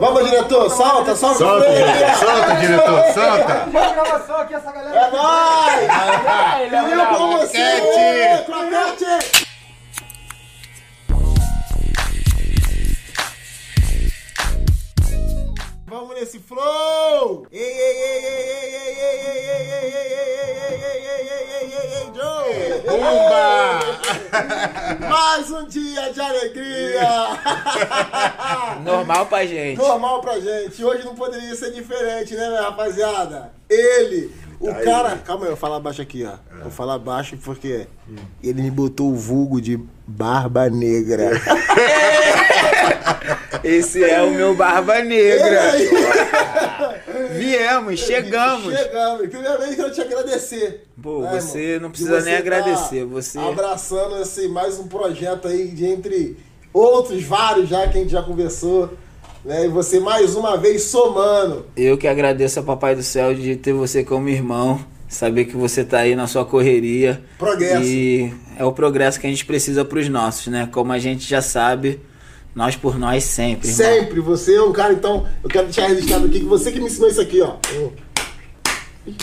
Vamos, diretor, solta, solta. Solta, diretor, solta, diretor, solta. Uma gravação aqui, essa galera. É nóis! Ele é Viu com você? Croquete. Vamos nesse flow! Ei, Pumba! Mais um dia de alegria! Normal pra gente. Normal pra gente. Hoje não poderia ser diferente, né, rapaziada? Ele, o Tá aí. cara. Calma aí, eu vou falar baixo aqui, ó. Vou falar baixo porque ele me botou o vulgo de barba negra. Esse é o meu Barba Negra. Viemos, chegamos. Chegamos. Primeiramente, quero te agradecer. Pô, né, você irmão? não precisa nem tá agradecer, você- Abraçando assim, mais um projeto aí de entre outros vários já que a gente já conversou. Né? E você mais uma vez somando. Eu que agradeço ao Papai do Céu de ter você como irmão. Saber que você tá aí na sua correria. Progresso. E é o progresso que a gente precisa pros nossos, né? Como a gente já sabe, nós por nós sempre. irmão. Sempre, você é um cara, então, eu quero deixar registrado aqui que você que me ensinou isso aqui, ó.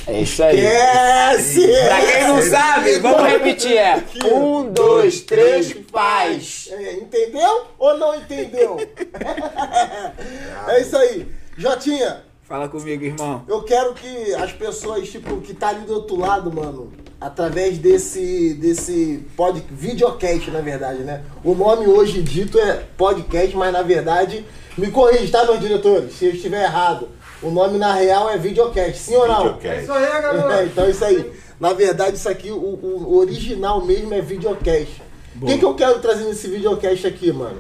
É isso aí. Esquece! Pra quem não sabe, vamos repetir. É um, dois, três, paz. É, entendeu ou não entendeu? é isso aí. Jotinha, Fala comigo, irmão. eu quero que as pessoas, tipo, que tá ali do outro lado, mano, através desse, desse pod, videocast, na verdade, né? O nome hoje dito é podcast, mas na verdade, me corrija, tá, meus diretores? Se eu estiver errado. O nome na real é videocast, sim ou não? Videocast. Isso aí, É, garoto. então é isso aí. Na verdade, isso aqui, o, o original mesmo é videocast. O que, que eu quero trazer nesse videocast aqui, mano?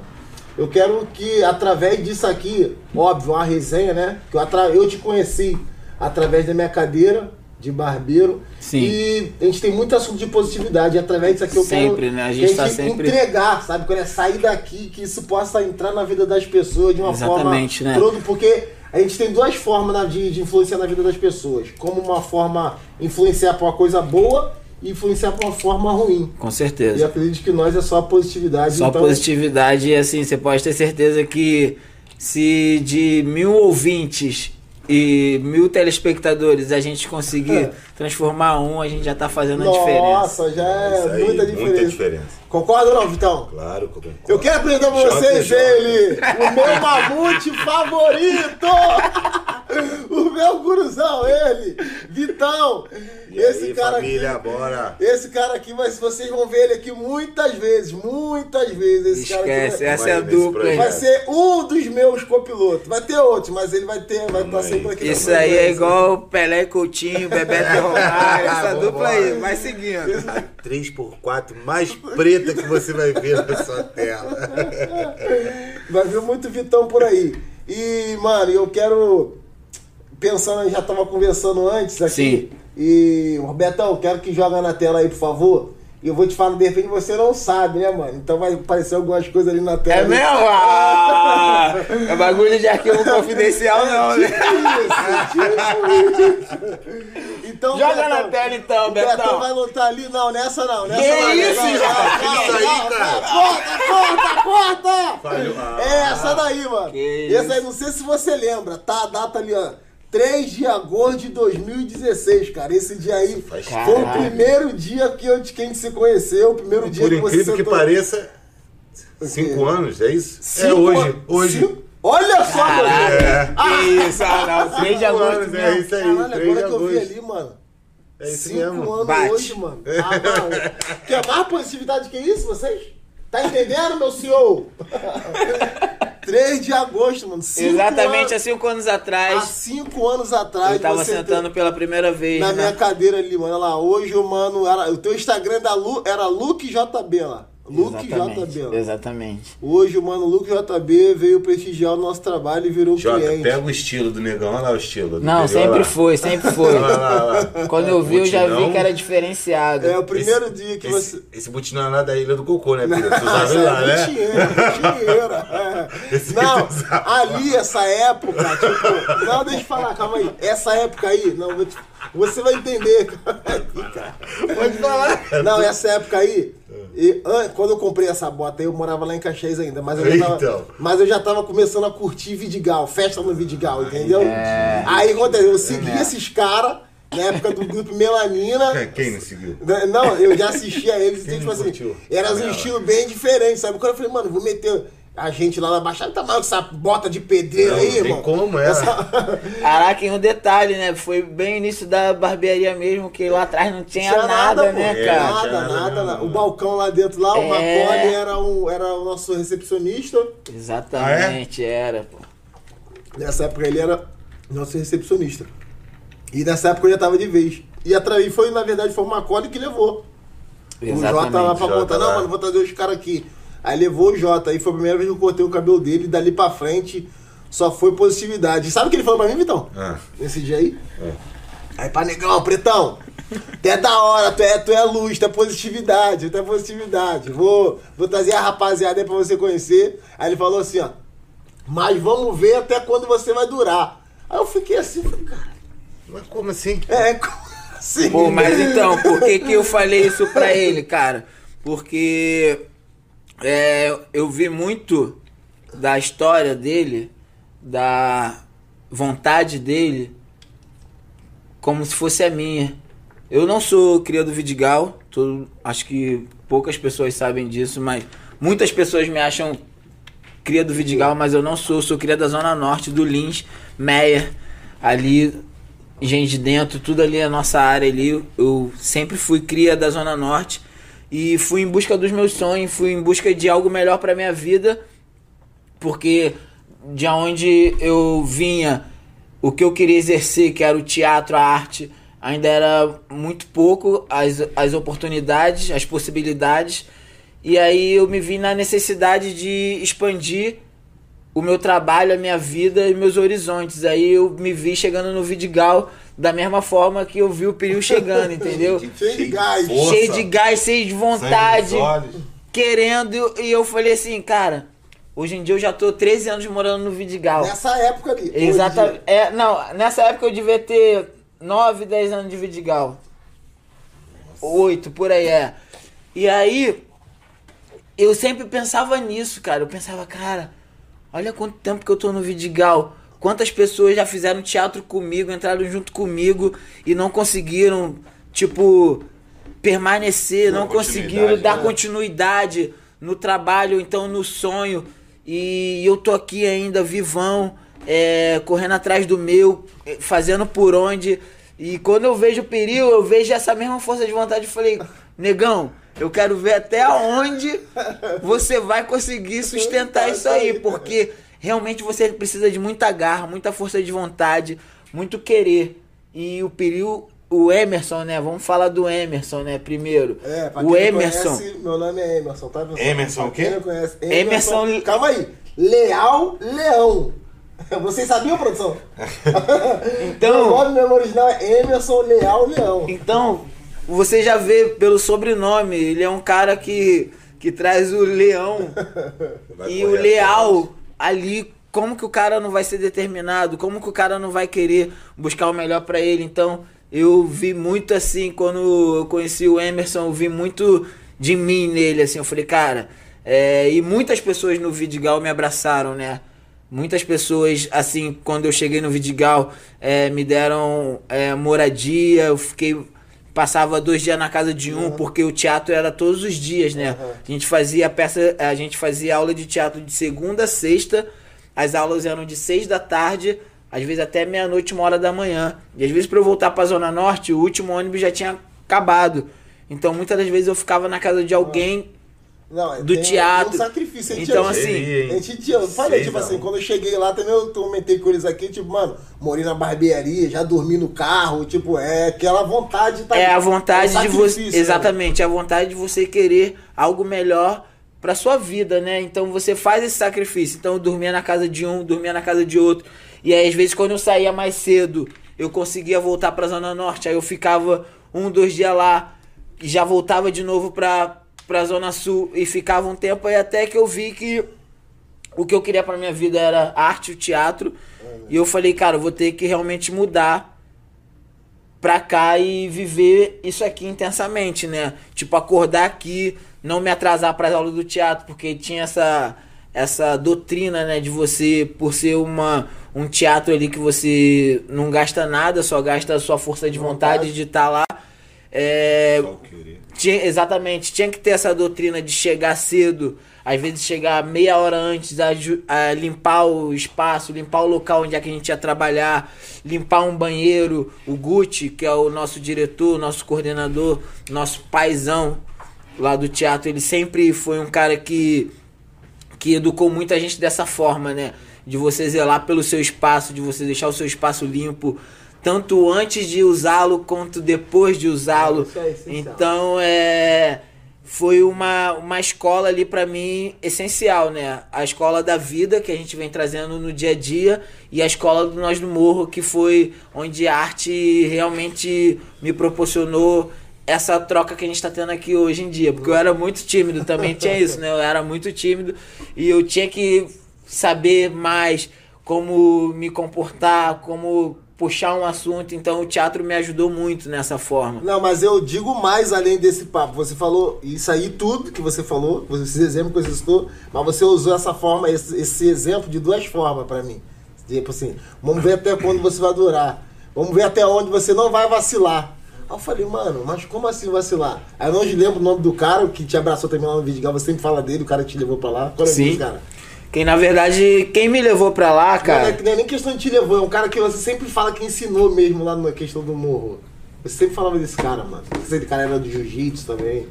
Eu quero que, através disso aqui, óbvio, uma resenha, né? Que eu, atra- eu te conheci através da minha cadeira de barbeiro. Sim. E a gente tem muito assunto de positividade. E através disso aqui eu Sempre, quero né? A que gente tá sempre- entregar, sabe? Quando é sair daqui, que isso possa entrar na vida das pessoas de uma Exatamente, forma. né? Todo, porque a gente tem duas formas na- de, de influenciar na vida das pessoas. Como uma forma influenciar pra uma coisa boa e influenciar pra uma forma ruim. Com E certeza. acredito que nós é só positividade. Só então, positividade e assim, você pode ter certeza que se de mil ouvintes e mil telespectadores a gente conseguir É. transformar um, a gente já tá fazendo a diferença. Nossa, já é aí, muita diferença. Muita diferença. Concorda ou não, Vitão? Claro, concordo. Eu quero apresentar pra vocês Jota. ele, o meu mamute favorito! o meu guruzão, ele, Vitão! E esse aí, cara família, aqui. bora. Esse cara aqui, mas vocês vão ver ele aqui muitas vezes, muitas vezes. Esse cara aqui Esquece, vai, essa é a Vai dupla. projeto. vai ser um dos meus copilotos. Vai ter outros, mas ele vai ter, vai estar sempre aqui. Isso aí é igual Pelé Coutinho, Bebeto e Romário, essa dupla aí, vai seguindo. A 3x4 mais preta que você vai ver na sua tela. Vai vir muito Vitão por aí. E, mano, eu quero. Pensando, eu já tava conversando antes aqui. Sim. E, Robertão, quero que joga na tela aí, por favor. E eu vou te falar, de repente você não sabe, né, mano? Então vai aparecer algumas coisas ali na tela. É ali. mesmo? Ah, é bagulho de arquivo confidencial não, né? Isso, tipo isso. Então, Joga Betão, na tela então, Betão Betão. vai lutar ali, não, nessa não, nessa Que não. isso, não, Jota? não, Isso não, aí, não, cara. Corta, corta, corta! Falhou. Ah. É essa daí, mano. Que Essa aí, não sei se você lembra, tá? A data ali, ó. 3 de agosto de 2016, cara. Esse dia aí Faz foi o primeiro dia que, eu, que a gente se conheceu, o primeiro dia Por que você incrível que sentou- pareça, quê? cinco anos, é isso? Cinco é hoje. an- Hoje. cinco- Olha só, Caralho, É. que isso, ah não, 3 de agosto é isso aí. Caralho, 3 de agora que eu vi ali, mano. É isso Cinco mesmo. anos Bate. hoje, mano. Ah, mano. Quer mais positividade que isso, vocês? Tá entendendo, meu senhor? 3 de agosto, mano. Cinco Exatamente anos, há 5 anos há atrás, cinco anos atrás. eu tava sentando pela primeira vez, na né? minha cadeira ali, mano. Olha lá, hoje, mano, era, o teu Instagram da Lu, era Luke JB lá. Luke Exatamente, JB. ó. exatamente. Hoje o mano Luke JB veio prestigiar o nosso trabalho e virou Jota, cliente. pega o estilo do negão, olha lá o estilo. do Não, sempre lá. foi, sempre foi. Lá, lá. Quando eu vi, eu já vi que era diferenciado. É o primeiro Esse- dia que esse, você. Esse butinão é lá da Ilha do Cocô, né, filho? Tu sabe lá, é né? É. Esse Não, ali, essa época, tipo. Não, deixa eu falar, calma aí. Essa época aí, não, vou te- você vai entender. Calma aí, cara. Pode falar. Não, essa época aí, E an- quando eu comprei essa bota aí, eu morava lá em Caxias ainda, mas eu, já tava, Então. mas eu já tava começando a curtir Vidigal, festa no Vidigal, entendeu? Aí aconteceu, eu segui esses caras na época do grupo Melanina. Quem não seguiu? Né, Não, eu já assistia eles e Quem tipo assim, curtiu? era um estilo bem diferente, sabe? Quando eu falei, mano, vou meter a gente lá na Baixada, tá maior que essa bota de pedreiro Não, aí, não irmão. como, é. Essa- Caraca, e um detalhe, né? Foi bem início da barbearia mesmo, que lá atrás não tinha, nada, pô. né, É, cara? Nada, tinha nada, nada, nada. não. O balcão lá dentro lá, o É. Macaulay era, um, era o nosso recepcionista. Exatamente, era, pô. Nessa época ele era nosso recepcionista. E nessa época eu já tava de vez. E atraí foi, na verdade, foi o Macaulay que levou. O Jota lá Exatamente. pra Jota não, lá. mano, vou trazer os caras aqui. Aí levou o Jota, aí foi a primeira vez que eu cortei o cabelo dele, e dali pra frente só foi positividade. Sabe o que ele falou pra mim, Vitão? Ah, Nesse dia aí? Aí pra negão, pretão. Tu é da hora, tu é, tu é luz, tu é positividade, tu é positividade. Vou, vou trazer a rapaziada aí pra você conhecer. Aí ele falou assim, ó. Mas vamos ver até quando você vai durar. Aí eu fiquei assim, falei, cara, mas como assim? é, como assim? Pô, mas então, por que, que eu falei isso pra ele, cara? Porque é, eu vi muito da história dele, da vontade dele, como se fosse a minha. Eu não sou cria do Vidigal, todo- acho que poucas pessoas sabem disso, mas muitas pessoas me acham cria do Vidigal, mas eu não sou, sou cria da Zona Norte, do Lins, Meia, ali, gente de dentro, tudo ali é nossa área ali. Eu sempre fui cria da Zona Norte e fui em busca dos meus sonhos, fui em busca de algo melhor pra minha vida, porque de onde eu vinha, o que eu queria exercer, que era o teatro, a arte, ainda era muito pouco as, as oportunidades, as possibilidades. E aí eu me vi na necessidade de expandir o meu trabalho, a minha vida e meus horizontes. Aí eu me vi chegando no Vidigal da mesma forma que eu vi o Perio chegando, entendeu? Cheio de gás. força, Cheio de gás, cheio de vontade querendo e eu falei assim, cara, hoje em dia eu já tô 13 anos morando no Vidigal. Nessa época ali. Exatamente. É, não, nessa época eu devia ter 9, 10 anos de Vidigal. 8, por aí é. E aí eu sempre pensava nisso, cara. Eu pensava, cara, olha quanto tempo que eu tô no Vidigal. Quantas pessoas já fizeram teatro comigo, entraram junto comigo e não conseguiram, tipo, permanecer, Dar não conseguiram dar né? continuidade no trabalho, então no sonho. E eu tô aqui ainda vivão, é, correndo atrás do meu, eh, fazendo por onde. E quando eu vejo o perigo, eu vejo essa mesma força de vontade. Eu falei, negão, eu quero ver até onde você vai conseguir sustentar isso aí, porque realmente você precisa de muita garra, muita força de vontade, muito querer. E o perigo, o Emerson, né? Vamos falar do Emerson, né? Primeiro. É, pra o Emerson. conhece, meu nome é Emerson, tá? pessoal? Emerson o quê? não conhece, Emerson- Calma aí. Leal Leão. Vocês sabiam, produção? Então- Meu nome mesmo original é Emerson Leal Leão. Então, você já vê pelo sobrenome, ele é um cara que, que traz o leão Vai e o leal. Ali. Como que o cara não vai ser determinado? Como que o cara não vai querer buscar o melhor pra ele? Então, eu vi muito assim, quando eu conheci o Emerson, eu vi muito de mim nele, assim. Eu falei, cara, é, e muitas pessoas no Vidigal me abraçaram, né? Muitas pessoas, assim, quando eu cheguei no Vidigal, é, me deram é, moradia, eu fiquei. Passava dois dias na casa de um, porque o teatro era todos os dias, né? A gente fazia peça, a gente fazia aula de teatro de segunda a sexta, as aulas eram de seis da tarde, às vezes até meia-noite, uma hora da manhã. E às vezes para eu voltar pra Zona Norte, o último ônibus já tinha acabado. Então muitas das vezes eu ficava na casa de alguém Não, do tem- teatro. tem um sacrifício. A gente Então, assim, Seria? A gente eu falei, Sei tipo não. assim, quando eu cheguei lá também eu comentei com eles aqui, tipo, mano, morei na barbearia, já dormi no carro, tipo, é aquela vontade tá É a vontade é um de você. sacrifício, né? Exatamente, é a vontade de você querer algo melhor pra sua vida, né? Então você faz esse sacrifício. Então eu dormia na casa de um, dormia na casa de outro. E aí, às vezes, quando eu saía mais cedo, eu conseguia voltar pra Zona Norte. Aí eu ficava um, dois dias lá e já voltava de novo pra, pra Zona Sul e ficava um tempo aí até que eu vi que o que eu queria pra minha vida era arte, o teatro. E eu falei, cara, eu vou ter que realmente mudar pra cá e viver isso aqui intensamente, né? Tipo, acordar aqui não me atrasar para as aulas do teatro, porque tinha essa essa doutrina, né, de você por ser uma um teatro ali que você não gasta nada, só gasta a sua força de vontade, Vontade. de estar lá. É, tinha, exatamente, tinha que ter essa doutrina de chegar cedo, às vezes chegar meia hora antes, a, a limpar o espaço, limpar o local onde é que a gente ia trabalhar, limpar um banheiro. O Gucci, que é o nosso diretor, nosso coordenador, nosso paizão lá do teatro, ele sempre foi um cara que, que educou muita gente dessa forma, né? De você zelar pelo seu espaço, de você deixar o seu espaço limpo, tanto antes de usá-lo quanto depois de usá-lo. É. Então, é foi uma, uma escola ali pra mim essencial, né? A escola da vida que a gente vem trazendo no dia a dia e a escola do Nós do Morro, que foi onde a arte realmente me proporcionou essa troca que a gente tá tendo aqui hoje em dia. Porque eu era muito tímido, também tinha isso, né? Eu era muito tímido e eu tinha que saber mais como me comportar, como puxar um assunto. Então o teatro me ajudou muito nessa forma. Não, mas eu digo mais além desse papo. Você falou isso aí tudo que você falou, esses exemplos que você citou, mas você usou essa forma, esse, esse exemplo de duas formas pra mim. Tipo assim, vamos ver até quando você vai durar. Vamos ver até onde você não vai vacilar. Aí eu falei, mano, mas como assim vacilar? Aí eu não lembro o nome do cara que te abraçou também lá no Vidigal, você sempre fala dele, o cara te levou pra lá. Qual é o nome cara? Quem na verdade, quem me levou pra lá, Não, não cara. é, não é nem questão de te levou, é um cara que você sempre fala que ensinou mesmo lá na questão do morro. Você sempre falava desse cara, mano. Esse cara era do jiu-jitsu também.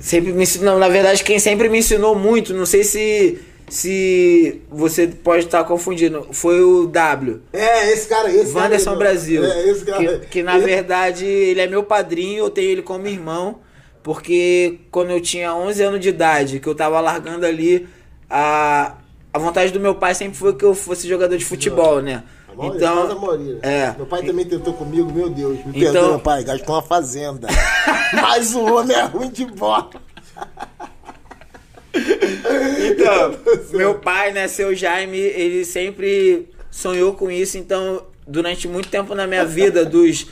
Sempre me ensinou, na verdade, quem sempre me ensinou muito, não sei se se você pode estar confundindo, foi o W. É, esse cara, esse cara. Wanderson aí, Brasil. É, esse cara. Que, que, na Ele- verdade ele é meu padrinho, eu tenho ele como irmão, porque quando eu tinha 11 anos de idade, que eu tava largando ali, a, a vontade do meu pai sempre foi que eu fosse jogador de futebol, né? A maioria, a Então, maioria. é. Meu pai também tentou comigo, meu Deus. Me Então- perdoa, pai, gastou uma fazenda. Mas o homem é ruim de bola. Então, meu pai, né, seu Jaime, ele sempre sonhou com isso, então durante muito tempo na minha vida, dos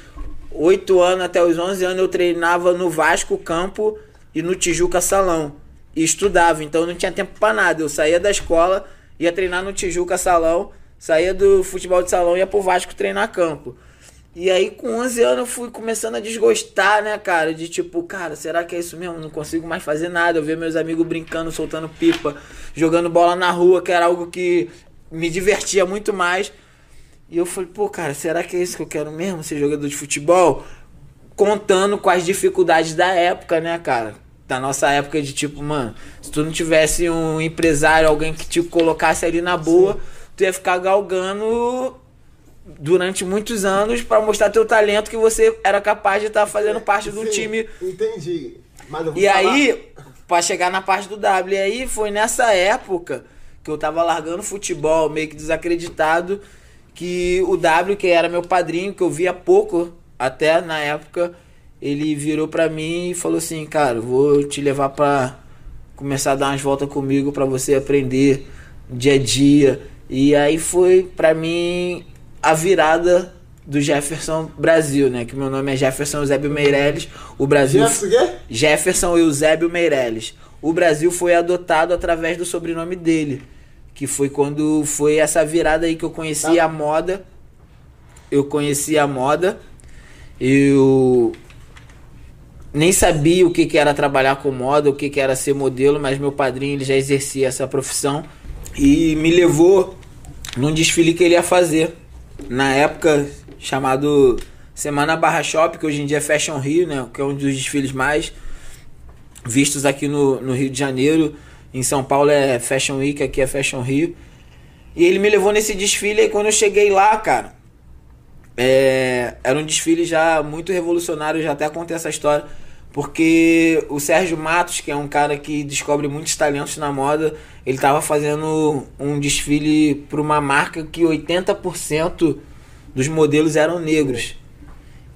8 anos até os 11 anos, eu treinava no Vasco Campo e no Tijuca Salão. E estudava, então não tinha tempo pra nada. Eu saía da escola, ia treinar no Tijuca Salão, saía do futebol de salão e ia pro Vasco treinar campo. E aí, com 11 anos, eu fui começando a desgostar, né, cara? De tipo, cara, será que é isso mesmo? Não consigo mais fazer nada. Eu ver meus amigos brincando, soltando pipa, jogando bola na rua, que era algo que me divertia muito mais. E eu falei, pô, cara, será que é isso que eu quero mesmo? Ser jogador de futebol? Contando com as dificuldades da época, né, cara? Da nossa época de tipo, mano, se tu não tivesse um empresário, alguém que te colocasse ali na boa, tu ia ficar galgando durante muitos anos pra mostrar teu talento que você era capaz de estar fazendo parte de um Sim, time. Entendi. Mas eu vou E falar- aí, pra chegar na parte do W, e aí foi nessa época que eu tava largando futebol, meio que desacreditado, que o W, que era meu padrinho, que eu via pouco até na época, ele virou pra mim e falou assim, cara, vou te levar pra começar a dar umas voltas comigo pra você aprender dia a dia. E aí foi pra mim a virada do Jefferson Brasil, né? Que meu nome é Jefferson Eusébio Meirelles. O Brasil Jefferson quê? Jefferson Eusébio Meirelles. O Brasil foi adotado através do sobrenome dele, que foi quando foi essa virada aí que eu conheci Tá. a moda. Eu conheci a moda. Eu nem sabia o que, que era trabalhar com moda, o que, que era ser modelo, mas meu padrinho ele já exercia essa profissão e me levou num desfile que ele ia fazer na época chamado Semana Barra Shop, que hoje em dia é Fashion Rio, né? Que é um dos desfiles mais vistos aqui no, no Rio de Janeiro. Em São Paulo é Fashion Week, aqui é Fashion Rio. E ele me levou nesse desfile e quando eu cheguei lá, cara, é, era um desfile já muito revolucionário, já até contei essa história, porque o Sérgio Matos, que é um cara que descobre muitos talentos na moda, ele tava fazendo um desfile para uma marca que 80% dos modelos eram negros.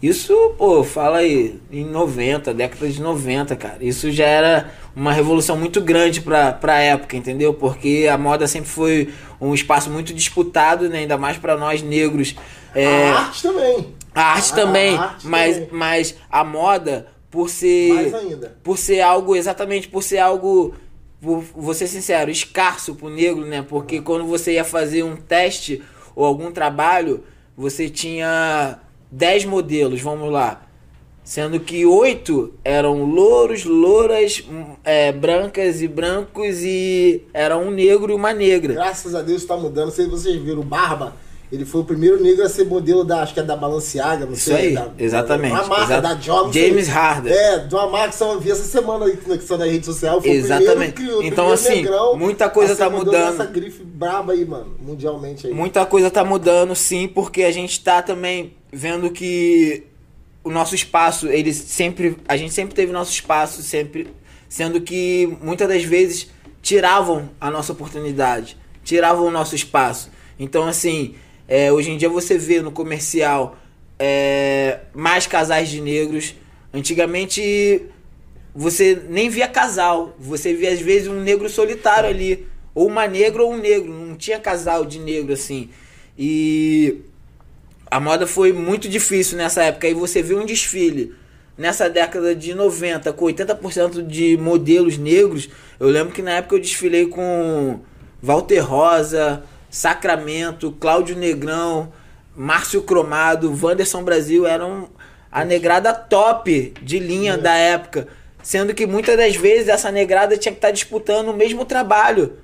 Isso, pô, fala aí, em 90, década de 90, cara. Isso já era uma revolução muito grande pra, pra época, entendeu? Porque a moda sempre foi um espaço muito disputado, né? Ainda mais pra nós negros. É, A arte também. a arte A também, arte mas, também. mas a moda, por ser. Mais ainda. Por ser algo, exatamente, por ser algo. Vou vou ser sincero, escasso pro negro, né? Porque quando você ia fazer um teste ou algum trabalho, você tinha 10 modelos, vamos lá. Sendo que oito eram louros, louras, hum, é, brancas e brancos e era um negro e uma negra. Graças a Deus tá mudando. Não sei se vocês viram, Barba. Ele foi o primeiro negro a ser modelo da, acho que é da Balenciaga, não Isso sei. aí, da, exatamente. Uma marca Exa- da sei. James Harden. É, de uma marca que eu vi essa semana aí está na rede social. Foi Exatamente. O primeiro, o Então, assim, muita coisa tá mudando. Essa grife braba aí, mano, mundialmente aí. Muita coisa tá mudando, sim, porque a gente tá também vendo que o nosso espaço, ele sempre. A gente sempre teve nosso espaço, sempre. Sendo que muitas das vezes tiravam a nossa oportunidade, tiravam o nosso espaço. Então, assim, é, hoje em dia você vê no comercial é, mais casais de negros. Antigamente você nem via casal, você via às vezes um negro solitário ali, ou uma negra ou um negro, não tinha casal de negro assim. E a moda foi muito difícil nessa época. Aí você viu um desfile nessa década de 90 com 80% de modelos negros. Eu lembro que na época eu desfilei com Walter Rosa, Sacramento, Cláudio Negrão, Márcio Cromado, Wanderson Brasil eram a negrada top de linha da época. Sendo que muitas das vezes essa negrada tinha que estar disputando o mesmo trabalho.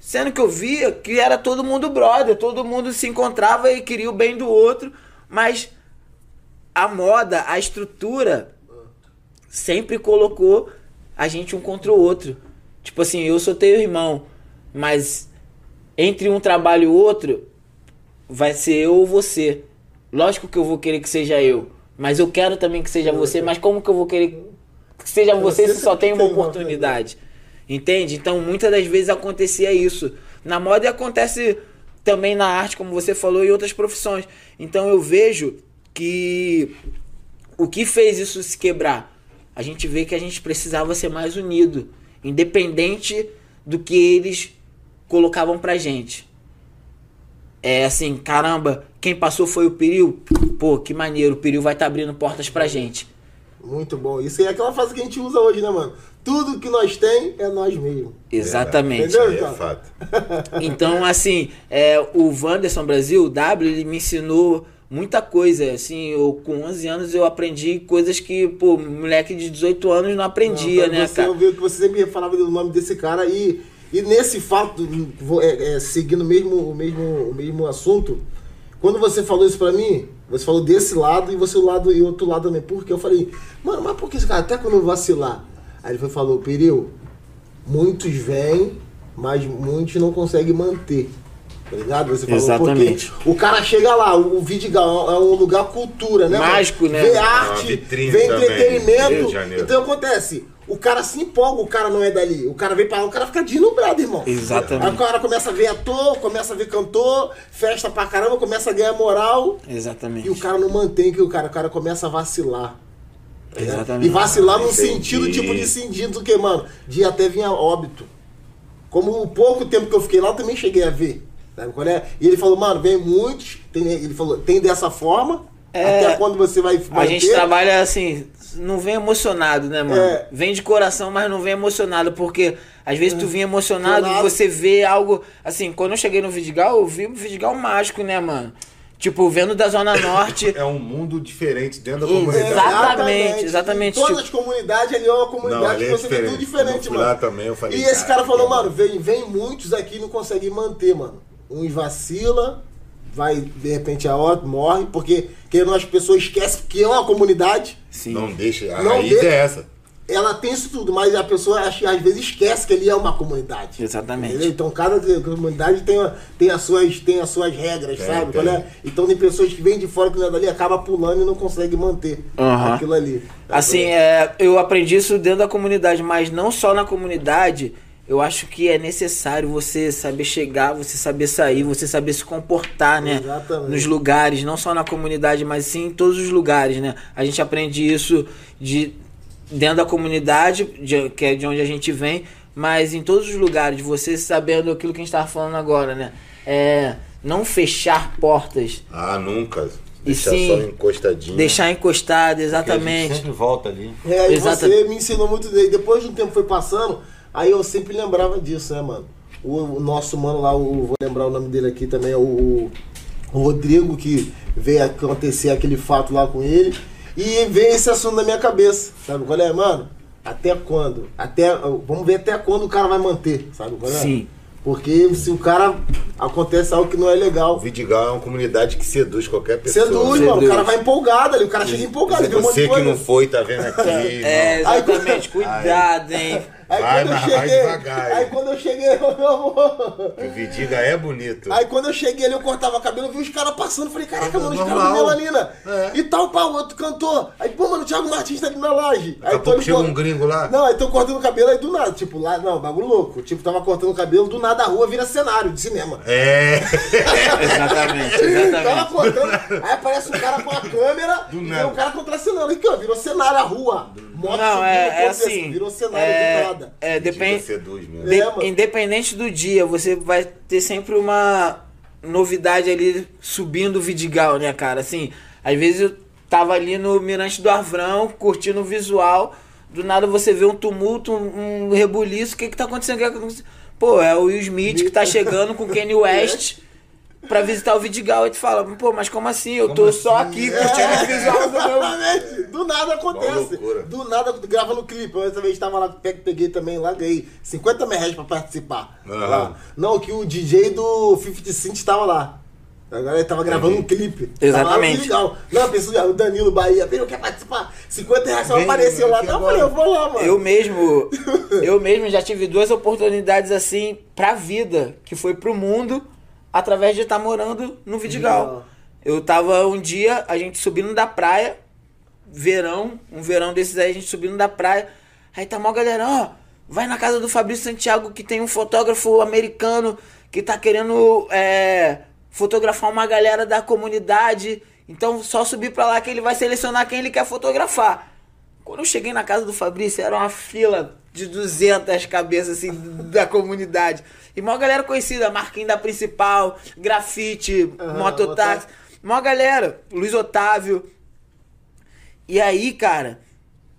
Sendo que eu via que era todo mundo brother, todo mundo se encontrava e queria o bem do outro, mas a moda, a estrutura sempre colocou a gente um contra o outro. Tipo assim, eu sou teu irmão, mas entre um trabalho e outro vai ser eu ou você. Lógico que eu vou querer que seja eu, mas eu quero também que seja você, mas como que eu vou querer que seja você se só tem uma oportunidade? Entende? Então muitas das vezes acontecia isso. Na moda acontece também na arte, como você falou, e outras profissões. Então eu vejo que o que fez isso se quebrar? A gente vê que a gente precisava ser mais unido, independente do que eles colocavam pra gente. É assim, caramba, quem passou foi o Peril? Pô, que maneiro, o Peril vai estar abrindo portas pra gente. Muito bom. Isso aí é aquela frase que a gente usa hoje, né, mano? Tudo que nós tem é nós mesmos. Exatamente. Entendeu? É Então. fato. Então, assim, é, o Wanderson Brasil, o W, ele me ensinou muita coisa. Assim, eu com 11 anos eu aprendi coisas que, pô, moleque de 18 anos não aprendia, Não, né, você cara? ouviu que você sempre falava do nome desse cara e, e nesse fato, é, é, seguindo o mesmo, o, mesmo, o mesmo assunto, quando você falou isso pra mim, você falou desse lado e você o lado e outro lado também. Porque eu falei, mano, mas por que esse cara, até quando eu vacilar? Aí ele foi, falou, Peril, muitos vêm, mas muitos não conseguem manter. Tá ligado? Você falou, Exatamente. o cara chega lá, o Vidigal é um lugar cultura, né? mano? Mágico, né? Vê É arte, vê entretenimento. Então acontece, o cara se empolga, o cara não é dali. O cara vem pra lá, o cara fica deslumbrado, irmão. Exatamente. Aí o cara começa a ver ator, começa a ver cantor, festa pra caramba, começa a ganhar moral. Exatamente. E o cara não mantém que o cara, o cara começa a vacilar. tá? Exatamente. E vacilar no Entendi. sentido, tipo, de sentido que, mano, de até vir a óbito. Como o pouco tempo que eu fiquei lá, eu também cheguei a ver. Sabe qual é? E ele falou, mano, vem muitos, tem, ele falou, tem dessa forma, É, até quando você vai A gente manter. trabalha assim, não vem emocionado, né, mano? É. Vem de coração, mas não vem emocionado, porque às vezes tu vem emocionado e você vê algo. Assim, quando eu cheguei no Vidigal, eu vi um Vidigal mágico, né, mano? Tipo, vendo da Zona Norte. É um mundo diferente dentro da comunidade. Exatamente, exatamente, Em todas tipo- as comunidades ali é uma comunidade Não, ali que é você vê tudo diferente. mano. lá também, eu falei, e esse cara, cara falou, mano, vem, vem muitos aqui e não conseguem manter, mano. Uns vacila, vai, de repente, a hora morre, porque querendo as pessoas esquecem que é uma comunidade, Sim. Não deixa. A Não raiz de- é essa. ela tem isso tudo, mas a pessoa às vezes esquece que ali é uma comunidade. Exatamente. Entendeu? Então cada comunidade tem, a- tem, as, suas, tem as suas regras, Tem, sabe? tem. É? Então tem pessoas que vêm de fora que não é dali, acaba pulando e não consegue manter Aham. aquilo ali. Assim, é, eu aprendi isso dentro da comunidade, mas não só na comunidade. Eu acho que é necessário você saber chegar, você saber sair, você saber se comportar, né? Exatamente. Nos lugares, não só na comunidade, mas sim em todos os lugares, né? A gente aprende isso de dentro da comunidade, de- que é de onde a gente vem, mas em todos os lugares, você sabendo aquilo que a gente estava falando agora, né? É, não fechar portas. Ah, nunca. Deixar sim, só encostadinho. deixar encostado, Porque a gente exatamente. sempre volta ali. É, e Exata- você me ensinou muito. Depois de um tempo foi passando, aí eu sempre lembrava disso, né, mano? O, o nosso mano lá, o, vou lembrar o nome dele aqui também, é o, o Rodrigo, que veio acontecer aquele fato lá com ele. E veio esse assunto na minha cabeça, sabe qual é, mano? Até quando? Até, vamos ver até quando o cara vai manter, sabe qual é? Sim. Porque se o cara acontece algo que não é O legal, Vidigal é uma comunidade que seduz qualquer pessoa. seduz, mano. O cara vai empolgado ali, o cara chega empolgado, um você de que coisa. não foi, tá vendo aqui. É, exatamente. Cuidado, hein? Aí Vai, quando eu vai cheguei, devagar, aí quando eu cheguei, meu amor, O Vidiga é bonito. aí quando eu cheguei ali, eu cortava cabelo, eu vi os caras passando, falei, caraca, mano, os caras do Melanina. É. E tal, pá, o outro cantor. Aí, pô, mano, o Thiago Martins tá ali na laje. Aí tô chega um gringo lá. Não, aí tô cortando o cabelo aí do nada, tipo, lá, não, bagulho louco. Tipo, tava cortando o cabelo, do nada a rua vira cenário de cinema. É. Exatamente, Tava exatamente. cortando, aí aparece um cara com a câmera Do e nada. vem um cara contracenando. Aqui, ó, virou cenário a rua. Moto Não, subindo, é, é assim. Virou cenário é, do nada. É, Vidiga depende. seduz mesmo. de- É, mano. independente do dia, você vai ter sempre uma novidade ali subindo o Vidigal, né, cara? Assim, às vezes eu tava ali no Mirante do Arvrão, curtindo o visual, do nada você vê um tumulto, um, um rebuliço, o que que tá acontecendo? O que que tá acontecendo? Pô, é o Will Smith que tá chegando com o Kanye West pra visitar o Vidigal e tu fala, pô, mas como assim? Eu tô Como só assim? aqui curtindo o visual do meu... Exatamente. Do nada Uma acontece. loucura. Do nada grava no clipe. Eu essa vez tava lá, pe- peguei também lá, ganhei 50 mil reais pra participar. Aham. Lá. Não, que o DJ do 50 Cent tava lá. Agora ele tava gravando um clipe. Exatamente. Tava lá, legal. Não, a pessoa, o Danilo Bahia, veio, quer participar? 50 reais só Vem, apareceu lá. Então eu falei, eu vou lá, mano. Eu mesmo, eu mesmo já tive duas oportunidades assim pra vida, que foi pro mundo, através de estar morando no Vidigal. Eu tava um dia, a gente subindo da praia, verão, um verão desses aí, a gente subindo da praia, aí tá mal galera, ó, vai na casa do Fabrício Santiago que tem um fotógrafo americano que tá querendo é, fotografar uma galera da comunidade, então só subir pra lá que ele vai selecionar quem ele quer fotografar. Quando eu cheguei na casa do Fabrício, era uma fila de 200 cabeças assim da comunidade. E uma galera conhecida, Marquinhos da Principal, Grafite, Aham, Mototáxi. Uma galera, Luiz Otávio. E aí, cara,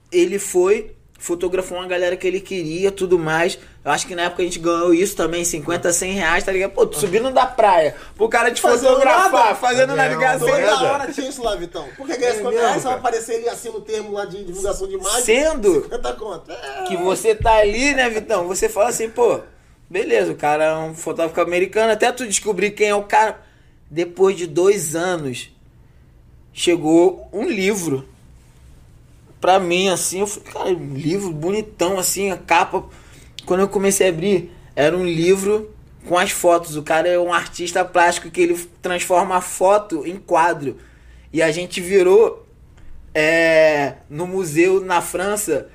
ele foi, fotografou uma galera que ele queria, tudo mais. Eu acho que na época a gente ganhou isso também, 50, 100 reais, tá ligado? Pô, tu subindo da praia, pro cara te Fazendo fotografar, nada. fazendo navegação. Toda hora tinha isso lá, Vitão. Porque ganha É 50 mesmo, reais, só aparecer ali assim no termo lá de divulgação de imagem. Sendo 50 conto. É. que você tá ali, né, Vitão? Você fala assim, pô, beleza, o cara é um fotógrafo americano, até tu descobrir quem é o cara. Depois de dois anos, chegou um livro pra mim, assim, eu falei, cara, um livro bonitão, assim, a capa. Quando eu comecei a abrir, era um livro com as fotos. O cara é um artista plástico que ele transforma a foto em quadro. E a gente virou é, no museu na França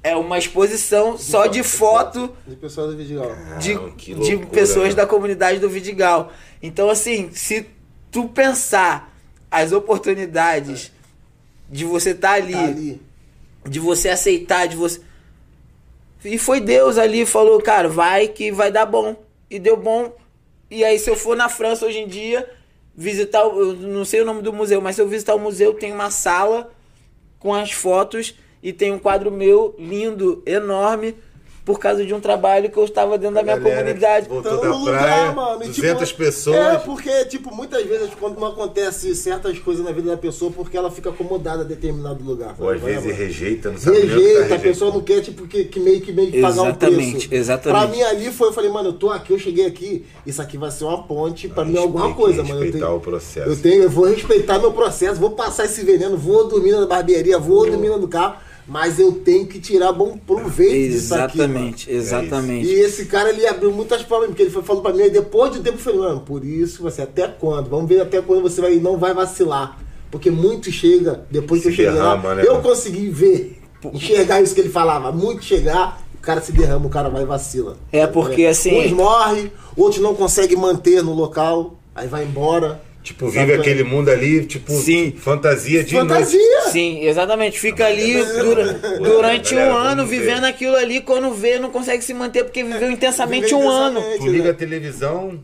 é uma exposição só de foto De pessoas do Vidigal. de, Ah, que de loucura, pessoas né? da comunidade do Vidigal. Então, assim, se tu pensar as oportunidades de você estar ali, Tá ali. De você aceitar, de você. E foi Deus ali, falou, cara, vai que vai dar bom. E deu bom. E aí, se eu for na França hoje em dia, visitar, eu não sei o nome do museu, mas se eu visitar o museu, tem uma sala com as fotos e tem um quadro meu lindo, enorme, por causa de um trabalho que eu estava dentro da minha Galera comunidade. Voltou Então, da no lugar, praia, mano, e, 200 tipo, pessoas. É, porque, tipo, muitas vezes quando não acontece certas coisas na vida da pessoa, porque ela fica acomodada a determinado lugar. Ou às vezes É, rejeita, não sabe nem o que tá Rejeita, a rejeitando. pessoa não quer, tipo, que, que meio que meio que pagar um Exatamente, preço. exatamente. Pra mim ali foi, eu falei, mano, eu tô aqui, eu cheguei aqui, isso aqui vai ser uma ponte, pra mim é alguma tem que coisa, mano. Eu respeitar tenho, o processo. Eu tenho, eu vou respeitar meu processo, vou passar esse veneno, vou dormir na barbearia, vou dormir no carro, mas eu tenho que tirar bom proveito disso aqui, mano. Exatamente, exatamente. E esse cara, ele abriu muitas portas, porque ele foi falando pra mim, aí depois de um tempo eu falei, mano, por isso, você até quando? Vamos ver até quando você vai não vai vacilar. Porque muito chega, depois que Se eu cheguei lá, derrama, né, eu mano? consegui ver, enxergar isso que ele falava. Muito chegar, o cara se derrama, o cara vai e vacila. É, porque, assim- Uns morrem, outros não conseguem manter no local, aí vai embora. Tipo, vive aquele mundo ali, tipo, Sim. fantasia de noite. Fantasia! Sim, exatamente. Fica ali dura- durante um Galera, ano vamos ver. vivendo aquilo ali, quando vê, não consegue se manter porque viveu intensamente um ano. Tu liga né? a televisão,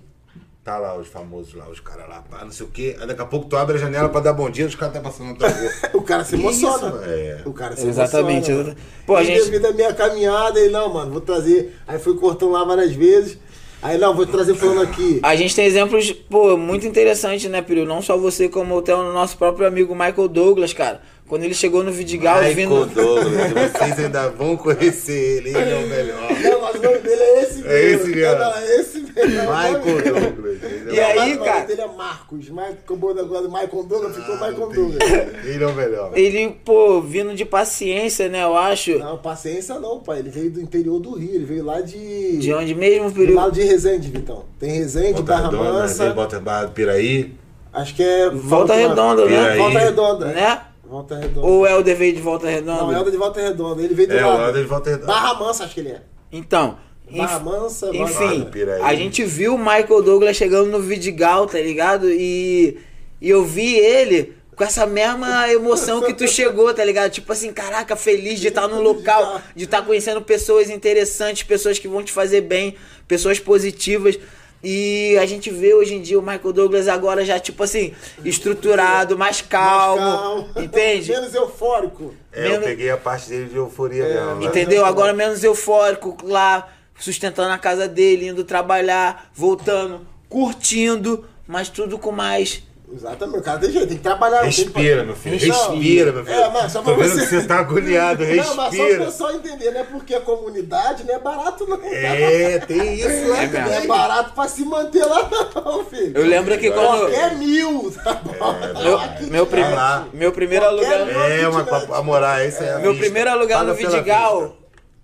Tá lá os famosos lá, os caras lá, pá, não sei o quê. Aí daqui a pouco tu abre a janela pra dar bom dia, os caras tá passando na tua rua. O cara se emociona. isso, mano? É. O cara se Exatamente, emociona. Pô, a e gente- devido à minha caminhada, ele, não, mano, vou trazer. Aí fui cortando lá várias vezes. Aí, não, vou trazer falando aqui. A gente tem exemplos, pô, muito interessantes, né, Peru? Não só você, como até o nosso próprio amigo Michael Douglas, cara. Quando ele chegou no Vidigal, Michael vindo. Douglas, vocês ainda vão conhecer ele, ele é o melhor. Não, mas o nome dele é esse mesmo. É esse mesmo. Não, é esse mesmo. Michael Douglas. E é o- aí, o nome cara? dele é Marcos. Mas acabou agora do Michael Douglas, ficou Ah, Michael entendi. Douglas. Ele é o melhor. Ele, pô, vindo de paciência, né, eu acho. Não, paciência não, pai. Ele veio do interior do Rio. Ele veio lá de. De onde mesmo, Peru? lado de Resende, Vitão. Tem Resende, Volta Barra Mansa. Bota Barra Piraí. Acho que é. Volta Redonda, né? Piraí. Volta Redonda. Né? Volta Redonda. Ou é o dever de volta redonda? Não, Helder de Volta Redonda. Ele veio do É, o lado. Helder de Volta Redonda. Barra Mansa, acho que ele é. Então, Barra enf- Mansa, enfim. Piraí. a gente viu o Michael Douglas chegando no Vidigal, tá ligado? E, e eu vi ele com essa mesma emoção que tu chegou, tá ligado? Tipo assim, caraca, feliz de estar no local, de estar conhecendo pessoas interessantes, pessoas que vão te fazer bem, pessoas positivas. E a gente vê hoje em dia o Michael Douglas agora já, tipo assim, estruturado, mais calmo, Mais calmo. entende? Menos eufórico. É, eu Menos- peguei a parte dele de euforia É, mesmo. Entendeu? Agora menos eufórico lá, sustentando a casa dele, indo trabalhar, voltando, curtindo, mas tudo com mais. Exatamente, o cara tem jeito, tem que trabalhar. tem que- Respira, meu filho. Não, Respira, meu filho. É, mas só pra Tô vendo você- que você tá agoniado. Não, mas só Respira. pessoal entender, não é porque a comunidade não é barato, não. É, tem isso lá É Não é barato pra se manter lá, não, filho. Eu lembro que quando. Qualquer mil, tá bom? Meu, Aqui meu, lá. meu primeiro Qualquer aluguel. meu- É, uma pra morar, esse é a Meu vista. primeiro aluguel Paga no Vidigal, vista.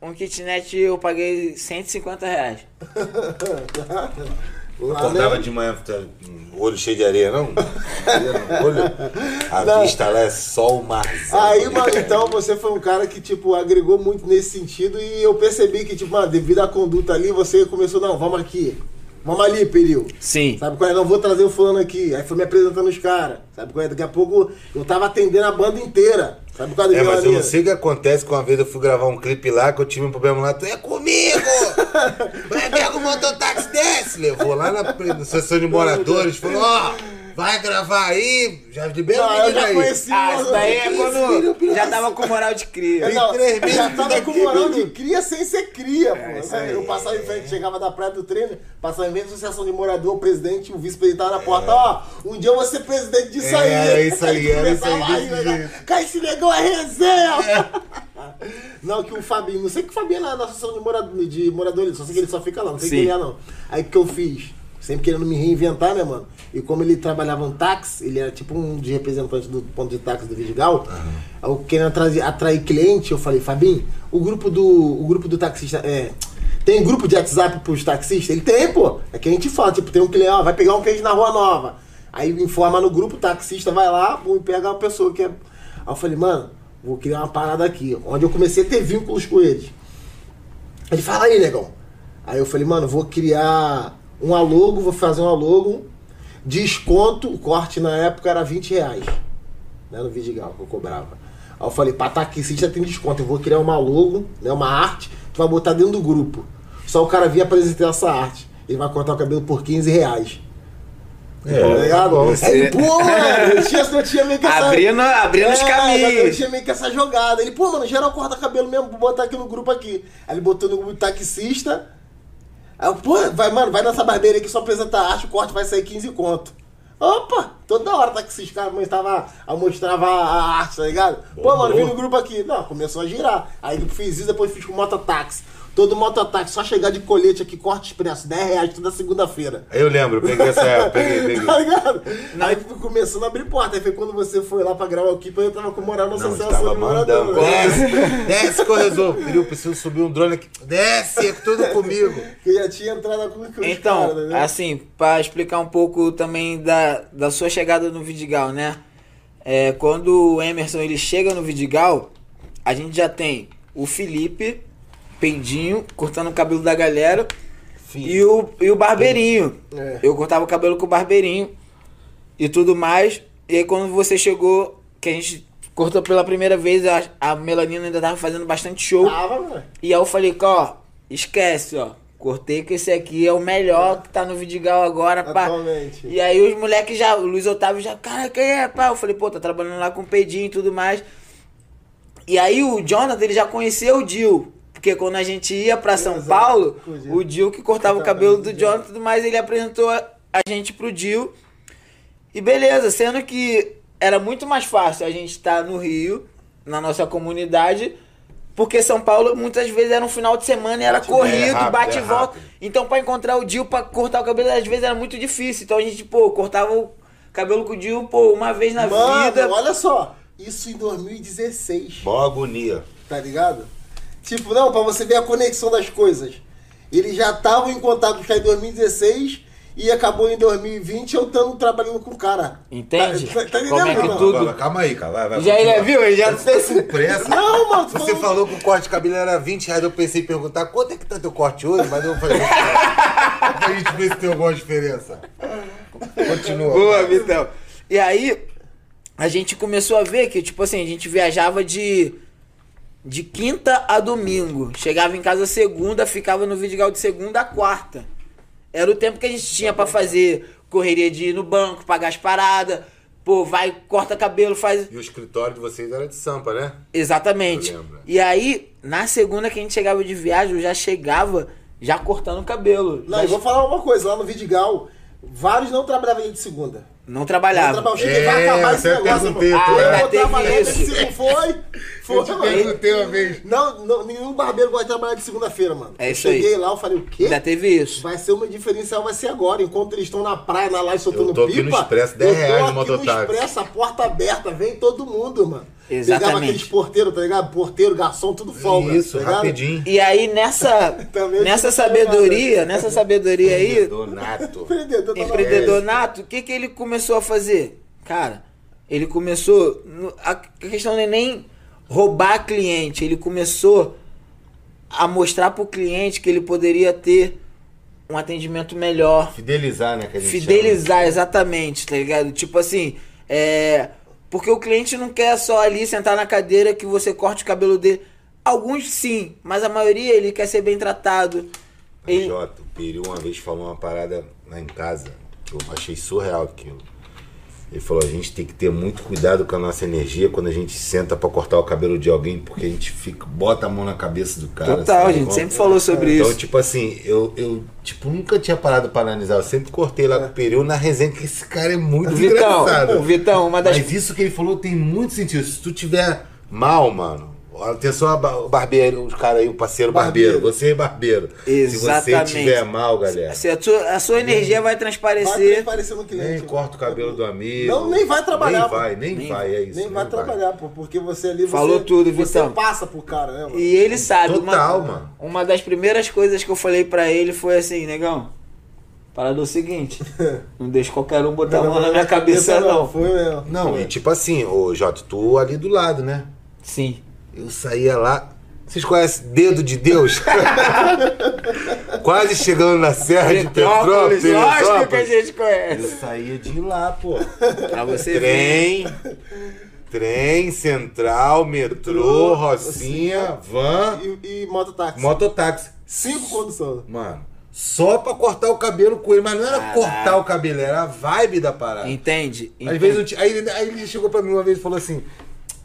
um kitnet eu paguei 150 reais. Acordava de manhã, olho cheio de areia, não? Olho. A Não. vista lá é só o marzão. Aí, mano, então você foi um cara que, tipo, agregou muito nesse sentido e eu percebi que, tipo, mano, devido à conduta ali, você começou, não, vamos aqui. Vamos ali, Peril. Sim. Sabe qual é? Não vou trazer o fulano aqui. Aí foi me apresentando os caras. Sabe qual é? Daqui a pouco eu tava atendendo a banda inteira. Sabe qual é? É, mas eu não sei o que acontece que uma vez eu fui gravar um clipe lá que eu tive um problema lá. Tu é comigo! Vai pega o mototáxi, desce! Levou lá na, na sessão de moradores, falou, ó, vai gravar aí, já libera o Não, eu já aí. conheci Ah, isso daí é quando filho, já tava com moral de cria. É, não, já tava com moral de cria sem ser cria, pô. isso aí. eu passava em frente, chegava da praia do treino, passava em frente da associação de morador, o presidente, o vice-presidente tava na porta, ó, um dia eu vou ser presidente disso É, aí. era isso aí, era isso aí, Começava a desse rir, né? jeito. Cara, esse negão é resenha! Não, que o Fabinho, não sei que o Fabinho é na, na associação de morador, de moradores, só sei que ele só fica lá, não sei Sim. quem ele é não. Aí o que eu fiz? Sempre querendo me reinventar, né, mano? E como ele trabalhava no táxi, ele era tipo um de representante do ponto de táxi do Vidigal. Aí eu querendo atrair, atrair cliente, eu falei, Fabinho, o grupo do. O grupo do taxista é. Tem grupo de WhatsApp pros taxistas? Ele tem, pô. É que a gente fala, tipo, tem um cliente, ó, vai pegar um cliente na rua nova. Aí informa no grupo, o taxista vai lá, pô, e pega uma pessoa que é. Aí eu falei, mano, vou criar uma parada aqui, onde eu comecei a ter vínculos com eles. Ele fala aí, negão. Aí eu falei, mano, vou criar um alogo, vou fazer um alogo, desconto, o corte na época era 20 reais. Né, no Vidigal que eu cobrava. Aí eu falei, pra taxista tem desconto, eu vou criar uma logo, né, uma arte, tu vai botar dentro do grupo. Só o cara vir apresentar essa arte. Ele vai cortar o cabelo por 15 reais. É, tá ligado? bom, Aí ele, pô, mano, eu tinha, eu tinha meio que essa... Abrindo, abrindo os É, Eu caminhos. tinha meio que essa jogada. Ele, pô, mano, geral corta cabelo mesmo, vou botar aqui no grupo aqui. Aí ele botou no grupo taxista. Aí eu, pô, vai, mano, vai nessa barbeira aqui, só apresenta a arte, o corte vai sair 15 conto. Opa, toda hora taxista, cara, mostrava, a- mostrava a arte, tá ligado? Pô, mano, vem no grupo aqui. Não, começou a girar. Aí eu fiz isso, depois fiz com mototáxi. Todo mototáxi, só chegar de colete aqui, corte expresso, 10 reais toda segunda-feira. Aí eu lembro, eu peguei essa época, peguei, peguei. Tá ligado? Aí começando a abrir porta. Aí foi quando você foi lá pra gravar o clipe, eu tava com moral na estava de morador. Desce, desce, corredor. Filho, preciso subir um drone aqui. Desce, é tudo comigo. Que já tinha entrado com os Então, caras, né? assim, pra explicar um pouco também da, da sua chegada no Vidigal, né? É, quando o Emerson ele chega no Vidigal, a gente já tem o Felipe, peidinho, cortando o cabelo da galera, e o, e o barbeirinho. É. Eu cortava o cabelo com o barbeirinho e tudo mais. E aí quando você chegou, que a gente cortou pela primeira vez, a, a melanina ainda tava fazendo bastante show. Tava, mano. E aí eu falei, ó, esquece, ó. Cortei que esse aqui é o melhor que tá no Vidigal agora, pá. Atualmente. E aí os moleques já, o Luiz Otávio já, cara, quem é, pá? Eu falei, pô, tá trabalhando lá com o Pedinho e tudo mais. E aí o Jonathan, ele já conheceu o Dil. Porque quando a gente ia pra São Exato, Paulo, o Dil. que cortava o cabelo do. Jonathan e tudo mais, ele apresentou a a gente pro Dil. E beleza, sendo que era muito mais fácil a gente estar no Rio, na nossa comunidade, porque São Paulo muitas vezes era um final de semana e era Bate- corrido, é rápido, bate é e volta. rápido. Então pra encontrar o Dil pra cortar o cabelo às vezes era muito difícil. Então a gente, pô, cortava o cabelo com o Dil, pô, uma vez na Mano, vida. olha só. Isso em 2016. Mó agonia. Tá ligado? Tipo, não, pra você ver a conexão das coisas. Eles já estavam em contato caras em 2016 e acabou em 2020 eu estando trabalhando com o cara. Entende? Tá, tá, tá entendendo, Como é que não? tudo- Vai, vai, calma aí, cara. Vai, vai, Já ele continua. viu? Ele já tá com pressa. Não, mano, Você falando- falou que o corte de cabelo era 20 reais. Eu pensei em perguntar quanto é que tá teu corte hoje, mas eu falei. pra gente ver se tem alguma diferença. Continua. Boa. Vitão. E aí, a gente começou a ver que, tipo assim, a gente viajava de. De quinta a domingo. Chegava em casa segunda, ficava no Vidigal de segunda a quarta. Era o tempo que a gente tinha pra fazer correria de ir no banco, pagar as paradas. Pô, vai, corta cabelo, faz. E o escritório de vocês era de Sampa, né? Exatamente. E aí, na segunda que a gente chegava de viagem, eu já chegava já cortando o cabelo. Não, Já eu vou falar uma coisa, lá no Vidigal, vários não trabalhavam de segunda. Não Não trabalhava. trabalhava, eu cheguei, É, vai acabar esse negócio, Ah, é. eu vou Teve trabalhar isso. de segunda, foi, foi, Eu perguntei uma vez. Não, não, nenhum barbeiro gosta de trabalhar de segunda-feira, mano. É Eu isso aí. Cheguei lá, eu falei, o quê? Ainda teve isso. Vai ser uma diferencial, vai ser agora. Enquanto eles estão na praia, na live soltando Eu tô aqui pipa. no Expresso, 10 eu tô reais no aqui mototáxi. no Expresso, a porta aberta, vem todo mundo, mano. Exatamente. Pegava aqueles porteiros, tá ligado? Porteiro, garçom, tudo folga. Isso, tá rapidinho. E aí nessa nessa sabedoria, nessa sabedoria aí, Donato. Empreendedor, tá empreendedor nato, o que que ele começou a fazer? Cara, ele começou a questão não é nem roubar cliente, ele começou a mostrar pro cliente que ele poderia ter um atendimento melhor, Fidelizar, né? Fidelizar exatamente, tá ligado? Tipo assim, é. Porque o cliente não quer só ali sentar na cadeira que você corte o cabelo dele. Alguns sim, mas a maioria ele quer ser bem tratado. chama. Ele, Jota, o Peru uma vez falou uma parada lá em casa que eu achei surreal aquilo. Ele falou: a gente tem que ter muito cuidado com a nossa energia quando a gente senta pra cortar o cabelo de alguém, porque a gente fica, bota a mão na cabeça do cara. Total, sabe a gente como? sempre falou sobre Então, isso. tipo assim, eu, eu tipo, nunca tinha parado pra analisar. Eu sempre cortei lá com o Peru na resenha, que esse cara é muito Vitão, engraçado. Vitão, uma das. Mas isso que ele falou tem muito sentido. Se tu tiver mal, mano. Atenção, barbeiro, os caras aí, o parceiro barbeiro. Barbeiro. Você é barbeiro. Se Exatamente. você tiver mal, galera, Se a, sua, a sua energia vai Vai transparecer. transparecer no cliente. nem corta o cabelo do amigo. Não, nem vai trabalhar, Nem pô. vai, nem, Nem- vai, é isso. Nem vai trabalhar, pô, porque você ali. Você, Falou tudo, Você Vitão. passa pro cara, né, mano? E ele sabe. Total, uma, mano. Uma das primeiras coisas que eu falei pra ele foi assim, negão. Parada é o seguinte. Não deixa qualquer um botar a mão na minha cabeça, não. Foi mesmo. Não, e tipo assim, ô Jota, tu ali do lado, né? Sim. Eu saía lá. Vocês conhecem Dedo de Deus? Quase chegando na Serra de Petrópolis. lógico que a gente Eu conhece. saía de lá, pô. Pra você ver. Trem, trem, central, metrô, Rocinha, van, E, e mototáxi. mototáxi. Cinco conduções. Mano, só pra cortar o cabelo com ele. Mas não era cortar o cabelo, era a vibe da parada. Entende? Às vezes eu aí, ele- aí ele chegou pra mim uma vez e falou assim: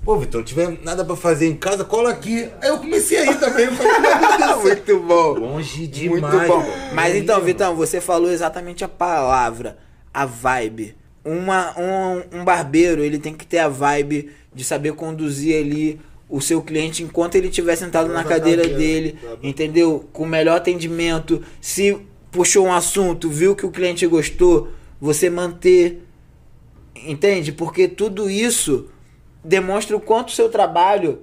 Pô, Vitor, não tiver nada pra fazer em casa, cola aqui. Aí eu comecei a ir também. Eu falei, Muito bom. longe demais. Muito bom. Mas então, Vitão, você falou exatamente a palavra, a vibe. Uma, um, um barbeiro, ele tem que ter a vibe de saber conduzir ali o seu cliente enquanto ele estiver sentado na Na cadeira cadeira, dele, tá entendeu? Com o melhor atendimento. Se puxou um assunto, viu que o cliente gostou, você manter. Entende? Porque tudo isso demonstra o quanto o seu trabalho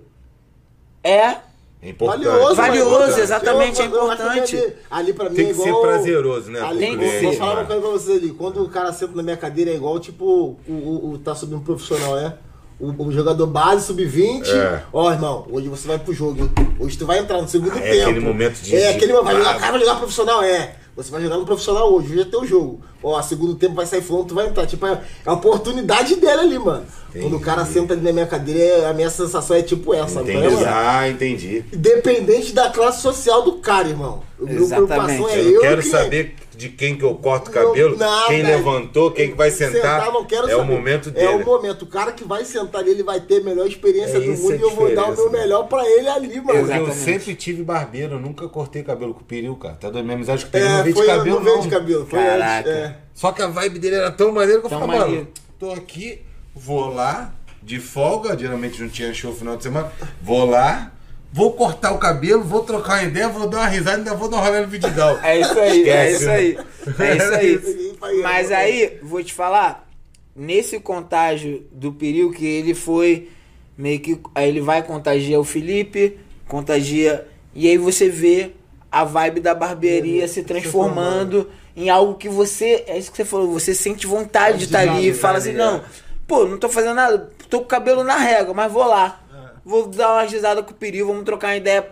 é É importante. Valioso, Valioso, exatamente, Eu- é eu acho que importante. Ali, ali pra mim Tem é que ser igual... prazeroso, né, Ali, Tem que vou- ser, Vou falar uma coisa pra vocês ali. Quando o cara senta na minha cadeira é igual, tipo, o, o, o tá subindo profissional, né? O, o jogador base, sub-20. É. Ó, irmão, hoje você vai pro jogo? Hoje tu vai entrar no segundo É tempo. aquele momento de- É de- aquele momento. Vai jogar, Ah. cara, vai jogar profissional, é. Você vai jogar no profissional hoje, hoje é teu jogo. Ó, segundo tempo vai sair fulano, tu vai entrar. Tipo, é é a oportunidade dele ali, mano. Quando o cara senta ali na minha cadeira, é- a minha sensação é tipo essa, Entendi. mano? Ah, entendi. Independente da classe social do cara, irmão. Exatamente. preocupação é Eu eu quero que- saber de quem que eu corto o cabelo, não, quem velho. levantou, quem que vai sentar. não quero é o saber. momento É dele. o momento. O cara que vai sentar ali, ele vai ter a melhor experiência É do mundo a e eu vou dar o meu mano. melhor pra ele ali, mano. Porque eu Exatamente. sempre tive barbeiro, eu nunca cortei cabelo com o Peril, cara. Tá doido? Minha amizade com o não É, veio de foi cabelo, não veio não. de cabelo. Foi Caraca. antes, é. Só que a vibe dele era tão maneira que eu falava, mano, tô aqui, vou lá, de folga, geralmente não tinha show no final de semana, vou lá, vou cortar o cabelo, vou trocar uma ideia, vou dar uma risada e ainda vou dar um rolê no Vidigal. É isso aí, é Esquece, isso aí. É isso aí. Mas aí, vou te falar, nesse contágio do Peril, que ele foi meio que. Aí ele vai contagiar o Felipe, contagia. E aí você vê a vibe da barbearia se transformando em algo que você. É isso que você falou, você sente vontade de estar ali e fala assim, não, pô, não tô fazendo nada, tô com o cabelo na régua, mas vou lá. Vou dar uma risada com o Peril, vamos trocar uma ideia.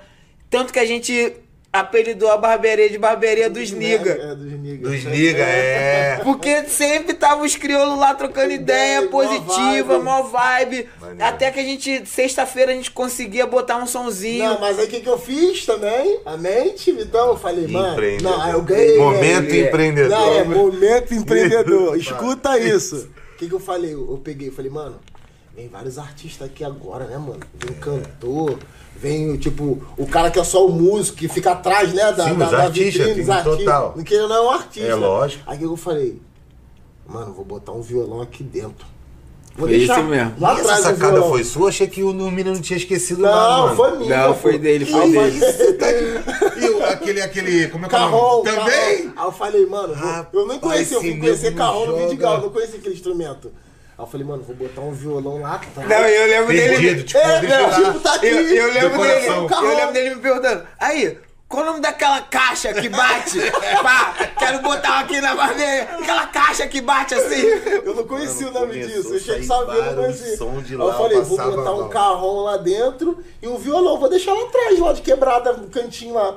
Tanto que a gente apelidou a barbearia de barbearia dos niga. É, dos niga. Dos liga, é. Porque sempre tava os crioulos lá trocando ideia, Ideia, mó positiva, vibe. mó vibe. Até que a gente, sexta-feira, a gente conseguia botar um sonzinho. Não, mas aí o que, que eu fiz também? A mente, Vitão, eu falei, mano. Empreendedor. Não, aí eu ganhei. Momento ganhei. empreendedor. Não, é momento empreendedor. Escuta isso. O que, que eu falei? Eu eu peguei, eu falei, mano, vem vários artistas aqui agora, né, mano? Vem cantor, vem, tipo, o cara que é só o músico, que fica atrás, né, da, Sim, da, os da artistas, vitrine, os artistas. total. Que ele não é um artista. É lógico. Aí o que eu falei? Mano, vou botar um violão aqui dentro. Vou Foi isso mesmo. Lá E atrás essa o sacada foi sua? Achei que o menino não tinha esquecido nada, Não, mano. foi minha. Não, foi dele, foi dele. falei- E o- aquele, aquele, como é que é o nome? Também? Aí eu falei, mano, vou- eu nem Rapaz, conhecia, eu fui conhecer nego Carrom no. Vidigal, não conhecia aquele instrumento. Aí eu falei, mano, vou botar um violão lá atrás. Não, eu lembro Perdido, dele. tipo, É, tipo, tá aqui. Eu, eu lembro dele. Eu lembro dele me perguntando. Aí, qual o nome daquela caixa que bate? Pá, quero botar aqui na barbearia. Aquela caixa que bate assim. Eu não conhecia o nome disso, eu cheguei sabendo, não barulho, conhecia. som de Aí eu falei, vou botar um carrom lá dentro e um violão, vou deixar lá atrás, lá de quebrada, no cantinho lá.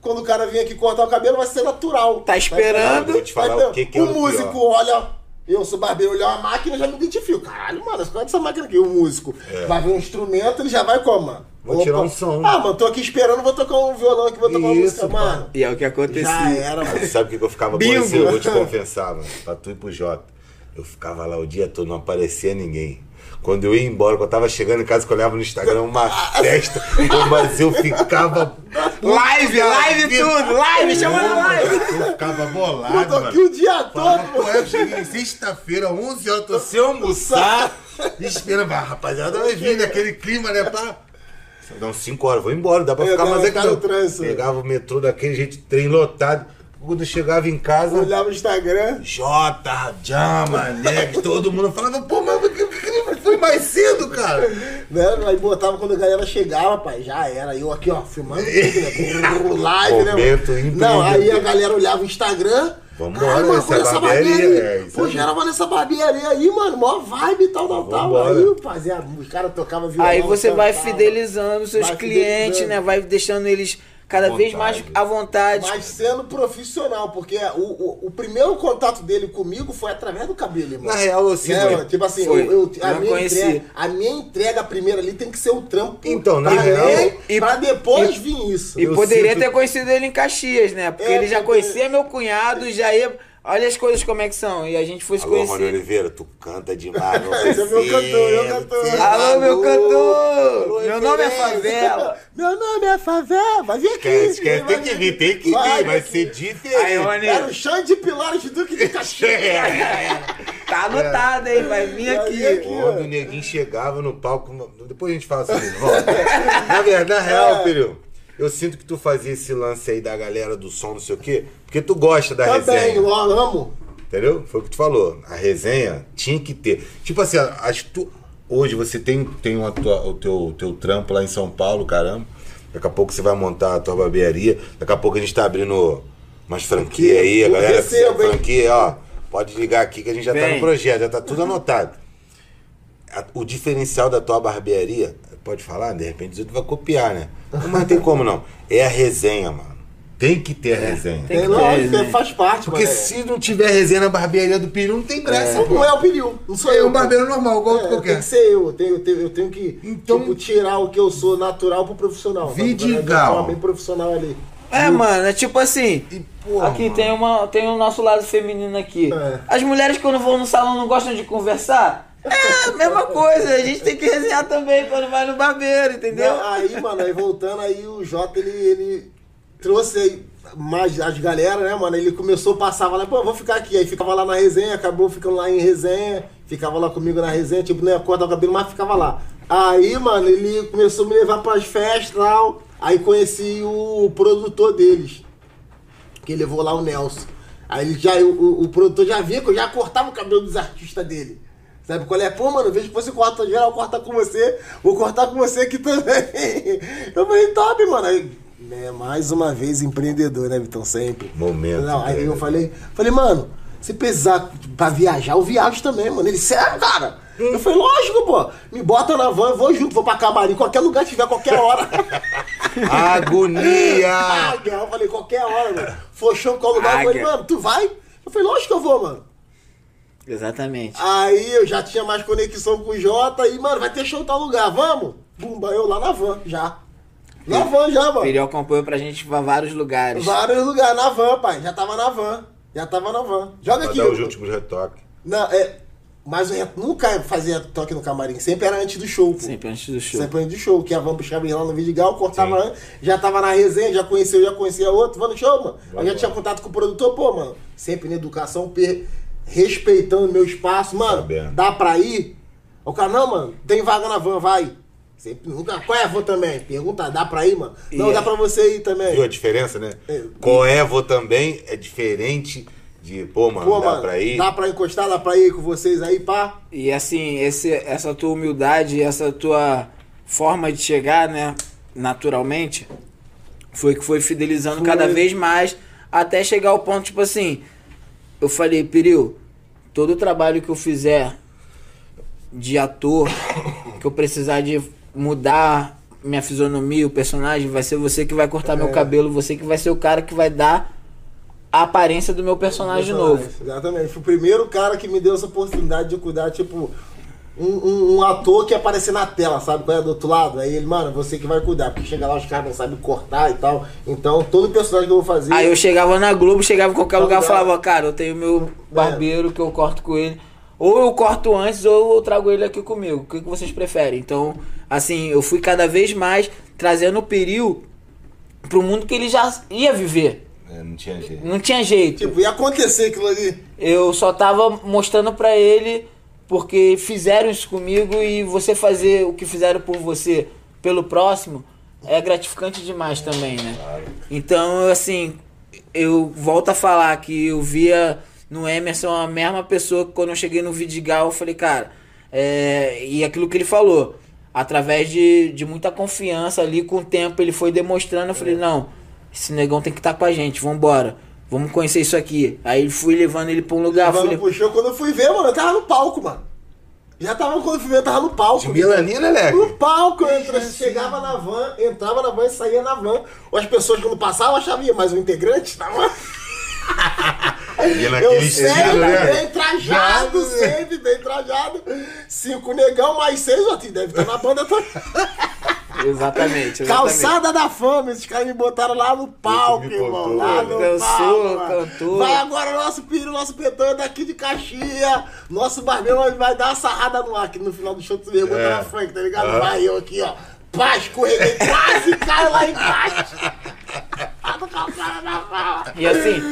Quando o cara vir aqui cortar o cabelo, vai ser natural. Tá esperando. Vai- Vou te falar vai- o que que é o o músico pior. olha, eu sou barbeiro, olhar uma máquina, já me identifico. Caralho, mano, qual é essa máquina aqui? O músico vai ver um instrumento, ele já vai como, mano? É. Vou tirar um som. Ah, mano, tô aqui esperando, vou tocar um violão aqui, vou tocar uma música, pá. mano. E é o que Já acontecia. era, mano. Sabe o que eu ficava esse? Eu vou te confessar, mano. Pra tu e pro Jota. Eu ficava lá o dia todo, não aparecia ninguém. Quando eu ia embora, quando eu tava chegando em casa, que eu olhava no Instagram uma festa, mas eu ficava. Live, live tudo, live, chama no live. Eu ficava bolado, Eu tô aqui mano. o dia todo, pô, mano. eu cheguei sexta-feira, 11 horas, tô sem almoçar. Esperando, rapaziada, vai vir naquele clima, né, pá? Não, 5 horas, vou embora, dá pra É, ficar dá mais aqui. Pegava o metrô daquele jeito, trem lotado. Quando eu chegava em casa, Olhava o Instagram. Jota, Jama, Neg, todo mundo falava, pô, mas por que- que foi mais cedo, cara? Né? Aí botava quando a galera chegava, pai, já era. Eu aqui, ó, filmando tudo, né? Live, né? Momento mano? Não, aí a galera olhava o Instagram. Vambora, Caralho, mano, essa barbearia, barbearia. é Pô, aí. gerava nessa barbearia aí, mano. Mó vibe e tal, tal, tal. Aí, rapaziada, os caras tocavam violão. Aí você vai fidelizando os seus Vai clientes, fidelizando. né? Vai deixando eles cada À vez vontade. mais à vontade. Mas sendo profissional, porque o, o, o primeiro contato dele comigo foi através do cabelo, irmão. Na real, eu sinto. É, tipo assim, Foi. eu, eu- a, Não minha entrega, a minha entrega primeira ali tem que ser o trampo. Então, na pra real- E- pra depois e- vir isso. E Eu poderia sinto- ter conhecido ele em Caxias, né? Porque É, ele já porque- conhecia meu cunhado, já ia. Olha as coisas como é que são. E a gente foi se Alô, Rony conhecer. Oliveira, tu canta demais, Esse é meu cantor, meu cantor. é Alô, meu cantor! Alô, Meu nome é. Favela. Meu nome é Favela, vai vir aqui. Esquece, esquece, vai tem que vir, tem que vir, vai ser Aí, diferente. Rony, Era o chão de pilares de Duque de Caxias. tá anotado, hein? Vai vir Vai aqui. vir aqui. Quando o neguinho chegava no palco, depois a gente fala sobre isso. Volta. Na verdade, na real, É. filho, eu sinto que tu fazia esse lance aí da galera do som, não sei o quê, porque tu gosta da Também, resenha. ó, amo. Entendeu? Foi o que tu falou. A resenha tinha que ter. Tipo assim, acho que tu, hoje você tem, tem uma tua- o teu, teu trampo lá em São Paulo, caramba. Daqui a pouco você vai montar a tua barbearia. Daqui a pouco a gente tá abrindo umas franquias aí. A Eu galera recebo, franquia, ó. Pode ligar aqui que a gente já tá Vem. no projeto, já tá tudo anotado. O diferencial da tua barbearia, pode falar? De repente você vai copiar, né? Mas não tem como não. É a resenha, mano. Tem que ter a resenha. Tem Tem, que lógico, ter, né? faz parte, Porque mano. se não tiver resenha na barbearia do Peru, não tem graça. É, não é o pneu, não sou É eu. um barbeiro normal, igual É, tem qualquer. que ser eu, eu tenho, eu tenho, eu tenho que Então- tipo, tirar o que eu sou natural pro profissional. Vidigal. Bem profissional ali. É, mano, é tipo assim. E, porra, aqui mano. tem, uma, tem o nosso lado feminino aqui. É. As mulheres quando vão no salão não gostam de conversar? É mesma coisa, a gente tem que resenhar também quando vai no barbeiro, entendeu? Não, aí, mano, aí voltando, aí o Jota, ele, ele trouxe aí mais as galera, né, mano? Ele começou, passava lá, pô, vou ficar aqui. Aí ficava lá na resenha, acabou ficando lá em resenha, ficava lá comigo na resenha, tipo, não ia cortar o cabelo, mas ficava lá. Aí, mano, ele começou a me levar pras festas e tal. Aí conheci o produtor deles, que levou lá o Nelson. Aí já, o, o- o produtor já via que eu já cortava o cabelo dos artistas dele. Sabe qual é? Pô, mano, vejo que você corta geral, corta com você, vou cortar com você aqui também. Eu falei, top, mano. Aí, né, mais uma vez empreendedor, né, Vitão? Sempre. Momento, Não, aí né? eu falei, falei, mano, se precisar pra viajar, eu viajo também, mano. Ele, sério, cara? Eu falei, lógico, pô. Me bota na van, eu vou junto, vou pra Camarim, qualquer lugar que tiver, qualquer hora. Agonia! Águia, eu falei, qualquer hora, mano. Show, qual lugar? Eu falei, mano, tu vai? Eu falei, lógico que eu vou, mano. Exatamente. Aí eu já tinha mais conexão com o Jota e, mano, vai ter show em tal lugar, vamos? Bumba, eu lá na van, já. Na van já, O mano. Piriol acompanhou pra gente pra vários lugares. Vários lugares, na van, pai. Já tava na van. Já tava na van. Joga Pra aqui. dar os eu- últimos retoques. Não, é. Mas eu nunca fazia toque no camarim. Sempre era antes do show, pô. Sempre antes do show. Sempre antes do show. Que a van buscava ele lá no Vidigal, cortava Sim. antes, já tava na resenha, já conheceu, já conhecia outro, vamos no show, mano. Vai Aí já tinha contato com o produtor, pô, mano. Sempre na educação, per- respeitando meu espaço, mano. Sabendo. Dá pra ir? O cara, não, mano, tem vaga na van, vai. Sempre, nunca, qual é a van também? Pergunta, dá pra ir, mano? Não, E dá é- pra você ir também. Viu a diferença, né? É. Coevo também é diferente de, pô, mano, Pô, dá mano, pra ir. dá pra encostar, dá pra ir com vocês aí, pá. E assim, esse, essa tua humildade, essa tua forma de chegar, né, naturalmente, foi que foi fidelizando Foi. cada vez mais, até chegar ao ponto, tipo assim, eu falei, Peril, todo o trabalho que eu fizer de ator, que eu precisar de mudar minha fisionomia, o personagem, vai ser você que vai cortar meu É. cabelo, você que vai ser o cara que vai dar a aparência do meu personagem novo. Exatamente. Foi o primeiro cara que me deu essa oportunidade de cuidar, tipo, um, um- um ator que aparecer na tela, sabe? Qual é do outro lado? Aí ele, mano, você que vai cuidar, porque chega lá os caras não sabem cortar e tal. Então, todo personagem que eu vou fazer. Aí eu chegava na Globo, chegava em qualquer Tá lugar e falava, cara, eu tenho meu barbeiro que eu corto com ele. Ou eu corto antes ou eu trago ele aqui comigo. O que, que vocês preferem? Então, assim, eu fui cada vez mais trazendo o Peril pro mundo que ele já ia viver. É, não tinha jeito. Não tinha jeito. Tipo, ia acontecer aquilo ali. Eu só tava mostrando pra ele porque fizeram isso comigo e você fazer o que fizeram por você pelo próximo é gratificante demais também, né? Então, assim, eu volto a falar que eu via no Emerson a mesma pessoa que quando eu cheguei no Vidigal, eu falei, cara, é... e aquilo que ele falou, através de, de muita confiança ali, com o tempo ele foi demonstrando, eu falei, não, esse negão tem que estar com a gente, vambora. Vamos conhecer isso aqui. Aí fui levando ele pra um lugar. Levando Fui... show, quando eu fui ver, mano, eu tava no palco, mano. Já tava, quando eu fui ver, eu tava no palco. De melanina, Leque? No palco, eu entra, chegava na van, entrava na van e saía na van. Ou as pessoas quando passavam achavam, "Ih, mais um integrante na van. E Eu sempre né? bem trajado, né? sempre bem trajado. Cinco negão, mais seis, ó, deve estar na banda também. Exatamente, exatamente. Calçada da fama, esses caras me botaram lá no palco, irmão. Lá no Dançou, palco. mano. cantou. Vai agora o nosso filho, nosso petão é daqui de Caxias. Nosso barbeiro vai- dar uma sarrada no ar, que no final do show tu botar É. na Frank, tá ligado? Vai eu aqui, ó. Pá, escorreguei, quase caio lá embaixo. Tá calçada da fama. E assim,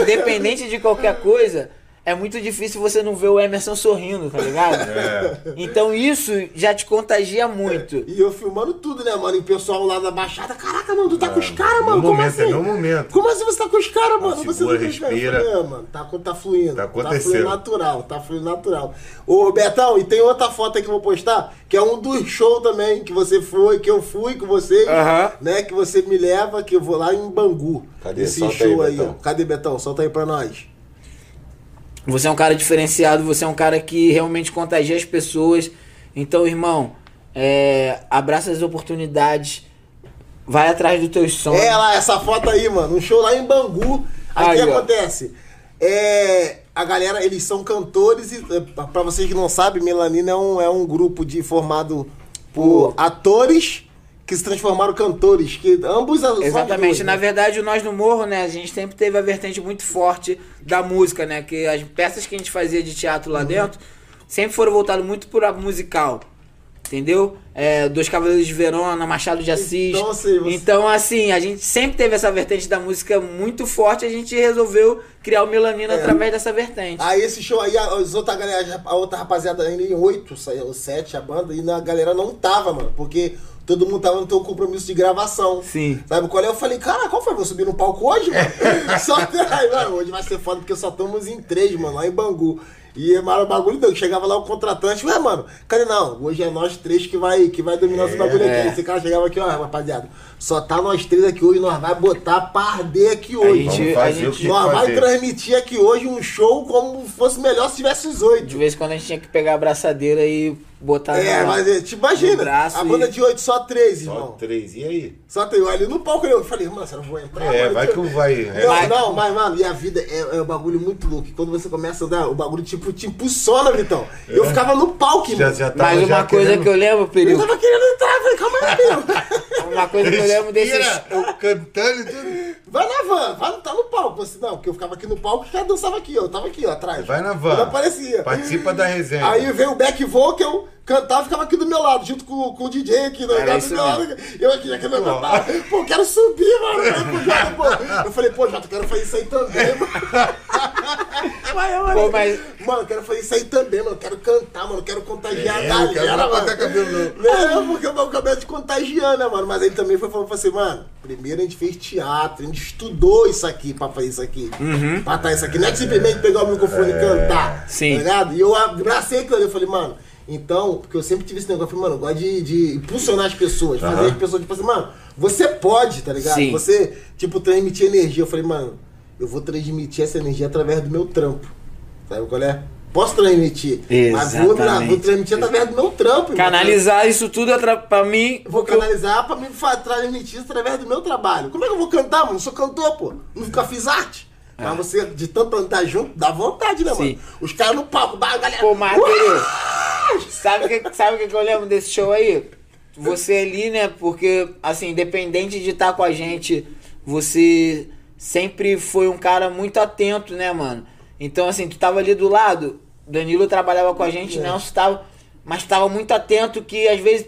independente de qualquer coisa, é muito difícil você não ver o Emerson sorrindo, tá ligado? É. Então isso já te contagia muito. E eu filmando tudo, né, mano? E o pessoal lá da Baixada, caraca, mano, tu tá com os caras, mano. meu Como momento, é assim? meu momento. Como assim você tá com os caras, mano? Você segura, tá com os caras? respira. Falei, é, mano, tá, tá fluindo. Tá Tá acontecendo. fluindo natural, tá fluindo natural. Ô, Betão, e tem outra foto aí que eu vou postar, que é um dos shows também, que você foi, que eu fui com vocês, Aham. né? Que você me leva, que eu vou lá em Bangu. Cadê? Esse Solta show aí, aí, Betão. ó. Cadê, Betão? Solta aí pra nós. Você é um cara diferenciado, você é um cara que realmente contagia as pessoas. Então, irmão, é, abraça as oportunidades, vai atrás dos teus sonhos. É lá, essa foto aí, mano. Um show lá em Bangu. Aí o que acontece? É, a galera, eles são cantores e, pra vocês que não sabem, Melanina é um, é um grupo de formado por atores que se transformaram cantores. Que ambos Exatamente. Na né? verdade, o Nós no Morro, né, a gente sempre teve a vertente muito forte da música, né? Que as peças que a gente fazia de teatro Uhum. lá dentro sempre foram voltadas muito para musical. Entendeu? É, Dois Cavaleiros de Verona, Machado de Assis. Então, assim, você- Então, assim, a gente sempre teve essa vertente da música muito forte. A gente resolveu criar o Melanina É. através dessa vertente. Aí esse show aí, a, as outra galera, a outra rapaziada ainda em oito, saiu sete a banda, e a galera não tava, mano, porque todo mundo tava no teu compromisso de gravação. Sim. Sabe qual é? Eu falei, cara, qual foi? Vou subir no palco hoje, mano? só aí, mano, hoje vai ser foda porque só estamos em três, mano, lá em Bangu. E mano, o bagulho deu. Chegava lá o contratante, ué, mano, cadê não? Hoje é nós três que vai, que vai dominar esse bagulho É. aqui. Esse cara chegava aqui, ó, rapaziada. Só tá nós três aqui hoje, nós vai botar pra arder aqui hoje. gente- Vamos a gente- o que Nós vai transmitir aqui hoje um show como fosse melhor se tivesse os oito. De vez em quando a gente tinha que pegar a abraçadeira e botar É, mas é, te imagina, braço a e- banda de oito, só três, Só irmão. três. E aí? Só tem ali no palco eu falei, mano, você não vou entrar. É, mano, vai que que eu vai. é. Não, Vai. não, mas, mano, e a vida é, é um bagulho muito louco. E quando você começa a andar, o bagulho tipo, te impulsiona, Vitão. Eu ficava no palco, É. Já, irmão. já tava Mas uma já coisa querendo- que eu lembro, Eu tava querendo entrar, eu falei, calma aí, meu. uma coisa que eu lembro desses. Respira, eu cantando e tudo. Vai na van, vai tá no palco. Assim, não, porque eu ficava aqui no palco e já dançava aqui, ó. Eu tava aqui, ó, atrás. Vai na Eu van. não aparecia. Participa da resenha. Aí veio o back vocal, cantava e ficava aqui do meu lado, junto com, com o DJ aqui, né? Era do meu lado. Eu aqui, aqui, meu lado. Pô, quero subir, mano. Jota, pô. eu falei, pô, Jota, quero fazer isso aí também, mano. Mas, eu, Pô, mas- Mano, eu quero fazer isso aí também, mano. Quero cantar, mano. Quero contagiar É, a galera, quero mano. botar cabelo, não. Não, porque o meu cabelo te contagiando, né, mano? Mas ele também foi falando assim, mano, primeiro a gente fez teatro, a gente estudou isso aqui pra fazer isso aqui. Pra estar isso aqui. Não é que simplesmente pegar o microfone e cantar. Sim. Tá ligado? E eu abracei aquilo ali, eu falei, mano, então, porque eu sempre tive esse negócio, eu falei, mano, eu gosto de, de impulsionar as pessoas, fazer Aham. as pessoas, tipo assim, mano, você pode, tá ligado? Sim. Você, tipo, transmitir energia. Eu falei, mano, eu vou transmitir essa energia através do meu trampo. Sabe qual é? Posso transmitir, mas vou, Exatamente. vou transmitir através do meu trampo. Canalizar isso tudo pra mim. Vou porque eu- canalizar pra fa- transmitir isso através do meu trabalho. Como é que eu vou cantar, mano? Eu sou cantor, pô. Nunca fiz arte. Mas você, de tanto andar junto, dá vontade, né, É. Sim. mano? Os caras no palco, a galera. Pô! Perigo, sabe o que, sabe que eu lembro desse show aí? Você ali, né? Porque, assim, independente de estar com a gente, você sempre foi um cara muito atento, né, mano? Então, assim, tu tava ali do lado, Danilo trabalhava com a gente, É. Nelson tava, mas tava muito atento que às vezes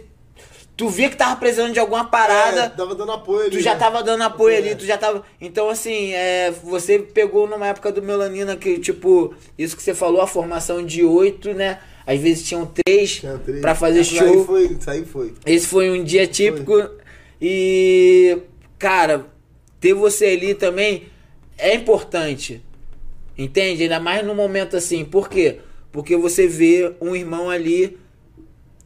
tu via que tava precisando de alguma É, parada. tava dando apoio ali. Tu já né? tava dando apoio É. ali, tu já tava. Então, assim, é, você pegou numa época do Melanina que, tipo, isso que você falou, a formação de oito, né? Às vezes tinham três Tinha três. pra fazer show. Aí foi, isso aí foi. Esse foi um dia típico. E, cara, ter você ali também é importante. Entende? Ainda mais num momento assim. Por quê? Porque você vê um irmão ali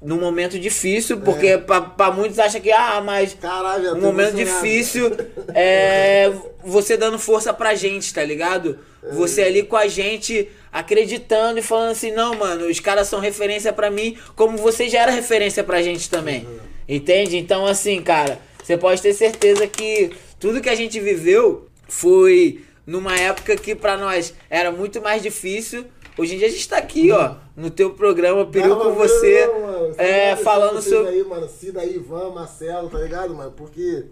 num momento difícil, porque É. pra, pra muitos acha que, ah, mas Caralho, um momento difícil é você dando força pra gente, tá ligado? Você ali com a gente acreditando e falando assim, não, mano, os caras são referência pra mim, como você já era referência pra gente também. Entende? Então, assim, cara, você pode ter certeza que tudo que a gente viveu foi numa época que pra nós era muito mais difícil. Hoje em dia a gente tá aqui, ó, no teu programa, Peru Não, com você, não, mano. Você é, sabe falando sobre... aí, mano. Cida Ivan, Marcelo, tá ligado, mano? Porque.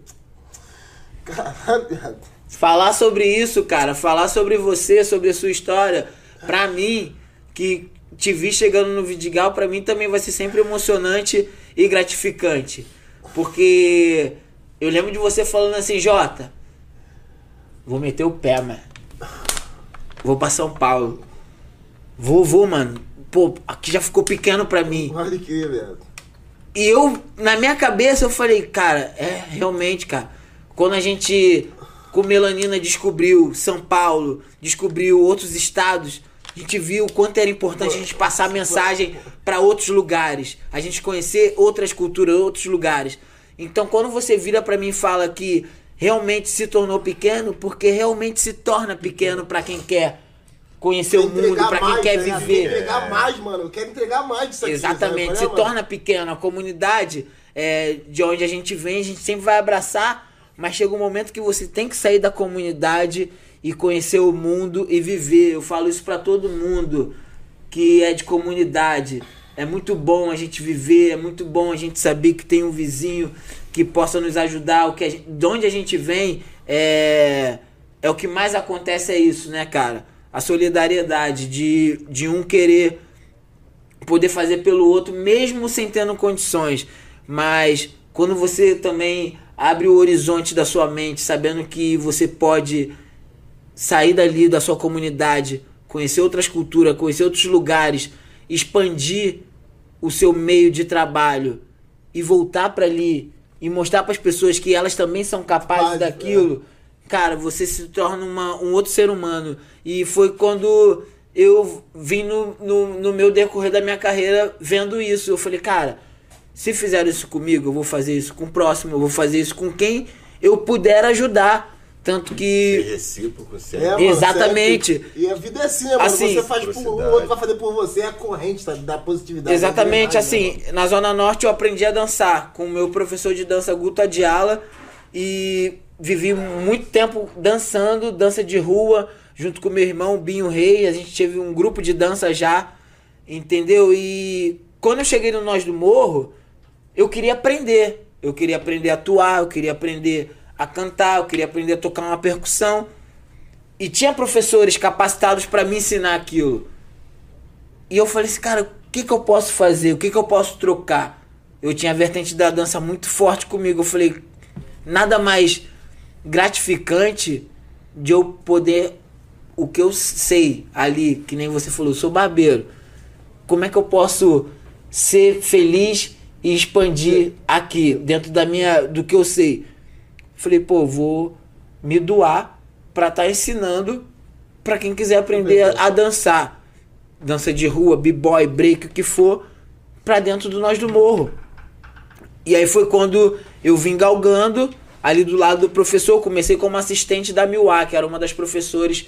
Caralho. Falar sobre isso, cara, falar sobre você, sobre a sua história, pra mim, que te vi chegando no Vidigal, pra mim também vai ser sempre emocionante e gratificante. Porque eu lembro de você falando assim, Jota, vou meter o pé, mano. Vou pra São Paulo. Vou, vou, mano. Pô, aqui já ficou pequeno pra mim. Pode crer, viado. E eu, na minha cabeça, eu falei, cara, é realmente, cara. Quando a gente, com melanina, descobriu São Paulo, descobriu outros estados, a gente viu o quanto era importante a gente passar mensagem para outros lugares, a gente conhecer outras culturas, outros lugares. Então, quando você vira para mim e fala que realmente se tornou pequeno, porque realmente se torna pequeno para quem quer conhecer o mundo, para quem mais, quer ligado? viver. Entregar mais, mano. Eu quero entregar mais disso aqui. Exatamente, se é, mano? torna pequeno. A comunidade é, de onde a gente vem, a gente sempre vai abraçar, mas chega um momento que você tem que sair da comunidade e conhecer o mundo e viver. Eu falo isso para todo mundo que é de comunidade. É muito bom a gente viver, é muito bom a gente saber que tem um vizinho que possa nos ajudar. O que gente, de onde a gente vem é, é o que mais acontece é isso, né, cara? A solidariedade de, de um querer poder fazer pelo outro, mesmo sem tendo condições. Mas quando você também abre o horizonte da sua mente, sabendo que você pode sair dali da sua comunidade, conhecer outras culturas, conhecer outros lugares, expandir o seu meio de trabalho e voltar para ali e mostrar para as pessoas que elas também são capazes daquilo, é. Cara, você se torna uma, um outro ser humano. E foi quando eu vim no, no, no meu decorrer da minha carreira vendo isso. Eu falei, cara, se fizeram isso comigo, eu vou fazer isso com o próximo, eu vou fazer isso com quem eu puder ajudar. Tanto que. Ser recíproco, sempre. É, mano, Exatamente. E a vida é assim, né, mano? Assim, você faz por o outro vai fazer por você, é a corrente tá, da positividade. Exatamente, assim, né, na Zona Norte eu aprendi a dançar com o meu professor de dança Guto Adiala e vivi muito tempo dançando, dança de rua, junto com meu irmão Binho Rei. A gente teve um grupo de dança já, entendeu? E quando eu cheguei no Nós do Morro, eu queria aprender. Eu queria aprender a atuar, eu queria aprender a cantar, eu queria aprender a tocar uma percussão. E tinha professores capacitados para me ensinar aquilo. E eu falei assim, cara, o que, que eu posso fazer? O que, que eu posso trocar? Eu tinha a vertente da dança muito forte comigo. Eu falei, nada mais gratificante de eu poder o que eu sei ali, que nem você falou, eu sou barbeiro. Como é que eu posso ser feliz e expandir aqui dentro da minha do que eu sei? Falei, pô, vou me doar para estar tá ensinando para quem quiser aprender a, a, dançar. Dança de rua, b-boy, break, o que for, para dentro do Nós do Morro. E aí foi quando eu vim galgando ali do lado do professor. Comecei como assistente da Miwa, que era uma das professores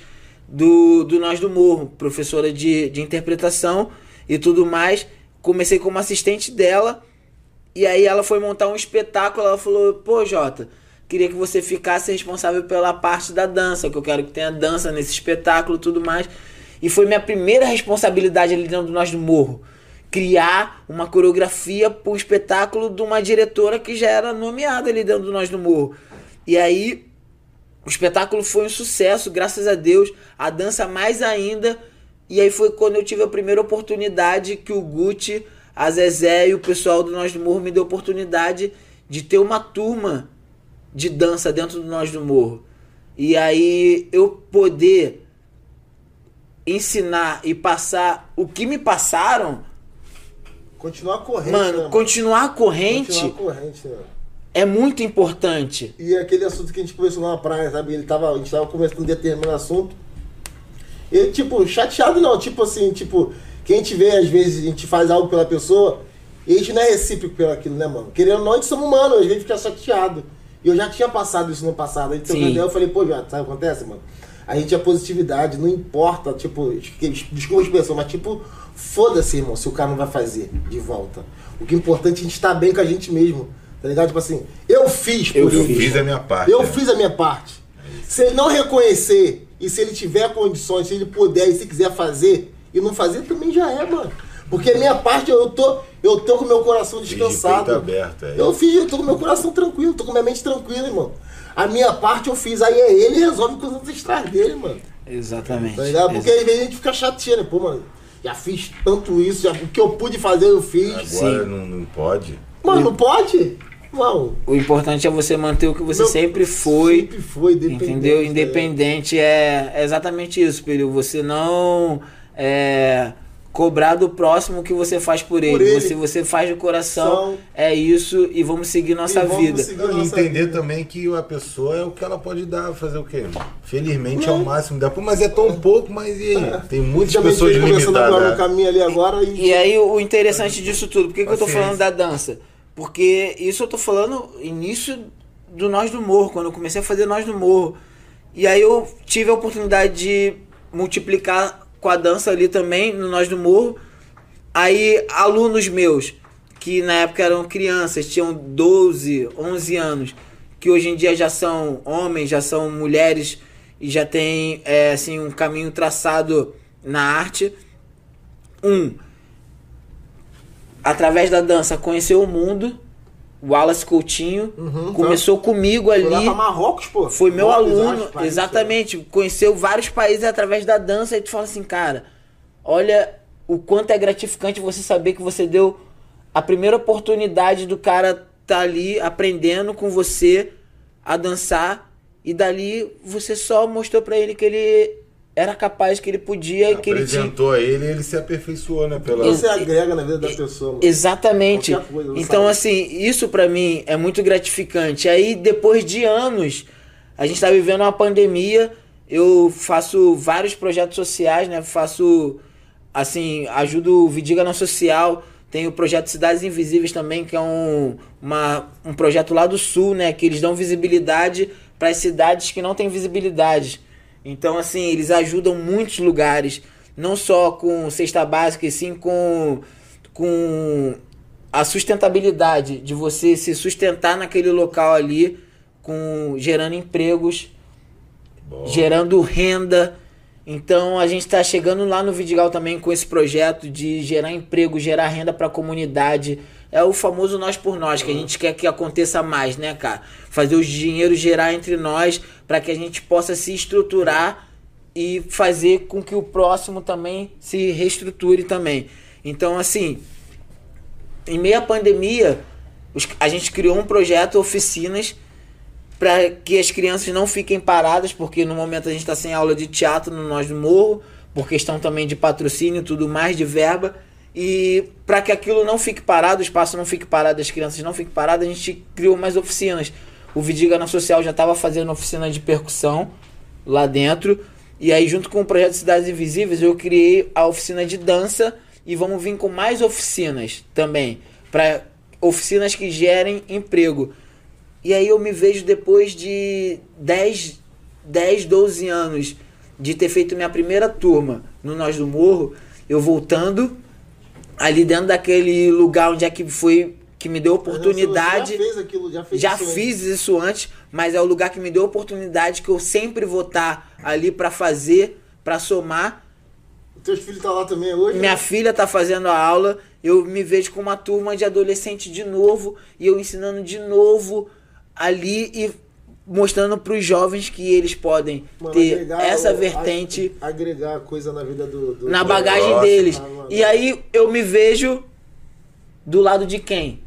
do, do Nós do Morro, professora de, de interpretação e tudo mais. Comecei como assistente dela. E aí ela foi montar um espetáculo. Ela falou: pô, Jota queria que você ficasse responsável pela parte da dança, que eu quero que tenha dança nesse espetáculo tudo mais. E foi minha primeira responsabilidade ali dentro do Nós do Morro. Criar uma coreografia para o espetáculo de uma diretora que já era nomeada ali dentro do Nós do Morro. E aí, o espetáculo foi um sucesso, graças a Deus. A dança mais ainda. E aí foi quando eu tive a primeira oportunidade que o Gucci, a Zezé e o pessoal do Nós do Morro me deu a oportunidade de ter uma turma de dança dentro do Nós do Morro. E aí eu poder ensinar e passar o que me passaram. Continuar corrente. Mano, né, continuar corrente. Continuar corrente, né? É muito importante. E aquele assunto que a gente conversou na praia, sabe? Ele tava, a gente tava conversando um determinado assunto. E, tipo, chateado não, tipo assim, tipo, que a gente vê, às vezes, a gente faz algo pela pessoa, e a gente não é recíproco pelo aquilo, né, mano? Querendo ou não, a gente somos humanos, às vezes fica chateado. E eu já tinha passado isso no passado. Aí trocando eu falei, pô, já, sabe o que acontece, mano? A gente é positividade, não importa, tipo, desculpa a expressão, mas tipo, foda-se, irmão, se o cara não vai fazer de volta. O que é importante é a gente estar tá bem com a gente mesmo. Tá ligado? Tipo assim, eu fiz por Eu fiz a minha parte. Eu é. fiz a minha parte. Se ele não reconhecer e se ele tiver condições, se ele puder e se quiser fazer e não fazer, também já é, mano. Porque a minha parte, eu tô, eu tô com meu coração descansado. aberto, é. Eu fiz, eu tô com meu coração tranquilo, tô com minha mente tranquila, irmão. A minha parte eu fiz, aí é ele resolve com os ancestrais dele, mano. Exatamente. Tá ligado? Porque às vezes a gente fica chateado, né? Pô, mano, já fiz tanto isso, já, o que eu pude fazer eu fiz. Agora não, não pode. Mano, não pode? Não. O importante é você manter o que você Meu, sempre foi. Sempre foi, independente. Entendeu? Independente é, é exatamente isso, Pedro. Você não. É, cobrar do próximo o que você faz por ele. Por ele. Você, você faz de coração, São... é isso e vamos seguir nossa vamos vida. Seguir e entender vida. também que a pessoa é o que ela pode dar, fazer o quê? Felizmente não. é o máximo da mas é tão pouco, mas e aí? É. Tem muitas Também pessoas limitadas. No caminho ali agora e... e aí o interessante disso tudo, por que, que eu tô falando da dança? Porque isso eu tô falando início do Nós do Morro, quando eu comecei a fazer Nós do Morro. E aí eu tive a oportunidade de multiplicar com a dança ali também, no Nós do Morro. Aí, alunos meus, que na época eram crianças, tinham 12, 11 anos, que hoje em dia já são homens, já são mulheres e já tem é, assim um caminho traçado na arte. Um, através da dança conheceu o mundo. O Wallace Coutinho Uhum, começou comigo ali. Foi lá pra Marrocos, pô. Foi meu Marrocos, aluno, países, exatamente. Conheceu vários países através da dança e tu fala assim, cara, olha o quanto é gratificante você saber que você deu a primeira oportunidade do cara tá ali aprendendo com você a dançar e dali você só mostrou pra ele que ele era capaz, que ele podia, que ele Apresentou a ele e ele se aperfeiçoou, né? Pela... Você agrega na vida da pessoa. Exatamente. Coisa, então, sabe? assim, isso pra mim é muito gratificante. Aí, depois de anos, a gente tá vivendo uma pandemia. Eu faço vários projetos sociais, né? Faço, assim, ajudo o Vidiga na Social. Tem o projeto Cidades Invisíveis também, que é um, uma, um projeto lá do Sul, né? Que eles dão visibilidade para as cidades que não têm visibilidade. Então, assim, eles ajudam muitos lugares, não só com cesta básica, e sim com, com a sustentabilidade de você se sustentar naquele local ali, com gerando empregos, gerando renda. Então a gente está chegando lá no Vidigal também com esse projeto de gerar emprego, gerar renda para a comunidade. É o famoso nós por nós, que a gente quer que aconteça mais, né, cara? Fazer o dinheiro gerar entre nós para que a gente possa se estruturar e fazer com que o próximo também se reestruture também. Então, assim, em meio à pandemia, a gente criou um projeto, oficinas, para que as crianças não fiquem paradas, porque no momento a gente está sem aula de teatro no Nós do Morro, por questão também de patrocínio e tudo mais, de verba. E para que aquilo não fique parado, o espaço não fique parado, as crianças não fiquem paradas, a gente criou mais oficinas. O Vidiga na Social já estava fazendo oficina de percussão lá dentro. E aí, junto com o projeto Cidades Invisíveis, eu criei a oficina de dança e vamos vir com mais oficinas também, para oficinas que gerem emprego. E aí eu me vejo depois de 10, 10 12 anos de ter feito minha primeira turma no Nós do Morro, eu voltando ali dentro daquele lugar onde é que foi que me deu oportunidade. Já fez aquilo, já fez Já isso fiz isso antes, mas é o lugar que me deu oportunidade que eu sempre vou estar ali pra fazer, pra somar. antes. Teus filhos estão lá também hoje? Minha filha tá fazendo a aula, eu me vejo com uma turma de adolescente de novo e eu ensinando de novo ali e mostrando pros jovens que eles podem Mano, ter agregar essa vertente ag- Agregar coisa na vida do. do na bagagem Nossa, deles. mano. E aí eu me vejo do lado de quem?